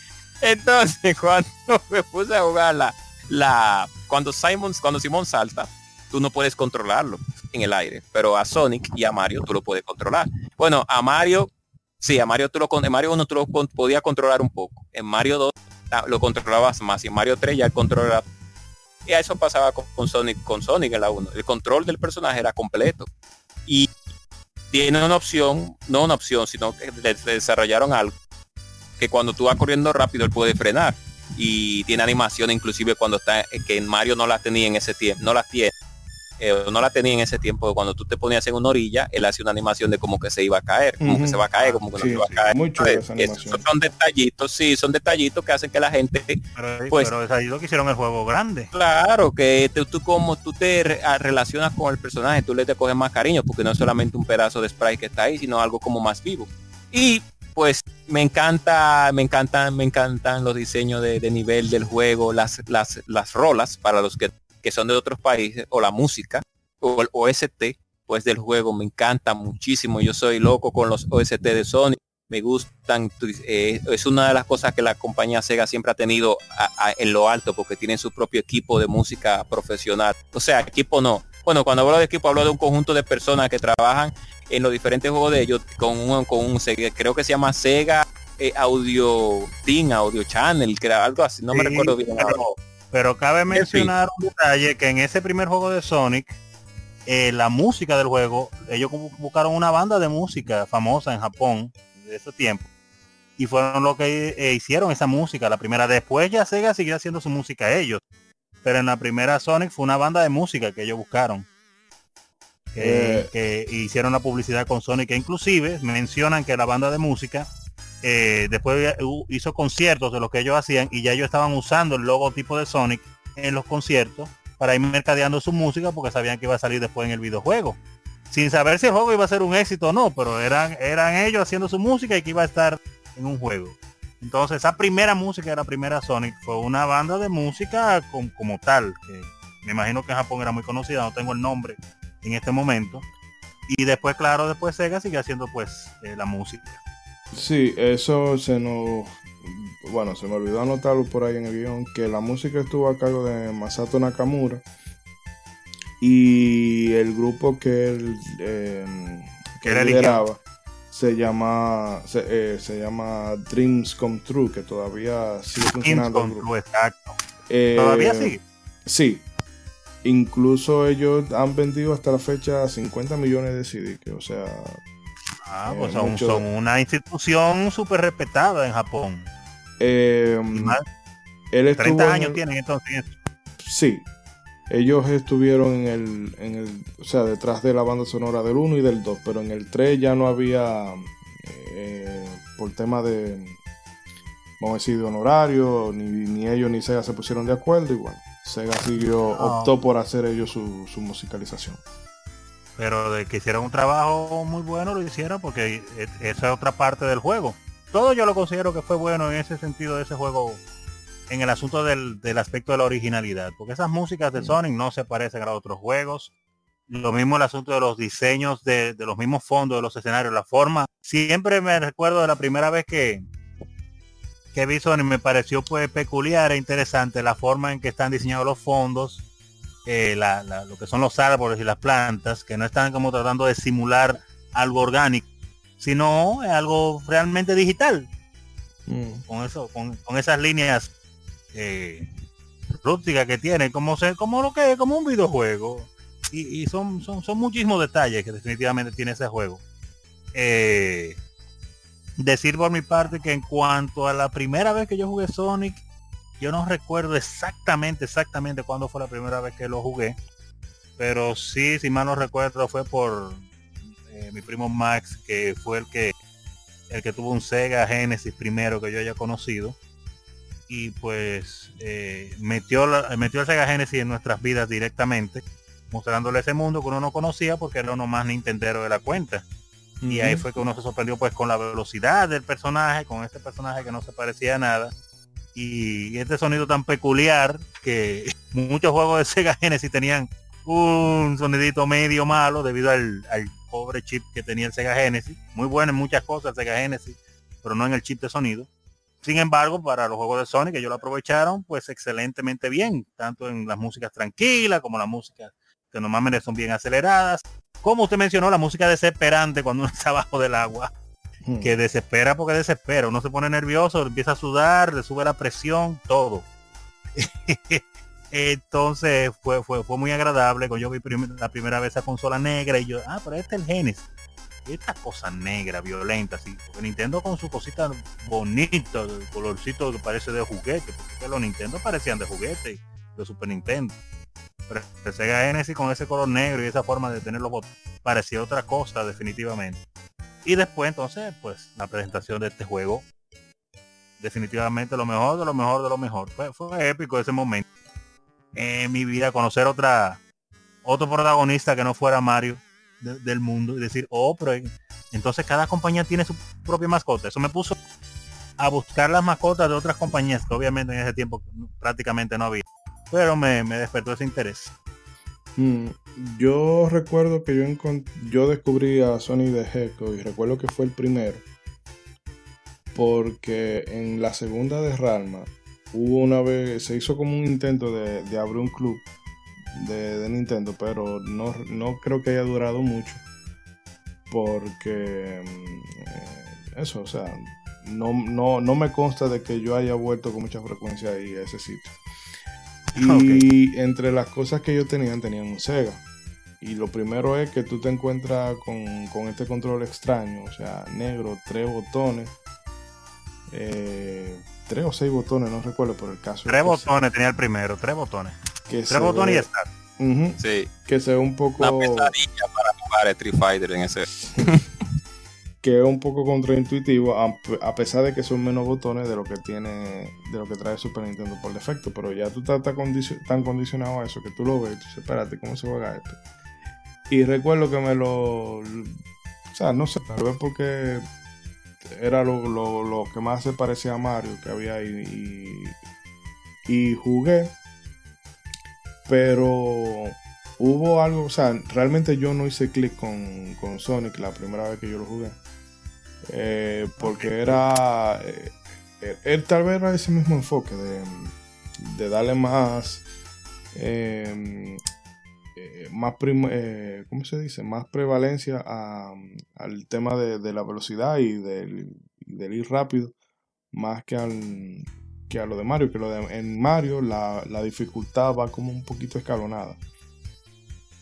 Entonces, cuando me puse a jugar la, la cuando Simon, cuando Simón salta, tú no puedes controlarlo en el aire, pero a Sonic y a Mario tú lo puedes controlar. Bueno, a Mario, sí, a Mario tú lo en Mario 1 tú lo con- podías controlar un poco. En Mario 2 ah, lo controlabas más y en Mario 3 ya el control y a eso pasaba con, Sonic con Sonic en la 1. El control del personaje era completo. Y tiene una opción, no una opción, sino que le- desarrollaron algo que cuando tú vas corriendo rápido él puede frenar y tiene animación inclusive cuando está eh, que en Mario no la tenía en ese tiempo no las tiene eh, no la tenía en ese tiempo cuando tú te ponías en una orilla él hace una animación de como que se iba a caer como que se va a caer como que no Sí, se va a caer muy esos son detallitos sí son detallitos que hacen que la gente Pero, Pues- pero es ahí lo que hicieron el juego grande. Claro, que tú, tú como tú te re- a- relacionas con el personaje, tú le te coges más cariño, porque no es solamente un pedazo de spray que está ahí, sino algo como más vivo. Y pues me encanta, me encantan, me encantan los diseños de, de nivel del juego, las, las, las rolas para los que, que son de otros países, o la música, o el OST, pues del juego, me encanta muchísimo. Yo soy loco con los OST de Sony. Me gustan, tu- eh, es una de las cosas que la compañía Sega siempre ha tenido a- a- en lo alto porque tienen su propio equipo de música profesional. O sea, equipo no. Bueno, cuando hablo de equipo hablo de un conjunto de personas que trabajan en los diferentes juegos de ellos con un, con un creo que se llama Sega eh, Audio Team, Audio Channel, que era algo así, no me recuerdo bien. Pero cabe mencionar un detalle que en ese primer juego de Sonic, eh, la música del juego, ellos bu- buscaron una banda de música famosa en Japón de ese tiempo. Y fueron los que eh, hicieron esa música, la primera. Después ya Sega siguió haciendo su música ellos. Pero en la primera Sonic fue una banda de música que ellos buscaron. Que, Eh. que hicieron la publicidad con Sonic. Que inclusive mencionan que la banda de música eh, después hizo conciertos de lo que ellos hacían y ya ellos estaban usando el logotipo de Sonic en los conciertos para ir mercadeando su música porque sabían que iba a salir después en el videojuego. Sin saber si el juego iba a ser un éxito o no, pero eran, eran ellos haciendo su música y que iba a estar en un juego. Entonces esa primera música de la primera Sonic fue una banda de música com- como tal, que me imagino que en Japón era muy conocida, no tengo el nombre en este momento. Y después, claro, después Sega sigue haciendo pues eh, la música. Sí, eso se nos... Bueno, se me olvidó anotarlo por ahí en el guion, que la música estuvo a cargo de Masato Nakamura y el grupo que él, eh, que él lideraba se llama se, eh, se llama Dreams Come True, que todavía sigue funcionando. Instant grupo. True, exacto. Eh, Todavía sigue. Sí. Incluso ellos han vendido hasta la fecha 50 millones de CD, que o sea, Ah, eh, pues son, mucho- son una institución súper respetada en Japón. eh, Y más, él estuvo 30 en años el- tienen entonces. Sí. Ellos estuvieron en el, en el, o sea, detrás de la banda sonora del 1 y del 2, pero en el 3 ya no había, eh, por tema de, vamos a decir, de honorario, ni, ni ellos ni Sega se pusieron de acuerdo y bueno, Sega siguió, optó por hacer ellos su, su musicalización. Pero de que hicieron un trabajo muy bueno lo hicieron porque e- esa es otra parte del juego. Todo yo lo considero que fue bueno en ese sentido de ese juego en el asunto del, del aspecto de la originalidad, porque esas músicas de Sonic no se parecen a otros juegos. Lo mismo el asunto de los diseños de, de los mismos fondos de los escenarios, la forma. Siempre me recuerdo de la primera vez que, que vi Sonic, me pareció pues peculiar e interesante la forma en que están diseñados los fondos, eh, la- la- lo que son los árboles y las plantas, que no están como tratando de simular algo orgánico, sino algo realmente digital Mm. con eso, con, con esas líneas eh, rústicas que tiene, como se, como lo que es, como un videojuego. Y, y son, son, son muchísimos detalles que definitivamente tiene ese juego. Eh, decir por mi parte que en cuanto a la primera vez que yo jugué Sonic, yo no recuerdo exactamente, exactamente cuándo fue la primera vez que lo jugué. Pero sí, si mal no recuerdo, fue por eh, mi primo Max, que fue el que el que tuvo un Sega Genesis primero que yo haya conocido y pues eh, metió la- metió el Sega Genesis en nuestras vidas directamente mostrándole ese mundo que uno no conocía porque era uno más nintendero de la cuenta y ahí fue que uno se sorprendió pues con la velocidad del personaje con este personaje que no se parecía a nada y este sonido tan peculiar que muchos juegos de Sega Genesis tenían un sonidito medio malo debido al, pobre chip que tenía el Sega Genesis. Muy bueno en muchas cosas el Sega Genesis, pero no en el chip de sonido. Sin embargo, para los juegos de Sonic, que ellos lo aprovecharon, pues excelentemente bien, tanto en las músicas tranquilas como las músicas que normalmente son bien aceleradas. Como usted mencionó, la música desesperante cuando uno está abajo del agua Mm. que desespera porque desespera. Uno se pone nervioso, empieza a sudar, le sube la presión, todo. Entonces fue, fue, fue muy agradable. Yo vi la primera vez esa consola negra y yo, ah, pero este es el Genesis. Y Esta cosa negra, violenta, así. Porque Nintendo con su cosita bonita, el colorcito que parece de juguete, porque los Nintendo parecían de juguete, de Super Nintendo. Pero el Sega Genesis con ese color negro y esa forma de tener los botones parecía otra cosa definitivamente. Y después entonces, pues, la presentación de este juego. Definitivamente lo mejor de lo mejor de lo mejor. Fue, fue épico ese momento. En mi vida conocer otra otro protagonista que no fuera Mario de- del mundo y decir, oh, pero en- entonces cada compañía tiene su propia mascota. Eso me puso a buscar las mascotas de otras compañías que obviamente en ese tiempo prácticamente no había. Pero me, me despertó ese interés. Mm, Yo recuerdo que yo, descubrí a Sonic the Hedgehog y recuerdo que fue el primero. Porque en la segunda de Ralma hubo una vez, se hizo como un intento de, de abrir un club de, de Nintendo, pero no, no creo que haya durado mucho. Porque mm, eh, eso, o sea, no, no, no me consta de que yo haya vuelto con mucha frecuencia ahí a ese sitio. Y entre las cosas que yo tenía, tenían un Sega. Y lo primero es que tú te encuentras con, con este control extraño, o sea, negro, tres botones. eh, tres o seis botones, no recuerdo por el caso. Tres botones tenía el primero, tres botones. que Tres botones y estar. Sí, que se ve un poco una pesadilla para jugar Street Fighter en ese. que es un poco contraintuitivo a, a pesar de que son menos botones de lo que tiene de lo que trae Super Nintendo por defecto pero ya tú estás tan, condicio- tan condicionado a eso que tú lo ves y tú dices espérate cómo se juega esto y recuerdo que me lo o sea no sé tal vez porque era lo, lo- lo que más se parecía a Mario que había ahí y, y jugué pero hubo algo, o sea, realmente yo no hice clic con, con Sonic la primera vez que yo lo jugué. Eh, porque era, eh, eh, él tal vez era ese mismo enfoque de, de darle más, eh, eh, más eh, ¿cómo se dice? Más prevalencia a- al tema de, de la velocidad y del, ir rápido, más que al que a lo de Mario, que lo de, en Mario la, la dificultad va como un poquito escalonada.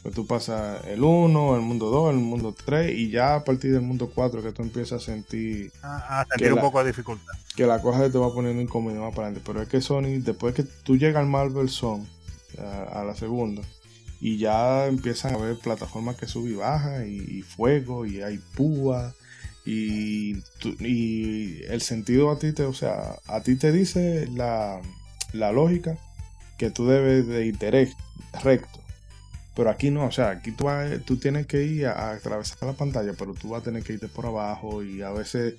Pues tú pasas el 1, el mundo 2, el mundo 3 y ya a partir del mundo 4 que tú empiezas a sentir A, a sentir Que un la- poco de dificultad. que la cosa te va poniendo incómoda más para adelante. Pero es que Sony, después que tú llegas al Marvel Zone, a, a la segunda, y ya empiezan a ver plataformas que sube y baja, y, fuego, y hay púa, y, y el sentido a ti te, o sea, a ti te dice la, la lógica que tú debes de ir recto. Pero aquí no, o sea, aquí tú, vas- tú tienes que ir a, a atravesar la pantalla, pero tú vas a tener que irte por abajo y a veces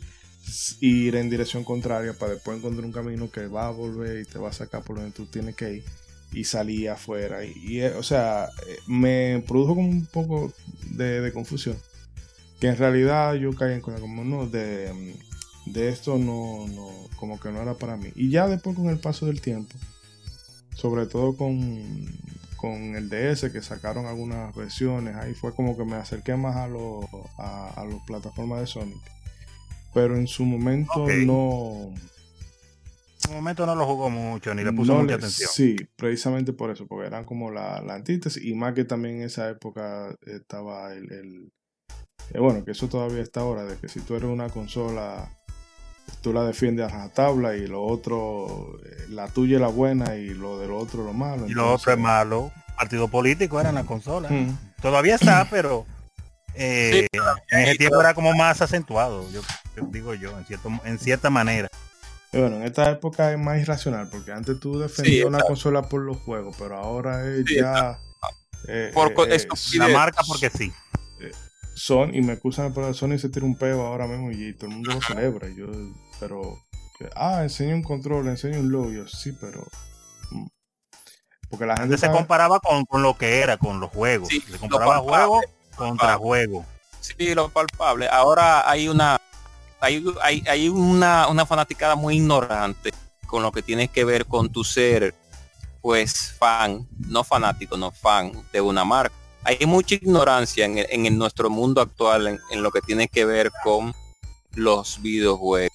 ir en dirección contraria para después encontrar un camino que va a volver y te va a sacar por donde tú tienes que ir y salir afuera. Y, y, eh, o sea, eh, me produjo como un poco de, de confusión. Que en realidad yo caí en cuenta como no, de, de esto no, no, como que no era para mí. Y ya después con el paso del tiempo, sobre todo con, con el DS que sacaron algunas versiones, ahí fue como que me acerqué más a los a, a las plataformas de Sonic. Pero en su momento no, En momento no lo jugó mucho, ni le puso no mucha le- atención. Sí, precisamente por eso, porque eran como la, la antítesis y más que también en esa época estaba el... el- eh, bueno, que eso todavía está ahora, de que si tú eres una consola, tú la defiendes a rajatabla y lo otro, eh, la tuya es la buena y lo del otro lo malo. Y lo otro es malo. Partido político era en la consola. Mm. Todavía está, pero eh, Sí, en ese tiempo era como más acentuado, yo yo digo yo, en cierto, en cierta manera. Y bueno, en esta época es más irracional, porque antes tú defendías Sí, una consola por los juegos, pero ahora es Sí, ya... eh, Por eh, estupidez. La marca porque sí. Son, y me excusan, pero Sony se tira un peo ahora mismo y todo el mundo lo celebra. y Yo, pero, ah, enseña un control, enseña un logo. Yo, sí, pero. mm. Porque la gente Antes se comparaba con, con lo que era, con los juegos. Sí, se lo comparaba palpable, juego contra palpable. juego. Sí, lo palpable. Ahora hay una hay, hay, hay una, una fanaticada muy ignorante con lo que tiene que ver con tu ser, pues fan, no fanático, no fan de una marca. Hay mucha ignorancia en, en nuestro mundo actual en, en lo que tiene que ver con los videojuegos.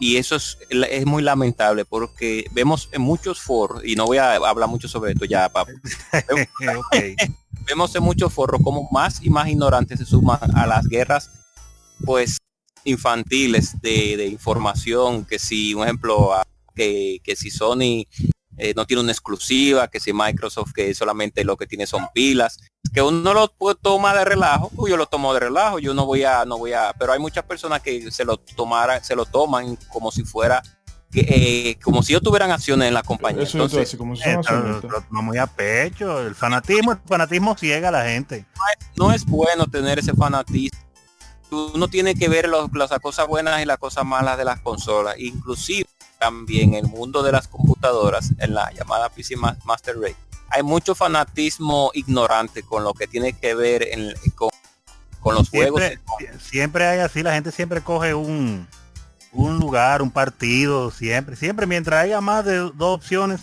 Y eso es, es muy lamentable porque vemos en muchos foros, y no voy a hablar mucho sobre esto ya, papá, vemos en muchos foros como más y más ignorantes se suman a las guerras pues infantiles de, de información que si un ejemplo que, que si Sony eh, no tiene una exclusiva que si Microsoft que solamente lo que tiene son pilas que uno lo puede tomar de relajo pues yo lo tomo de relajo yo no voy a no voy a pero hay muchas personas que se lo tomaran se lo toman como si fuera que, eh, como si ellos tuvieran acciones en la compañía Eso entonces decir, como si Eh, pero no muy a pecho. El fanatismo, el fanatismo ciega a la gente. no es bueno tener ese fanatismo. Uno tiene que ver los- las cosas buenas y las cosas malas de las consolas. Inclusive también el mundo de las computadoras, en la llamada PC Ma- Master Race, hay mucho fanatismo ignorante con lo que tiene que ver en- con, con los juegos. Siempre, siempre hay así, la gente siempre coge un, un lugar, un partido, siempre, siempre mientras haya más de dos opciones,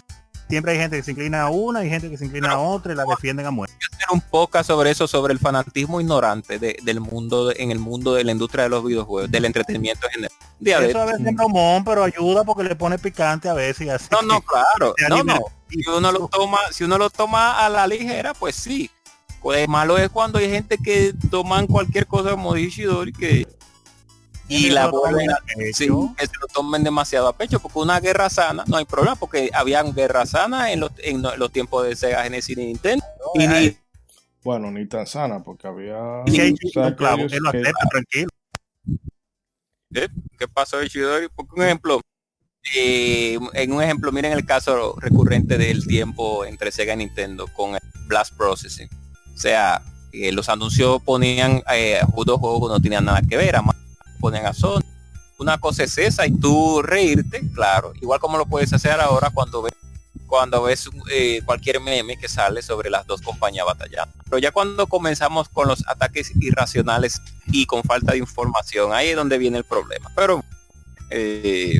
siempre hay gente que se inclina a una y gente que se inclina a otra y la defienden a muerte. hacer un poco sobre eso, sobre el fanatismo ignorante de- del mundo, de- en el mundo de la industria de los videojuegos, del entretenimiento en general. De- Eso a veces es bromón, pero ayuda porque le pone picante a veces y así. No, no, claro. No, no. Si uno lo toma, si uno lo toma a la ligera, pues sí. Pues malo es cuando hay gente que toman cualquier cosa como dice Ishidori que y la vuelven a sí, que se lo tomen demasiado a pecho, porque una guerra sana no hay problema, porque habían guerra sana en los, en los tiempos de Sega Genesis y Nintendo. Y ni- Ay, Bueno, ni tan sana, porque había. y que o sea, él lo tranquilo. ¿Qué pasó Ishidori? Porque un ejemplo, eh, en un ejemplo, miren el caso recurrente del tiempo entre Sega y Nintendo con el Blast Processing. O sea, eh, los anuncios ponían eh, dos juegos que no tenían nada que ver, además ponían a Sony. Una cosa es esa y tú reírte, claro, igual como lo puedes hacer ahora cuando ves cuando ves eh, cualquier meme que sale sobre las dos compañías batallando. Pero ya cuando comenzamos con los ataques irracionales y con falta de información, ahí es donde viene el problema. Pero eh,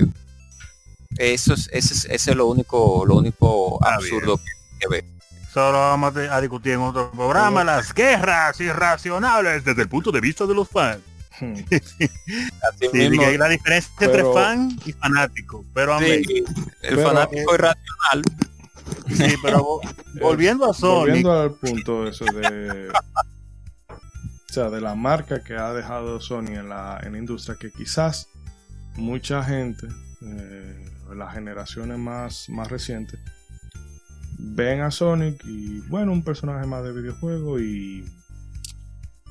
eso es, ese es, ese es lo único, lo único absurdo que, que ve. Solo vamos a a discutir en otro programa las guerras irracionales desde el punto de vista de los fans. Hmm. Así Sí, mismo, que hay la diferencia entre fan y fanático. Pero sí, el Pero, fanático eh, irracional. Sí, pero vo- volviendo a Sony, Volviendo al punto eso de. O sea, de la marca que ha dejado Sony en la, en la industria, que quizás mucha gente, eh, las generaciones más, más recientes, ven a Sonic y, bueno, un personaje más de videojuego y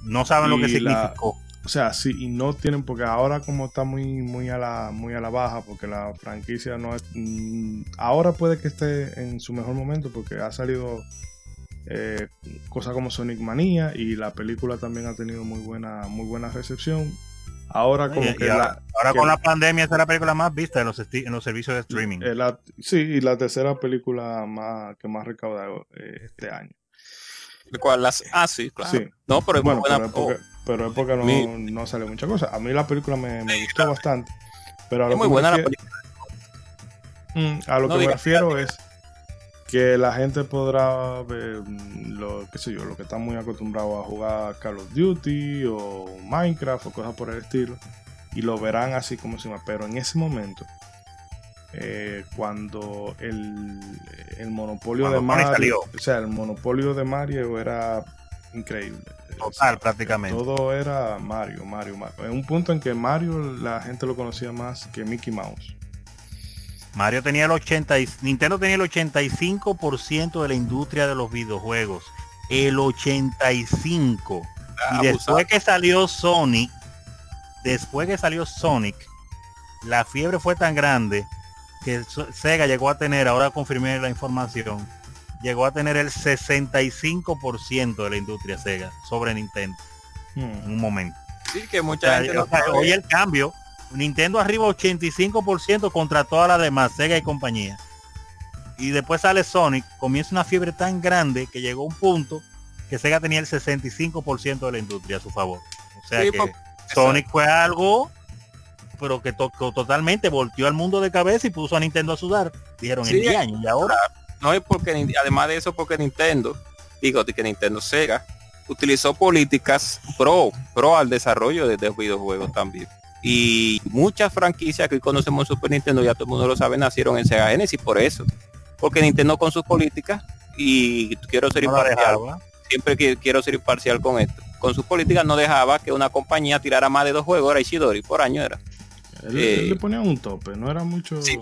no saben lo que la- significó. O sea, sí, y no tienen, porque ahora como está muy, muy a la, muy a la baja, porque la franquicia no es. mm, ahora puede que esté en su mejor momento, porque ha salido eh, cosas como Sonic Manía y la película también ha tenido muy buena, muy buena recepción. Ahora como Y- que y ahora, la, ahora que con la- la pandemia esa es la película más vista en los, en los servicios de streaming. eh, la- sí, y la tercera película más que más recaudado eh, este año. ¿Cuál? Las, ah, sí, claro. Sí. No, pero es muy Bueno, buena. pero es porque, pero es porque no, Mi- no sale mucha cosa. A mí la película me, me gustó bastante. Pero a lo es muy que me buena la refiero- película. Mm, a lo No que me refiero es que la gente podrá ver mm, lo qué sé yo, lo que está muy acostumbrado a jugar Call of Duty o Minecraft o cosas por el estilo y lo verán así como encima. Pero en ese momento, eh, cuando el, el monopolio Cuando de Mario, salió. o sea, el monopolio de Mario era increíble. Total, prácticamente. Todo era Mario, Mario, Mario. En un punto en que Mario la gente lo conocía más que Mickey Mouse. Mario tenía el 80 y- Nintendo tenía el 85% de la industria de los videojuegos. El 85. Ah, Y abusado. después que salió Sonic, después que salió Sonic, la fiebre fue tan grande que Sega llegó a tener, ahora confirmé la información, llegó a tener el 65% de la industria Sega sobre Nintendo Hmm. en un momento. Sí, que O mucha sea, gente no o sea, hoy el cambio, Nintendo arriba 85% contra todas las demás, Sega y compañía. Y después sale Sonic, comienza una fiebre tan grande que llegó a un punto que Sega tenía el 65% de la industria a su favor. O sea Sí, que Sonic fue algo, pero que tocó totalmente, volteó al mundo de cabeza y puso a Nintendo a sudar. Dijeron Sí, en 10 años y ahora. No es porque, además de eso, porque Nintendo, digo, que Nintendo Sega, utilizó políticas pro, pro al desarrollo de, de videojuegos también. Y muchas franquicias que hoy conocemos en Super Nintendo, ya todo el mundo lo sabe, nacieron en Sega Genesis por eso. Porque Nintendo con sus políticas, y quiero ser no imparcial, siempre que quiero ser imparcial con esto, con sus políticas no dejaba que una compañía tirara más de dos juegos, era Ishidori, por año era. Él, Eh, él le ponía un tope, no era mucho. Sí,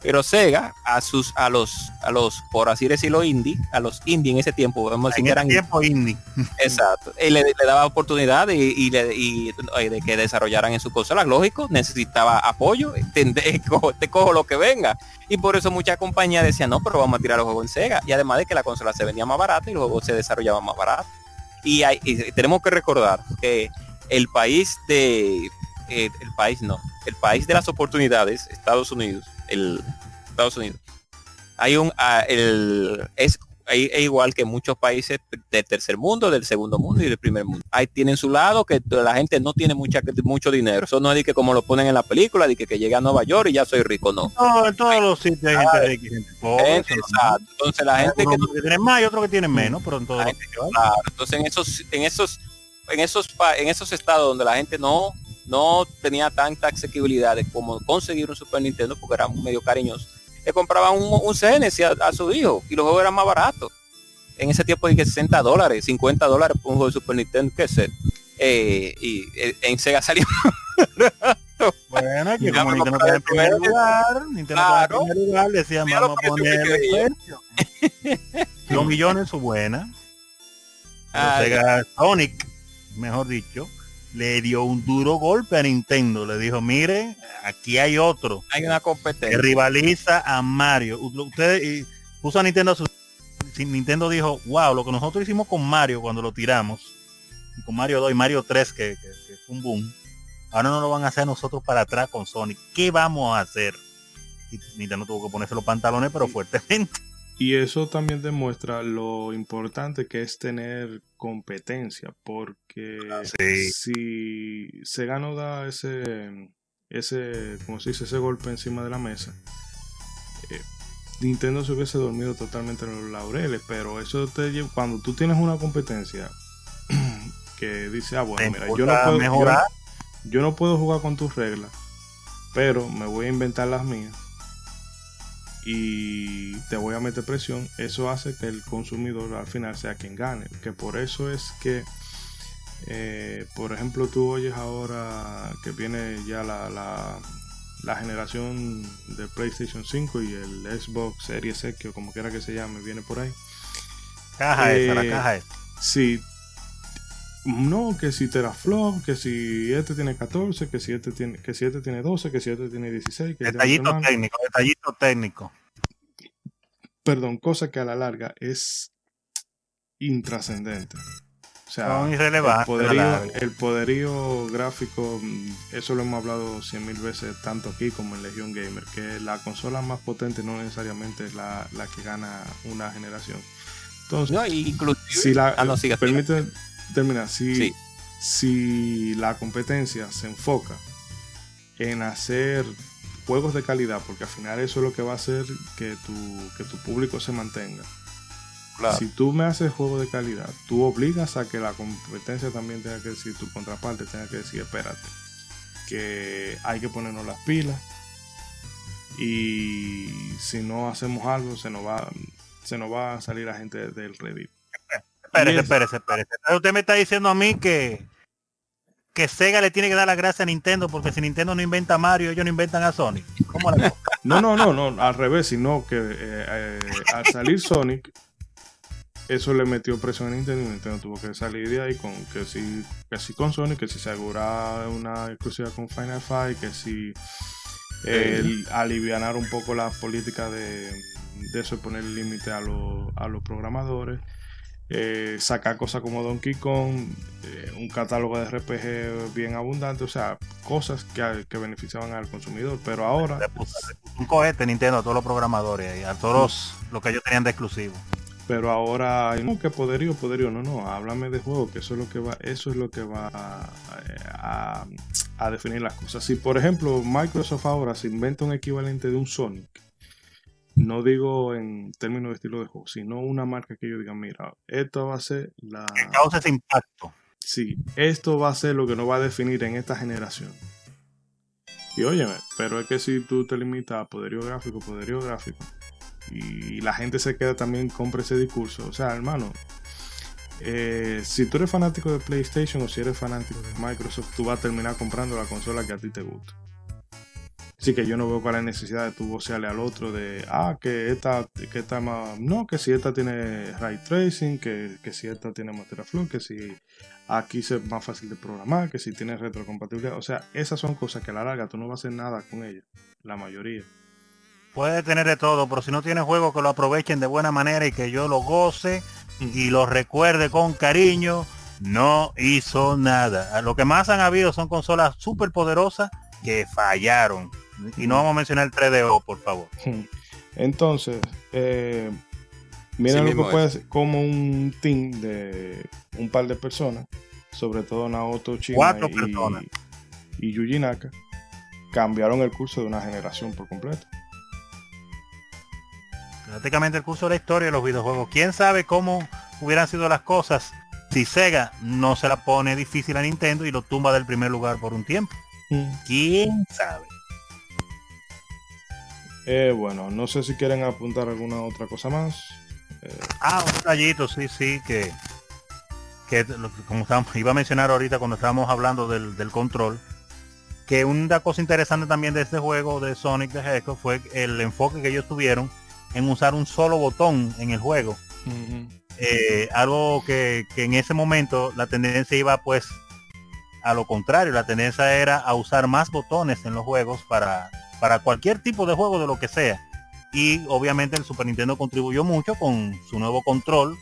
Pero Sega, a sus, a los, a los, por así decirlo, indie, a los indie en ese tiempo, vamos a decir En que eran tiempo indie. exacto. Y le, le daba oportunidad y, y le- y, y de que desarrollaran en su consola, lógico, necesitaba apoyo, te, te cojo, te cojo lo que venga. Y por eso muchas compañías decían, no, pero vamos a tirar los juegos en Sega. Y además de que la consola se vendía más barata y los juegos se desarrollaban más barato. Y, hay- y tenemos que recordar que el país de eh, el país no, el país de las oportunidades, Estados Unidos, el Estados Unidos. Hay un ah, el es ahí es igual que muchos países del tercer mundo, del segundo mundo y del primer mundo. Ahí tienen su lado que la gente no tiene mucha mucho dinero. Eso no es de que como lo ponen en la película, de que, que llegue a Nueva York y ya soy rico, no. No, en todos los sitios hay gente rica y gente pobre. Es exacto. Entonces la gente que Unos que tienen más y otros que tienen menos, pero en todos La los gente, sitios hay. claro, entonces en esos en esos en esos en esos estados donde la gente no no tenía tanta asequibilidad de como conseguir un Super Nintendo porque era medio cariñoso. Le compraban un, un Genesis a, a su hijo y los juegos eran más baratos. En ese tiempo dije 60 dólares 50 dólares por un juego de Super Nintendo qué sé. Eh, y eh, en Sega salió Bueno, que como Nintendo estaba en primer lugar, Nintendo estaba en Claro. primer lugar, decían vamos a poner. Los millones su buena. Ah, Sega Sonic, mejor dicho, le dio un duro golpe a Nintendo. Le dijo, mire, aquí hay otro hay una que competencia rivaliza a Mario. Ustedes y puso a Nintendo a su Nintendo dijo, wow, lo que nosotros hicimos con Mario cuando lo tiramos, y con Mario 2 y Mario 3, que, que- que fue un boom, ahora no lo van a hacer nosotros para atrás con Sonic. ¿Qué vamos a hacer? Y Nintendo tuvo que ponerse los pantalones, pero fuertemente. Y eso también demuestra lo importante que es tener competencia, porque Sí. si Sega no da ese, ese, como se dice, ese golpe encima de la mesa, eh, Nintendo se hubiese dormido totalmente en los laureles, pero eso te lleva, cuando tú tienes una competencia que dice, ah, bueno, mira, yo no, puedo, yo no puedo jugar con tus reglas, pero me voy a inventar las mías y te voy a meter presión, eso hace que el consumidor al final sea quien gane. Que por eso es que, eh, por ejemplo, tú oyes ahora que viene ya la, la, la generación de PlayStation 5 y el Xbox Series X o como quiera que se llame, viene por ahí. Caja esa, la Eh, caja esa. Si no, que si teraflop, que si este tiene 14, que si este tiene, que si este tiene 12, que si este tiene 16, que este Detallito no. técnico, detallito técnico. Perdón, cosa que a la larga es intrascendentes. O sea, Son el poderío, larga. el poderío gráfico, mm, eso lo hemos hablado cien mil veces, tanto aquí como en Legion Gamer, que la consola más potente no necesariamente es la, la que gana una generación. Entonces, No, inclusive. si la, ah, no, siga, siga. permite terminar, si, Sí. si la competencia se enfoca en hacer juegos de calidad, porque al final eso es lo que va a hacer que tu, que tu público se mantenga. Claro. Si tú me haces juego de calidad, tú obligas a que la competencia también tenga que decir, tu contraparte tenga que decir, espérate, que hay que ponernos las pilas y si no hacemos algo se nos va, se nos va a salir la gente del Reddit. Espérese, espérese, espérese. Usted me está diciendo a mí que que Sega le tiene que dar la gracia a Nintendo porque si Nintendo no inventa Mario, ellos no inventan a Sonic. ¿Cómo la cosa? No, no, no, no, al revés, sino que eh, eh, al salir Sonic, eso le metió presión a Nintendo y Nintendo tuvo que salir de ahí con que si, que si con Sonic, que si se asegura una exclusiva con Final Fight, que si eh, alivianar un poco la política de, de eso y poner límite a, los- a los programadores. Eh, sacar cosas como Donkey Kong, eh, un catálogo de RPG bien abundante, o sea, cosas que, que beneficiaban al consumidor. Pero ahora, Le puso, le puso un cohete Nintendo a todos los programadores ahí, a todos los que ellos tenían de exclusivo. Pero ahora, no, que poderío, poderío, no, no, háblame de juego, que eso es lo que va, eso es lo que va a, a- a definir las cosas. Si por ejemplo Microsoft ahora se inventa un equivalente de un Sonic, no digo en términos de estilo de juego, sino una marca que yo diga, mira, esto va a ser la, Que causa ese impacto. sí, esto va a ser lo que nos va a definir en esta generación. Y óyeme, pero es que si tú te limitas a poderío gráfico, poderío gráfico, y la gente se queda también, compra ese discurso. O sea, hermano, eh, si tú eres fanático de PlayStation o si eres fanático de Microsoft, tú vas a terminar comprando la consola que a ti te gusta. Así que yo no veo cuál es la necesidad de tú vocearle al otro de, ah, que esta, que esta más, no, que si esta tiene ray tracing, que, que si esta tiene más teraflop, que si aquí es más fácil de programar, que si tiene retrocompatibilidad. O sea, esas son cosas que a la larga tú no vas a hacer nada con ellas, la mayoría. Puede tener de todo, pero si no tiene juego que lo aprovechen de buena manera y que yo lo goce y lo recuerde con cariño, no hizo nada. Lo que más han habido son consolas súper poderosas que fallaron. Y no vamos a mencionar el 3DO, por favor. Entonces, eh, miren Sí lo que puede hacer como un team de un par de personas, sobre todo Naoto Chima Cuatro y, personas. y Yuji Naka, cambiaron el curso de una generación por completo. Prácticamente el curso de la historia de los videojuegos. ¿Quién sabe cómo hubieran sido las cosas si Sega no se la pone difícil a Nintendo y lo tumba del primer lugar por un tiempo? ¿Quién sabe? Eh, bueno, no sé si quieren apuntar alguna otra cosa más. Eh, Ah, un detallito, sí, sí, que, que lo que- como estábamos- iba a mencionar ahorita cuando estábamos hablando del, del control, que una cosa interesante también de este juego de Sonic the Hedgehog fue el enfoque que ellos tuvieron en usar un solo botón en el juego. Eh, algo que, que en ese momento la tendencia iba pues a lo contrario, la tendencia era a usar más botones en los juegos para, para cualquier tipo de juego de lo que sea. Y obviamente el Super Nintendo contribuyó mucho con su nuevo control,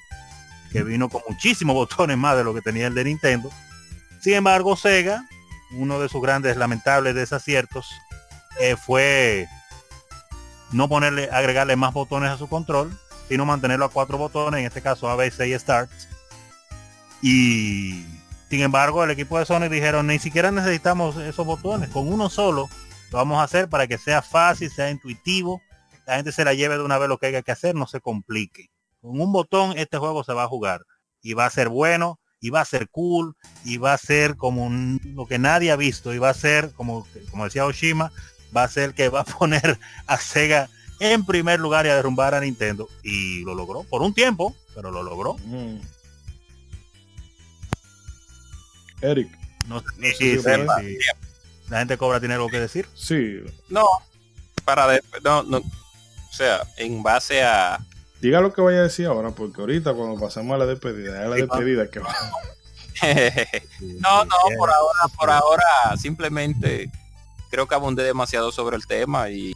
que vino con muchísimos botones más de lo que tenía el de Nintendo. Sin embargo, Sega, uno de sus grandes lamentables desaciertos, eh, fue no ponerle, agregarle más botones a su control, sino mantenerlo a cuatro botones, en este caso A, B, C y Start. Y sin embargo, el equipo de Sony dijeron, ni siquiera necesitamos esos botones, con uno solo lo vamos a hacer para que sea fácil, sea intuitivo, la gente se la lleve de una vez lo que haya que hacer, no se complique. Con un botón este juego se va a jugar y va a ser bueno, y va a ser cool, y va a ser como un- lo que nadie ha visto, y va a ser, como, como decía Oshima, va a ser que va a poner a Sega en primer lugar y a derrumbar a Nintendo. Y lo logró por un tiempo, pero lo logró. mm. Eric, No sé si- la gente cobra tiene algo que decir. sí, No, para de- no, no, o sea, en base a diga lo que vaya a decir ahora, porque ahorita cuando pasemos a la despedida, es la Sí, despedida que va. no, no, por ahora, por ahora simplemente creo que abundé demasiado sobre el tema y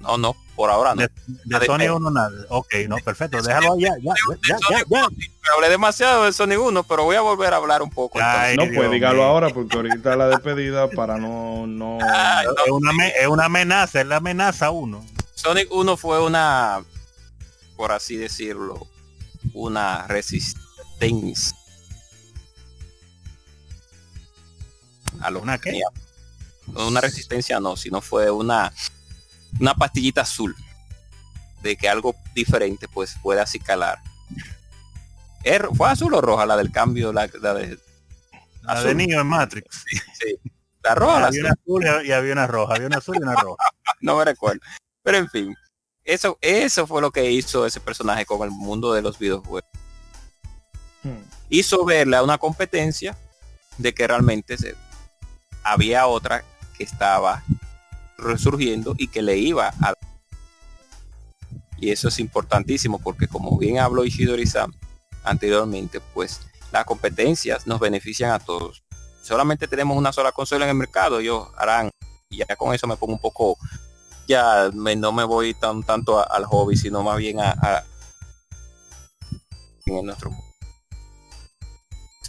no, no, por ahora no. De, de Sony 1 nada. Ok, no, perfecto. Déjalo allá. Ya, ya, ya, ya. Hablé demasiado de Sonic 1, pero voy a volver a hablar un poco. Ay, No, Dios pues dígalo ahora porque ahorita la despedida para no... no... Ay, Es una, es una amenaza, es la amenaza uno. Sonic 1 fue una, por así decirlo, una resistencia. A lo ¿Una que qué? tenía. Una resistencia no, sino fue una, una pastillita azul de que algo diferente pues pueda así calar. Er- ¿Fue azul o roja la del cambio? La, la de, La Azul. de Neo en Matrix. sí. La roja, la había azul. una azul y había una roja. Había una azul y una roja. no me recuerdo. Pero en fin, eso, eso fue lo que hizo ese personaje con el mundo de los videojuegos. Hmm. Hizo verle a una competencia de que realmente se, había otra que estaba resurgiendo y que le iba a... Y eso es importantísimo porque como bien habló Ishidori-san anteriormente, pues las competencias nos benefician a todos. Solamente tenemos una sola consola en el mercado, ellos harán, y ya con eso me pongo un poco ya me- no me voy tan tanto a- al hobby, sino más bien a, a- en nuestro.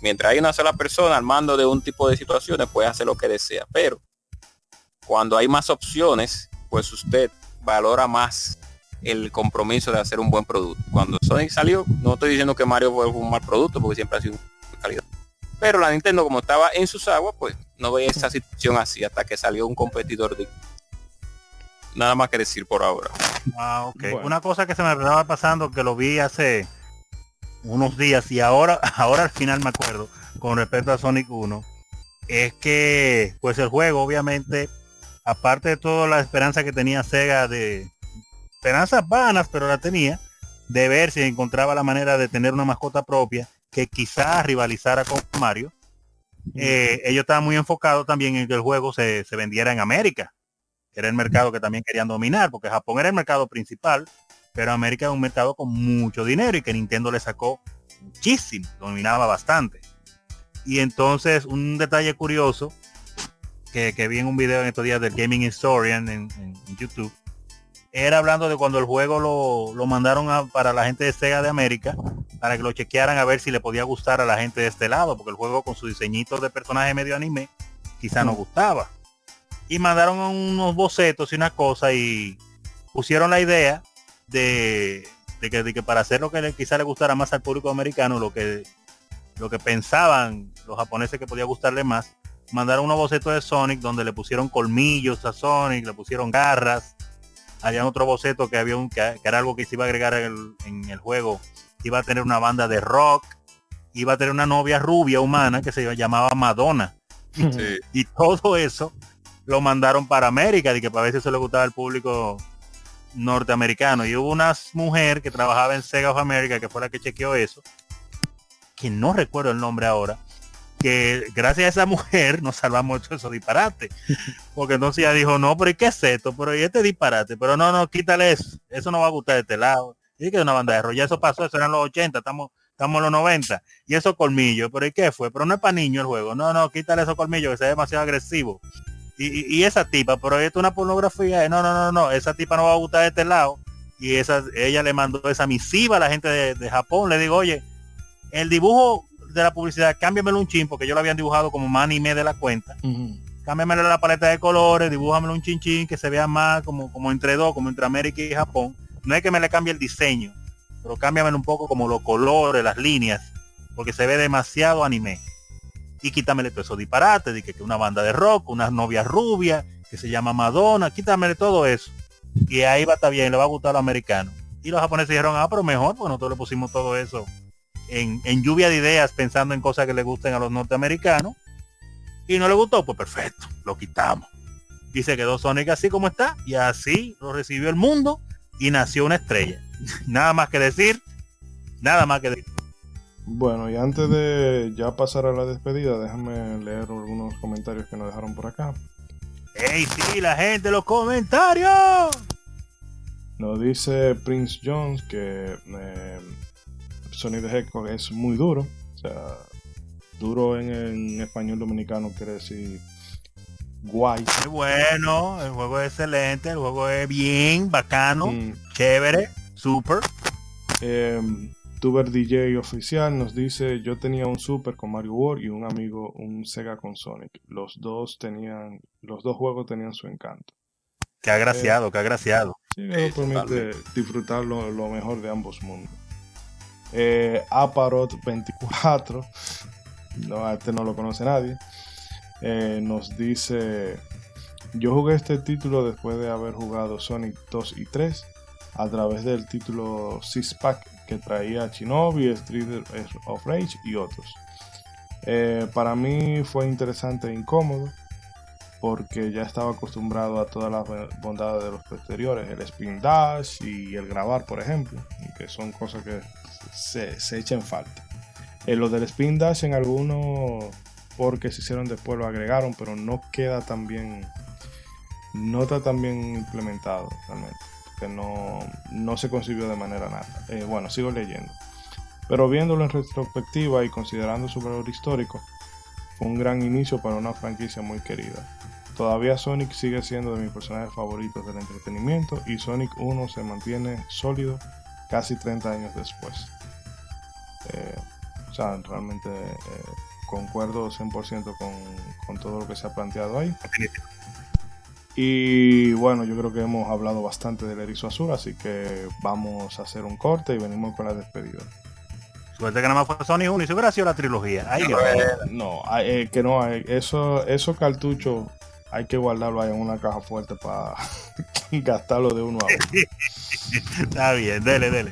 Mientras hay una sola persona al mando de un tipo de situaciones, puede hacer lo que desea. Pero cuando hay más opciones, pues usted valora más el compromiso de hacer un buen producto. Cuando Sonic salió, no estoy diciendo que Mario fue un mal producto, porque siempre ha sido de calidad. Pero la Nintendo, como estaba en sus aguas, pues no veía esa situación así hasta que salió un competidor de Nada más que decir por ahora. Ah, ok. Bueno. Una cosa que se me estaba pasando, que lo vi hace unos días y ahora, ahora al final me acuerdo, con respecto a Sonic 1, es que pues el juego obviamente, aparte de toda la esperanza que tenía Sega de esperanzas vanas, pero la tenía, de ver si encontraba la manera de tener una mascota propia que quizás rivalizara con Mario. Eh, ellos estaban muy enfocados también en que el juego se, se vendiera en América que era el mercado que también querían dominar, porque Japón era el mercado principal, pero América es un mercado con mucho dinero y que Nintendo le sacó muchísimo, dominaba bastante. Y entonces un detalle curioso que, que vi en un video en estos días del Gaming Historian en, YouTube, era hablando de cuando el juego lo, lo mandaron a- para la gente de Sega de América, para que lo chequearan a ver si le podía gustar a la gente de este lado, porque el juego con su diseñito de personaje medio anime quizá no gustaba. Y mandaron unos bocetos y una cosa y pusieron la idea de, de que, de que para hacer lo que le, quizá le gustara más al público americano, lo que, lo que pensaban los japoneses que podía gustarle más, mandaron unos bocetos de Sonic donde le pusieron colmillos a Sonic, le pusieron garras, había otro boceto que había un, que, que era algo que se iba a agregar en el, en el juego, iba a tener una banda de rock, iba a tener una novia rubia humana que se llamaba Madonna Sí. y todo eso lo mandaron para América, de que para ver si eso le gustaba al público norteamericano. Y hubo una mujer que trabajaba en Sega of America, que fue la que chequeó eso, que no recuerdo el nombre ahora, que gracias a esa mujer nos salvamos de todo eso disparate. Porque entonces ella dijo, no, pero ¿y qué es esto? Pero ¿y este disparate? Pero no, no, quítale eso. Eso no va a gustar de este lado. Y que una banda de. Ya eso pasó, eso eran los 80, estamos, estamos en los 90. Y esos colmillos, pero ¿y qué fue? Pero no es para niños el juego. No, no, quítale esos colmillos que se ve demasiado agresivo. Y, esa tipa, pero esto es una pornografía. No, no, no, no, esa tipa no va a gustar de este lado. Y esa, ella le mandó esa misiva a la gente de, de Japón. Le digo, oye, el dibujo de la publicidad, cámbiamelo un chin, porque yo lo habían dibujado como más anime de la cuenta. Ujú. Cámbiamelo la paleta de colores, dibújamelo un chin chin que se vea más como, como entre dos, como entre América y Japón. No es que me le cambie el diseño, pero cámbiamelo un poco como los colores, las líneas, porque se ve demasiado anime. Y quítamele todo eso disparate, de que, que una banda de rock, una novia rubia, que se llama Madonna, quítamele todo eso. Y ahí va a estar bien, le va a gustar a los americanos. Y los japoneses dijeron, ah, pero mejor, pues nosotros le pusimos todo eso en, en lluvia de ideas pensando en cosas que le gusten a los norteamericanos. Y no le gustó, pues perfecto, lo quitamos. Y se quedó Sonic así como está, y así lo recibió el mundo y nació una estrella. nada más que decir, nada más que decir. Bueno, y antes de ya pasar a la despedida, déjame leer algunos comentarios que nos dejaron por acá. ¡Ey, sí, la gente, los comentarios! Nos dice Prince Jones que eh, Sonic the Hedgehog es muy duro. O sea, duro en, en español dominicano quiere decir guay. Es bueno, el juego es excelente, el juego es bien, bacano, Mm, chévere, super. Eh, Tuber DJ oficial nos dice, yo tenía un Super con Mario World y un amigo un Sega con Sonic. Los dos tenían, los dos juegos tenían su encanto. Que agraciado, que agraciado. Sí, eso permite disfrutar lo, lo mejor de ambos mundos. Eh, Aparot 24, no, este no lo conoce nadie, eh, nos dice, yo jugué este título después de haber jugado Sonic 2 y 3 a través del título Six Pack que traía Shinobi, Street of Rage y otros. Eh, para mí fue interesante e incómodo porque ya estaba acostumbrado a todas las bondades de los posteriores, el spin dash y el grabar, por ejemplo, que son cosas que se, se echan falta. Eh, lo del spin dash en algunos, porque se hicieron después, lo agregaron, pero no queda tan bien, no está tan bien implementado realmente, que no, no se concibió de manera nada. Eh, bueno, sigo leyendo. Pero viéndolo en retrospectiva y considerando su valor histórico, fue un gran inicio para una franquicia muy querida. Todavía Sonic sigue siendo de mis personajes favoritos del entretenimiento y Sonic 1 se mantiene sólido casi 30 años después. Eh, o sea, realmente eh, concuerdo 100% con, con todo lo que se ha planteado ahí. Y bueno, yo creo que hemos hablado bastante del erizo azul, así que vamos a hacer un corte y venimos con la despedida. Suerte que nada más fue Sonic 1 y si hubiera sido la trilogía. Ay, Dios mío. No, eh, que no, hay- eso, esos cartuchos hay que guardarlo ahí en una caja fuerte para gastarlo de uno a uno. Está bien, dele, dele.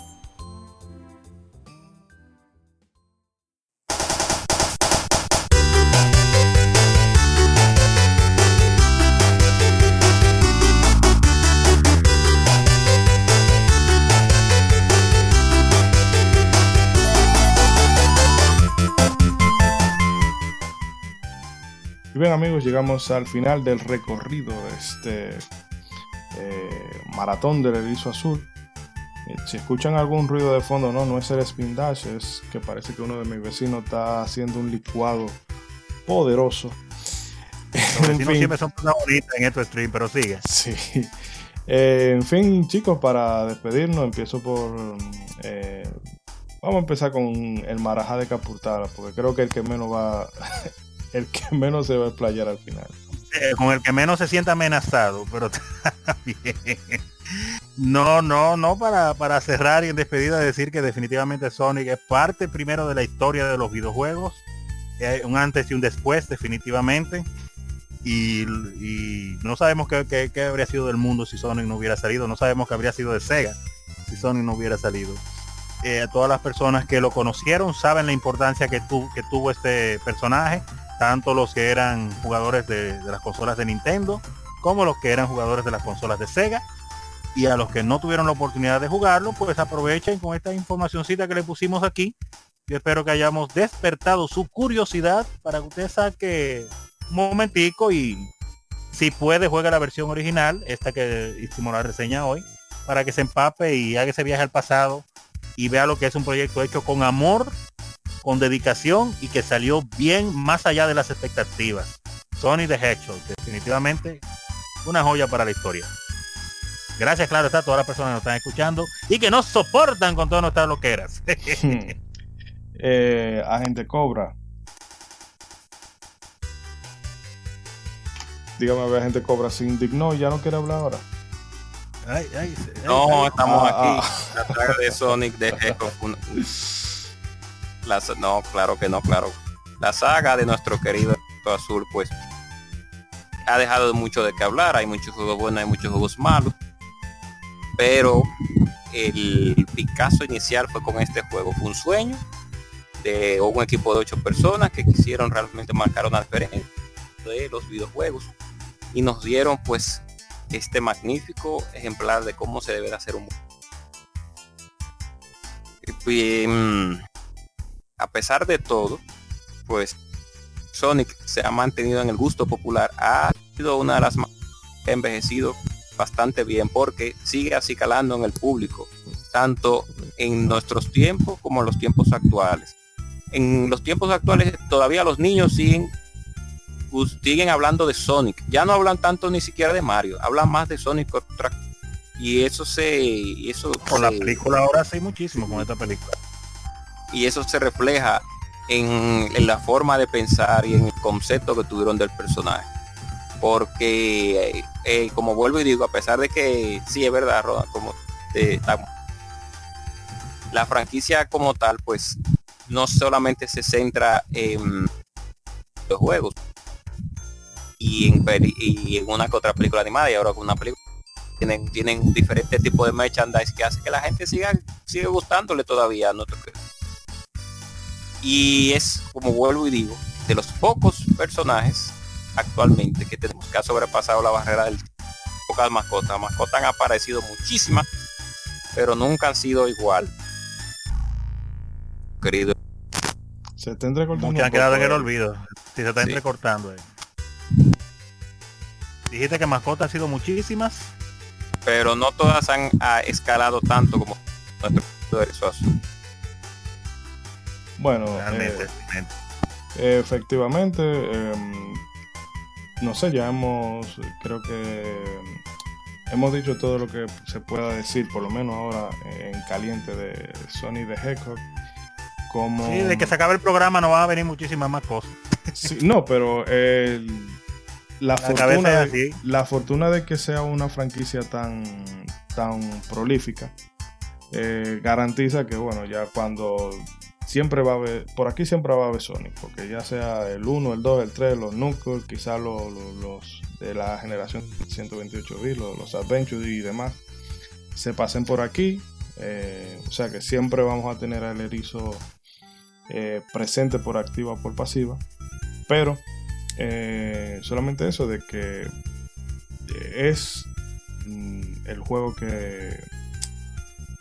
Bien amigos, llegamos al final del recorrido de este eh, maratón del erizo azul. Eh, si escuchan algún ruido de fondo, no, no es el spin dash, es que parece que uno de mis vecinos está haciendo un licuado poderoso. Los En vecinos fin. siempre son protagonistas en estos stream, pero sigue. Sí. Eh, en fin, chicos, para despedirnos, empiezo por. eh, vamos a empezar con el Marajá de Capurtara, porque creo que el que menos va. el que menos se va a explayar al final. Eh, con el que menos se sienta amenazado, pero. No, no, no, para, para cerrar y en despedida decir que definitivamente Sonic es parte primero de la historia de los videojuegos, eh, un antes y un después definitivamente, y, no sabemos qué, qué- qué habría sido del mundo si Sonic no hubiera salido, no sabemos qué habría sido de Sega si Sonic no hubiera salido. Eh, todas las personas que lo conocieron saben la importancia que, tu- que tuvo este personaje, tanto los que eran jugadores de, las consolas de Nintendo como los que eran jugadores de las consolas de Sega. Y a los que no tuvieron la oportunidad de jugarlo pues aprovechen con esta informacioncita que le pusimos aquí. Yo espero que hayamos despertado su curiosidad para que usted saque un momentico y si puede juega la versión original esta que hicimos la reseña hoy para que se empape y haga ese viaje al pasado y vea lo que es un proyecto hecho con amor con dedicación y que salió bien más allá de las expectativas. Sony the Hedgehog, definitivamente una joya para la historia. Gracias, claro, está a todas las personas que nos están escuchando y que nos soportan con todas nuestras loqueras. Eh, Agente Cobra. Dígame, a ver, Agente Cobra se indignó y ya no quiere hablar ahora. Ay, ay, ay, No, ay. estamos Ah, aquí. La saga de Sonic de Hedgehog. La no, claro que no, claro. La saga de nuestro querido Azul, pues, ha dejado mucho de qué hablar. Hay muchos juegos buenos, hay muchos juegos malos. Pero el Picasso inicial fue con este juego. Fue un sueño de un equipo de ocho personas que quisieron realmente marcar una diferencia de los videojuegos y nos dieron pues este magnífico ejemplar de cómo se debe de hacer un Bien, a pesar de todo, pues Sonic se ha mantenido en el gusto popular. Ha sido una de las más envejecido bastante bien porque sigue así calando en el público, tanto en nuestros tiempos como en los tiempos actuales. En los tiempos actuales todavía los niños siguen siguen hablando de Sonic. Ya no hablan tanto ni siquiera de Mario, hablan más de Sonic y eso se eso con la película ahora sí muchísimo con esta película. Y eso se refleja en, la forma de pensar y en el concepto que tuvieron del personaje. Porque eh, como vuelvo y digo, a pesar de que sí es verdad, como la franquicia como tal, pues no solamente se centra en los juegos y en, en una que otra película animada y ahora con una película tienen tienen diferentes tipos de merchandise que hace que la gente siga sigue gustándole todavía no y es como vuelvo y digo de los pocos personajes actualmente que tenemos que ha sobrepasado la barrera del pocas mascotas mascotas han aparecido muchísimas pero nunca han sido igual querido se está entrecortando. Que han quedado en el olvido. Si se está entrecortando ahí. Dijiste que mascotas han sido muchísimas. Pero no todas han escalado tanto como nuestro Bueno, Realmente, eh, efectivamente, em, no sé, ya hemos, creo que hemos dicho todo lo que se pueda decir, por lo menos ahora en caliente de Sony de Hedgehog. Sí, de que se acabe el programa no va a venir muchísimas más cosas. no, pero la, fortuna de, la fortuna de que sea una franquicia tan, tan prolífica eh, garantiza que, bueno, ya cuando siempre va a haber, por aquí siempre va a haber Sonic, porque ya sea el 1, el 2, el 3, los Knuckles, quizás los, de la generación 128 bit, los, los Adventures y demás, se pasen por aquí. Eh, o sea que siempre vamos a tener al erizo eh, presente por activa o por pasiva. Pero eh, solamente eso de que es mm, el juego que,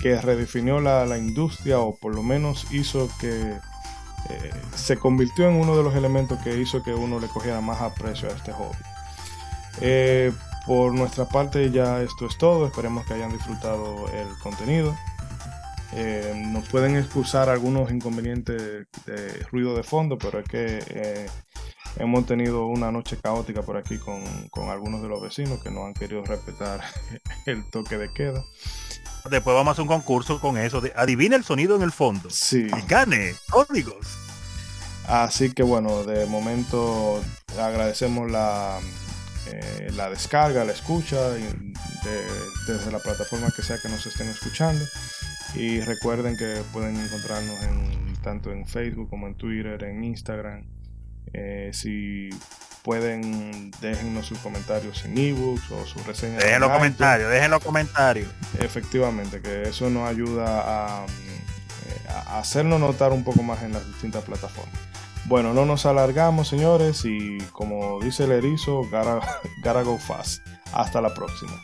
que redefinió la, industria o por lo menos hizo que eh, se convirtió en uno de los elementos que hizo que uno le cogiera más aprecio a este hobby. por nuestra parte ya esto es todo, esperemos que hayan disfrutado el contenido. Eh, nos pueden excusar algunos inconvenientes de ruido de fondo, pero es que eh, hemos tenido una noche caótica por aquí con, algunos de los vecinos que no han querido respetar el toque de queda. Después vamos a hacer un concurso con eso de adivina el sonido en el fondo. Sí. Y gane códigos. Así que bueno, de momento agradecemos la, eh, la descarga, la escucha desde la plataforma que sea que nos estén escuchando. Y recuerden que pueden encontrarnos en, tanto en Facebook como en Twitter, en Instagram. Eh, si pueden, déjennos sus comentarios en ebooks o sus reseñas. Dejen los comentarios, dejen los comentarios. Efectivamente, que eso nos ayuda a, eh, a hacernos notar un poco más en las distintas plataformas. Bueno, no nos alargamos, señores, y como dice el erizo, gotta, gotta go fast. Hasta la próxima.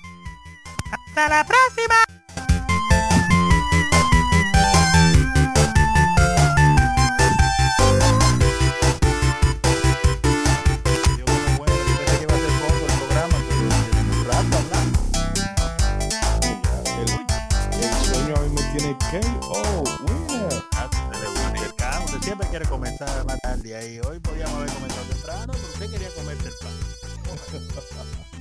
Hasta la próxima. Oh, winner. Usted siempre quiere comenzar más tarde ahí. Hoy podíamos haber comenzado temprano, pero usted quería comerse el pan.